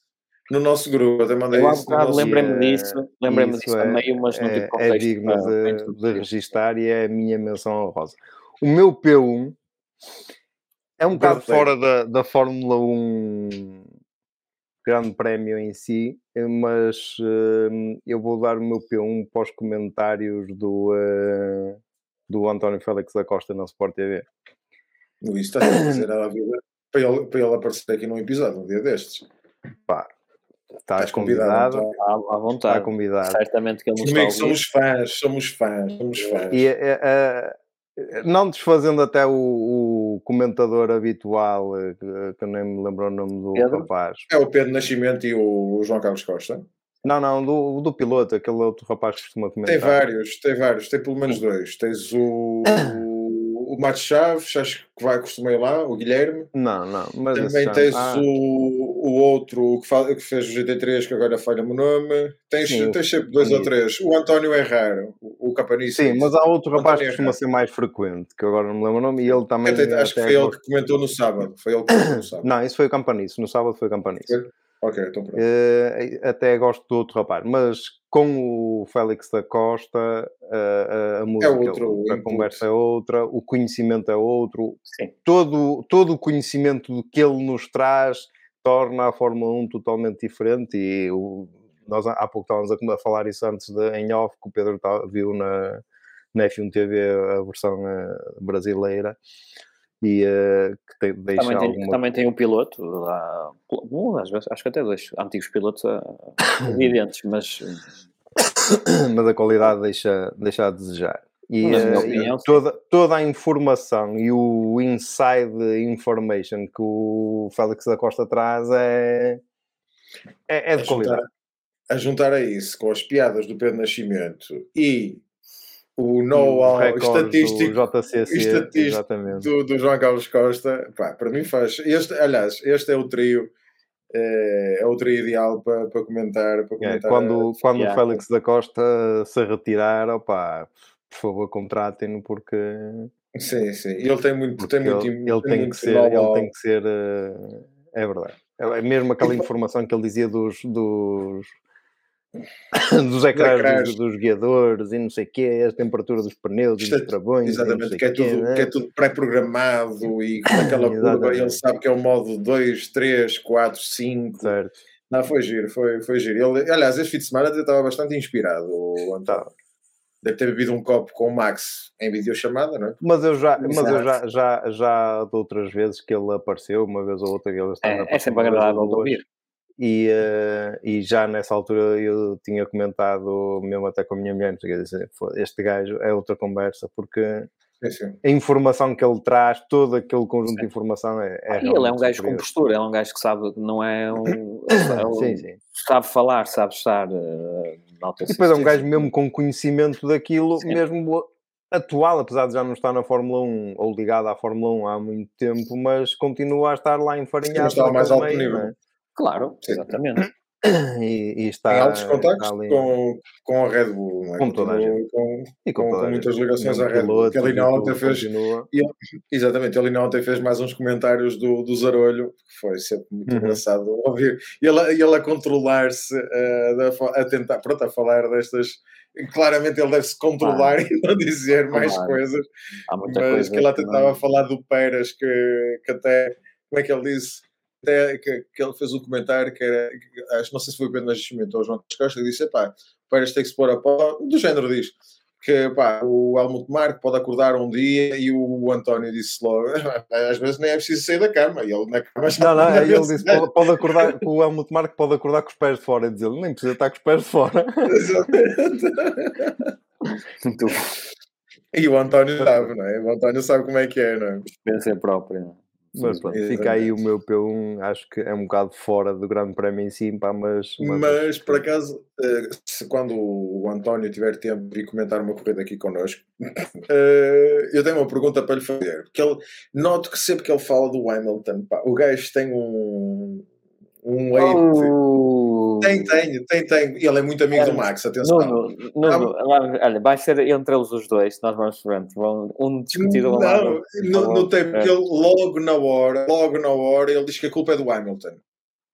no nosso grupo, até mandei eu isso no bocado nosso lembrei-me E, disso, lembrei-me isso disso é- a meio, mas não tive é, é contexto digno para- para de, de registar e é a minha menção honrosa. O meu P1 é um bocado fora da, da Fórmula 1 grande prémio em si, mas uh, eu vou dar o meu P1 para os comentários do, uh, do António Félix da Costa na Sport TV. Luís, está a fazer a vida para ele, para ele aparecer aqui num episódio, um dia destes. Pá, Estás convidado. convidado à, à, vontade. Está convidado. Certamente que ele nos Comigo somos fãs, somos fãs, somos fãs. E, uh, não desfazendo até o, o comentador habitual, que, que, nem me lembro o nome do Pedro? rapaz. É o Pedro Nascimento e o João Carlos Costa. Não, não, do, do piloto, aquele outro rapaz que costuma comentar. Tem vários, tem vários, tem pelo menos dois. Tens o, o Matos Chaves, acho que vai, costuma ir lá, o Guilherme. Não, não, mas também tens ah. o, o outro que, faz, que fez o GT3, que agora falha-me o nome. Tens, Sim, tens sempre dois ou três. O António é raro, o, o Capanice. Sim, mas há outro rapaz que costuma ser mais frequente, que agora não me lembro o nome, e ele também. Até, acho que foi ele que comentou no sábado. Foi ele que comentou no sábado. Não, isso foi o Campanice, no sábado foi o Campanice. Ok, então pronto. Uh, até gosto do outro rapaz, mas com o Félix da Costa, uh, a música, é outro, a conversa é outra, o conhecimento é outro, Sim. todo, todo o conhecimento que ele nos traz torna a Fórmula 1 totalmente diferente e o, nós há pouco estávamos a falar isso antes de, em off, que o Pedro tá, viu na, na F1 TV a versão uh, brasileira e uh, que tem, deixa também tem, alguma... também tem um piloto lá, um, às vezes, acho que até dois antigos pilotos uh, evidentes, mas mas a qualidade deixa, deixa a desejar. E, uh, opinião, toda, toda a informação e o inside information que o Félix da Costa traz é, é, é de a qualidade. Juntar, a juntar a isso com as piadas do Pedro Nascimento e o know-how estatístico, do, JCC, estatístico do, do, João Carlos Costa, pá, para mim faz. Este, aliás, este é o trio. É, é o trio ideal para, para comentar. Para é, comentar é, quando quando o Félix da Costa se retirar, opa, por favor, contratem-no porque. Sim, sim. Ele tem muito. Tem muito ele, ele tem, que ser, ele tem que ser. É verdade. É mesmo aquela informação que ele dizia dos, dos dos ecrãs dos, dos, guiadores e não sei o quê, a temperatura dos pneus e dos travões. Exatamente, que é, tudo, né? que é tudo pré-programado e com aquela curva ele sabe que é o modo 2, 3, 4, 5. Certo. Não, foi giro, foi, foi giro. Ele, aliás, este fim de semana eu estava bastante inspirado, o António. Deve ter bebido um copo com o Max em videochamada, não é? Mas eu já, mas eu já, já, já de outras vezes que ele apareceu, uma vez ou outra que ele estava é, é sempre agradável de ouvir. E, uh, e já nessa altura eu tinha comentado, mesmo até com a minha mulher, este gajo é outra conversa, porque sim, sim. a informação que ele traz, todo aquele conjunto sim. de informação é. é e ele é um gajo superior. com postura, é um gajo que sabe, não é um. sim, sim. Sabe falar, sabe estar. Uh, e depois é um gajo mesmo com conhecimento daquilo, mesmo atual, apesar de já não estar na Fórmula 1 ou ligado à Fórmula 1 há muito tempo, mas continua a estar lá enfarinhado. Está mais alto meio, nível. É? Claro, exatamente. E, e, está em altos contactos com, com a Red Bull, é? com toda a gente. Com, e com, com, com muitas ligações à Red Bull. Que ele na ontem fez. Ele, exatamente, ele na ontem fez mais uns comentários do, do Zarolho, que foi sempre muito uhum. engraçado ouvir. E ele, ele a controlar-se, uh, a, a tentar, pronto, a falar destas. Claramente ele deve-se controlar ah, e não dizer mais claro. coisas. mas coisa que ele tentava falar do Pérez, que, que até. Como é que ele disse? Até que, que, ele fez um comentário que era, que, acho, não sei se foi o Pedro Nascimento ou o João Costa, que disse: pá, o Pérez tem que se pôr a pó, do género diz que pá, o Helmut Marko pode acordar um dia e o António disse logo: às vezes nem é preciso sair da cama, e ele na cama já Não, não, ele disse: pode, pode, acordar, o Helmut Marko pode acordar com os pés de fora, e dizer: nem precisa estar com os pés de fora. Exatamente. Muito E o António sabe, não é? O António sabe como é que é, não é? Experiência própria. Mas pronto, fica aí o meu P1, acho que é um bocado fora do Grande Prémio em si, pá, mas, mas... Mas, por acaso, eh, se quando o António tiver tempo de comentar uma corrida aqui connosco, eh, eu tenho uma pergunta para lhe fazer. Porque ele, noto que sempre que ele fala do Hamilton, pá, o gajo tem um, um. Oh. Tem, tem, tem, tem. Ele é muito amigo é, do Max, atenção. Nuno, Nuno, ah, olha, vai ser entre eles os dois, nós vamos frente. Vão um discutir o Não, não, não tem, porque ele logo na hora, logo na hora, ele diz que a culpa é do Hamilton.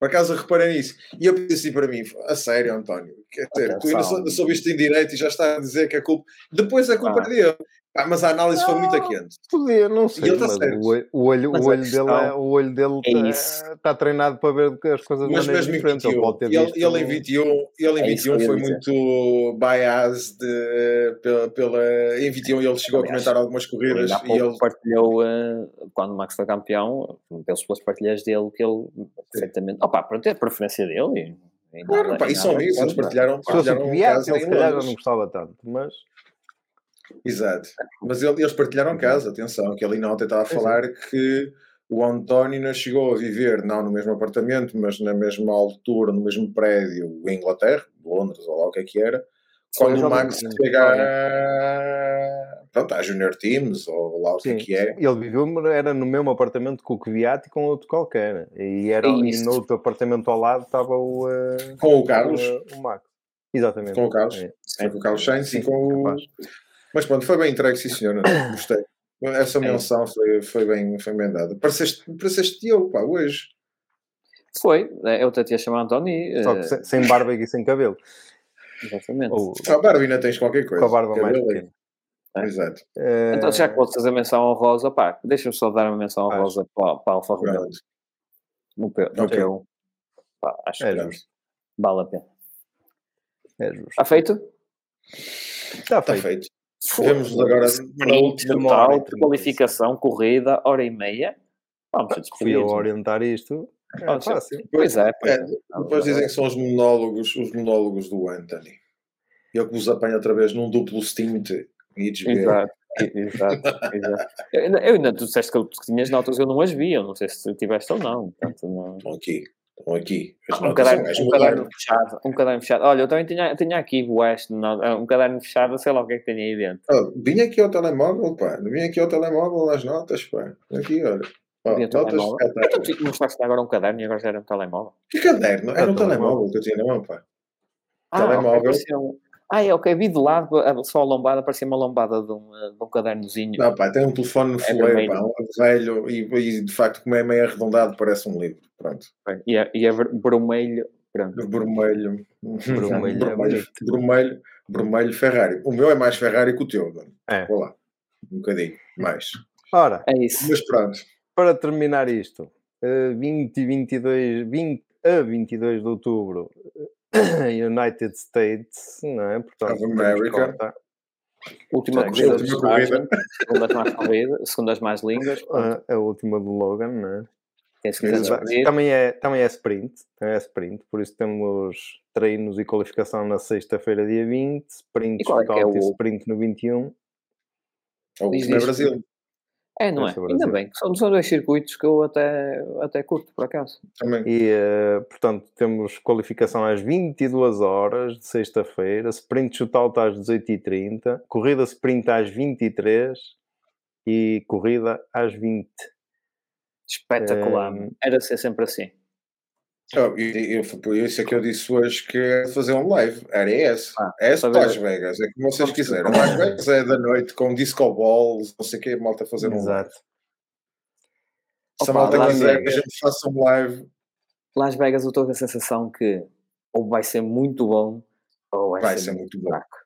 Por acaso reparem nisso. E eu pensei assim para mim, a sério, António, quer dizer, tu ainda soubeste em direito e já está a dizer que a culpa. Depois a culpa ah. é dele. Ah, mas a análise foi muito quente. Podia, não sei, ele tá o olho, o olho, Mas o olho dele, é, o olho dele é tá- está treinado para ver as coisas de Mas maneira mesmo em diferente. Ele 21, pode ter ele, visto... ele em 21, ele em É isso que 21 eu ia foi muito biased de, pela, pela. Em 21 ele chegou a comentar algumas corridas há e pouco ele. partilhou, eh, quando o Max foi campeão, pelos pelas partilhas dele, que ele perfeitamente. Opa, pronto, é a preferência dele. E, e Claro, pá, e e são nada amigos, eles contra. partilharam, Se fosse o um ele se calhar não gostava tanto, mas... Exato. Mas ele- eles partilharam casa, atenção, que ali na ontem estava a falar que o António não chegou a viver, não no mesmo apartamento, mas na mesma altura, no mesmo prédio em Inglaterra, Londres, ou lá o que é que era, quando o Max menino, chega a, pronto, à Junior Teams, ou lá o que é Sim, que é. ele viveu, era no mesmo apartamento com o Kvyat e com outro qualquer. E, era, É e no outro apartamento ao lado estava o, eh, Com o Carlos, o, o Max. Exatamente. com o Carlos, É. foi com o Carlos Sainz Sim, e com o... Mas pronto, foi bem entregue, sim senhora, gostei. Essa É. menção foi, foi, bem, foi bem dada. Pareceste, pareceste Diogo, pá, hoje. Foi, eh, eu até tinha chamado António. Só que eh, sem, sem barba e sem cabelo. Exatamente. Ou Com a barba ainda tens qualquer coisa. com a barba mais Cabelo, pequena. É. Exato. Eh, Então, já que podes fazer menção honrosa, pá, deixa-me só dar uma menção honrosa para, para a Alfa Romeo, Pronto. no, P, no Ok. P1. Pá, acho É que justo. vale a pena. É justo. Está feito? Está Está feito. Vemos agora na última e qualificação, corrida, hora e meia. Vamos a Fui eu orientar isto. É fácil. Pois é, pois É, é. Depois dizem que são os monólogos, os monólogos do Anthony. Ele que vos apanha outra vez num duplo stint e desvia. Exato, exato, exato. Eu ainda, eu ainda tu disseste que tinhas notas, eu não as vi, eu não sei se tiveste ou não. Portanto, não... Estão aqui. Estão aqui. As Um notas são caderno, um caderno fechado, um caderno fechado. Olha, eu também tinha, tinha aqui West, um caderno fechado, sei lá o que é que tem aí dentro. Ah, Vinha aqui ao telemóvel, pá. Vinha aqui ao telemóvel as notas, pá. Aqui, olha. Ó, Vinha o notas. Então, tu mostraste agora um caderno e agora já era um telemóvel. Que caderno? Era um Ah, telemóvel. telemóvel que eu tinha na mão, pá. Ah, Telemóvel. um- Ah, é, ok, vi de lado, a- só a lombada, parecia uma lombada de um, eh, de um cadernozinho. Não, pá, tem um telefone no É fuleiro, pá, um velho, e, e de facto, como é meio arredondado, parece um livro. Pronto. E é, e é ver- vermelho, pronto. Vermelho. Vermelho é vermelho, vermelho, vermelho Ferrari. O meu é mais Ferrari que o teu, Dona. É. Vou lá. Um bocadinho, mais. Ora, É isso. Mas pronto. para terminar isto, eh, 20 e 22, 20 a 22 de outubro, eh, United States, não é? Portanto, Of America. Última corrida última do corrida. Segundas mais corridas, segundas mais línguas. a, a última do Logan, não é? Despedir. Também é, também é sprint, também é sprint, por isso temos treinos e qualificação na sexta-feira, dia 20, sprint E qual é é o- sprint no 21. O Diz último é isto. Brasil. É, não é? Ainda bem, que são, são dois circuitos que eu até, até curto, por acaso. Também. E, eh, portanto, temos qualificação às 22 horas de sexta-feira, sprint total está às 18h30, corrida sprint às 23 e corrida às 20. Espetacular. Ehm, Era ser sempre assim. Oh, e, e foi por isso é que eu disse hoje que é fazer um live. Era esse. Ah, é esse. Las Vegas. É como vocês quiserem. Las Vegas é da noite com disco balls, não sei o que, malta fazer um live. Exato. Se a malta Las quiser que a Vegas. gente faça um live, Las Vegas eu estou com a sensação que ou vai ser muito bom ou vai, vai ser, ser muito muito bom. fraco.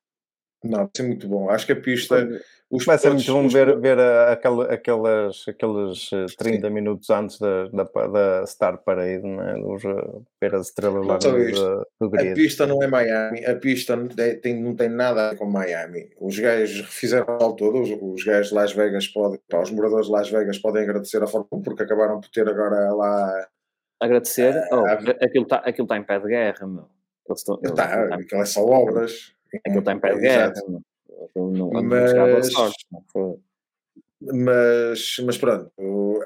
Não, vai ser muito bom. Acho que a pista. Os Vai ser pilotos- muito bom os ver, ver a- aquela, aquelas, aqueles eh, 30 minutos antes da, da, da Star Parade, não é? Dos, eh, ver as estrelas lá do, do, do A grid. pista não é Miami, a pista não tem, não tem nada a ver com Miami. Os gajos fizeram o todo, os, os gajos de Las Vegas podem, pá, os moradores de Las Vegas podem agradecer a Fórmula 1 porque acabaram por ter agora lá. Agradecer. Oh, Ah, aquilo está aquilo tá em pé de guerra, meu. Eles estão, eles- Tá, aquilo aquilo é só obras. aquilo está em pé de guerra, meu. Não, Mas- não? Mas, mas pronto,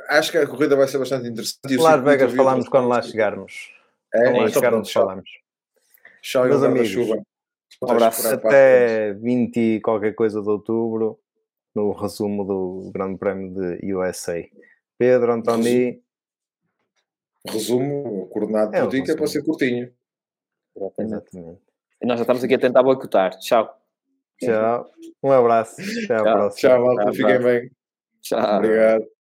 acho que a corrida vai ser bastante interessante. o Las circuito Vegas havia falamos quando lá chegarmos. É, Quando lá então chegarmos tchau. falamos. Tchau, Meus amigos, um abraço. Até 20 e qualquer coisa de outubro, no resumo do Grande Prémio de USA. Pedro, Antoni, Resumo, coordenado É, por ti, que é para ser curtinho. Exatamente. exatamente. E nós já estamos aqui a tentar boicotar. Tchau. Tchau. Um abraço. Até à Tchau. próxima. Tchau, malta, fiquem bem. Tchau. Obrigado.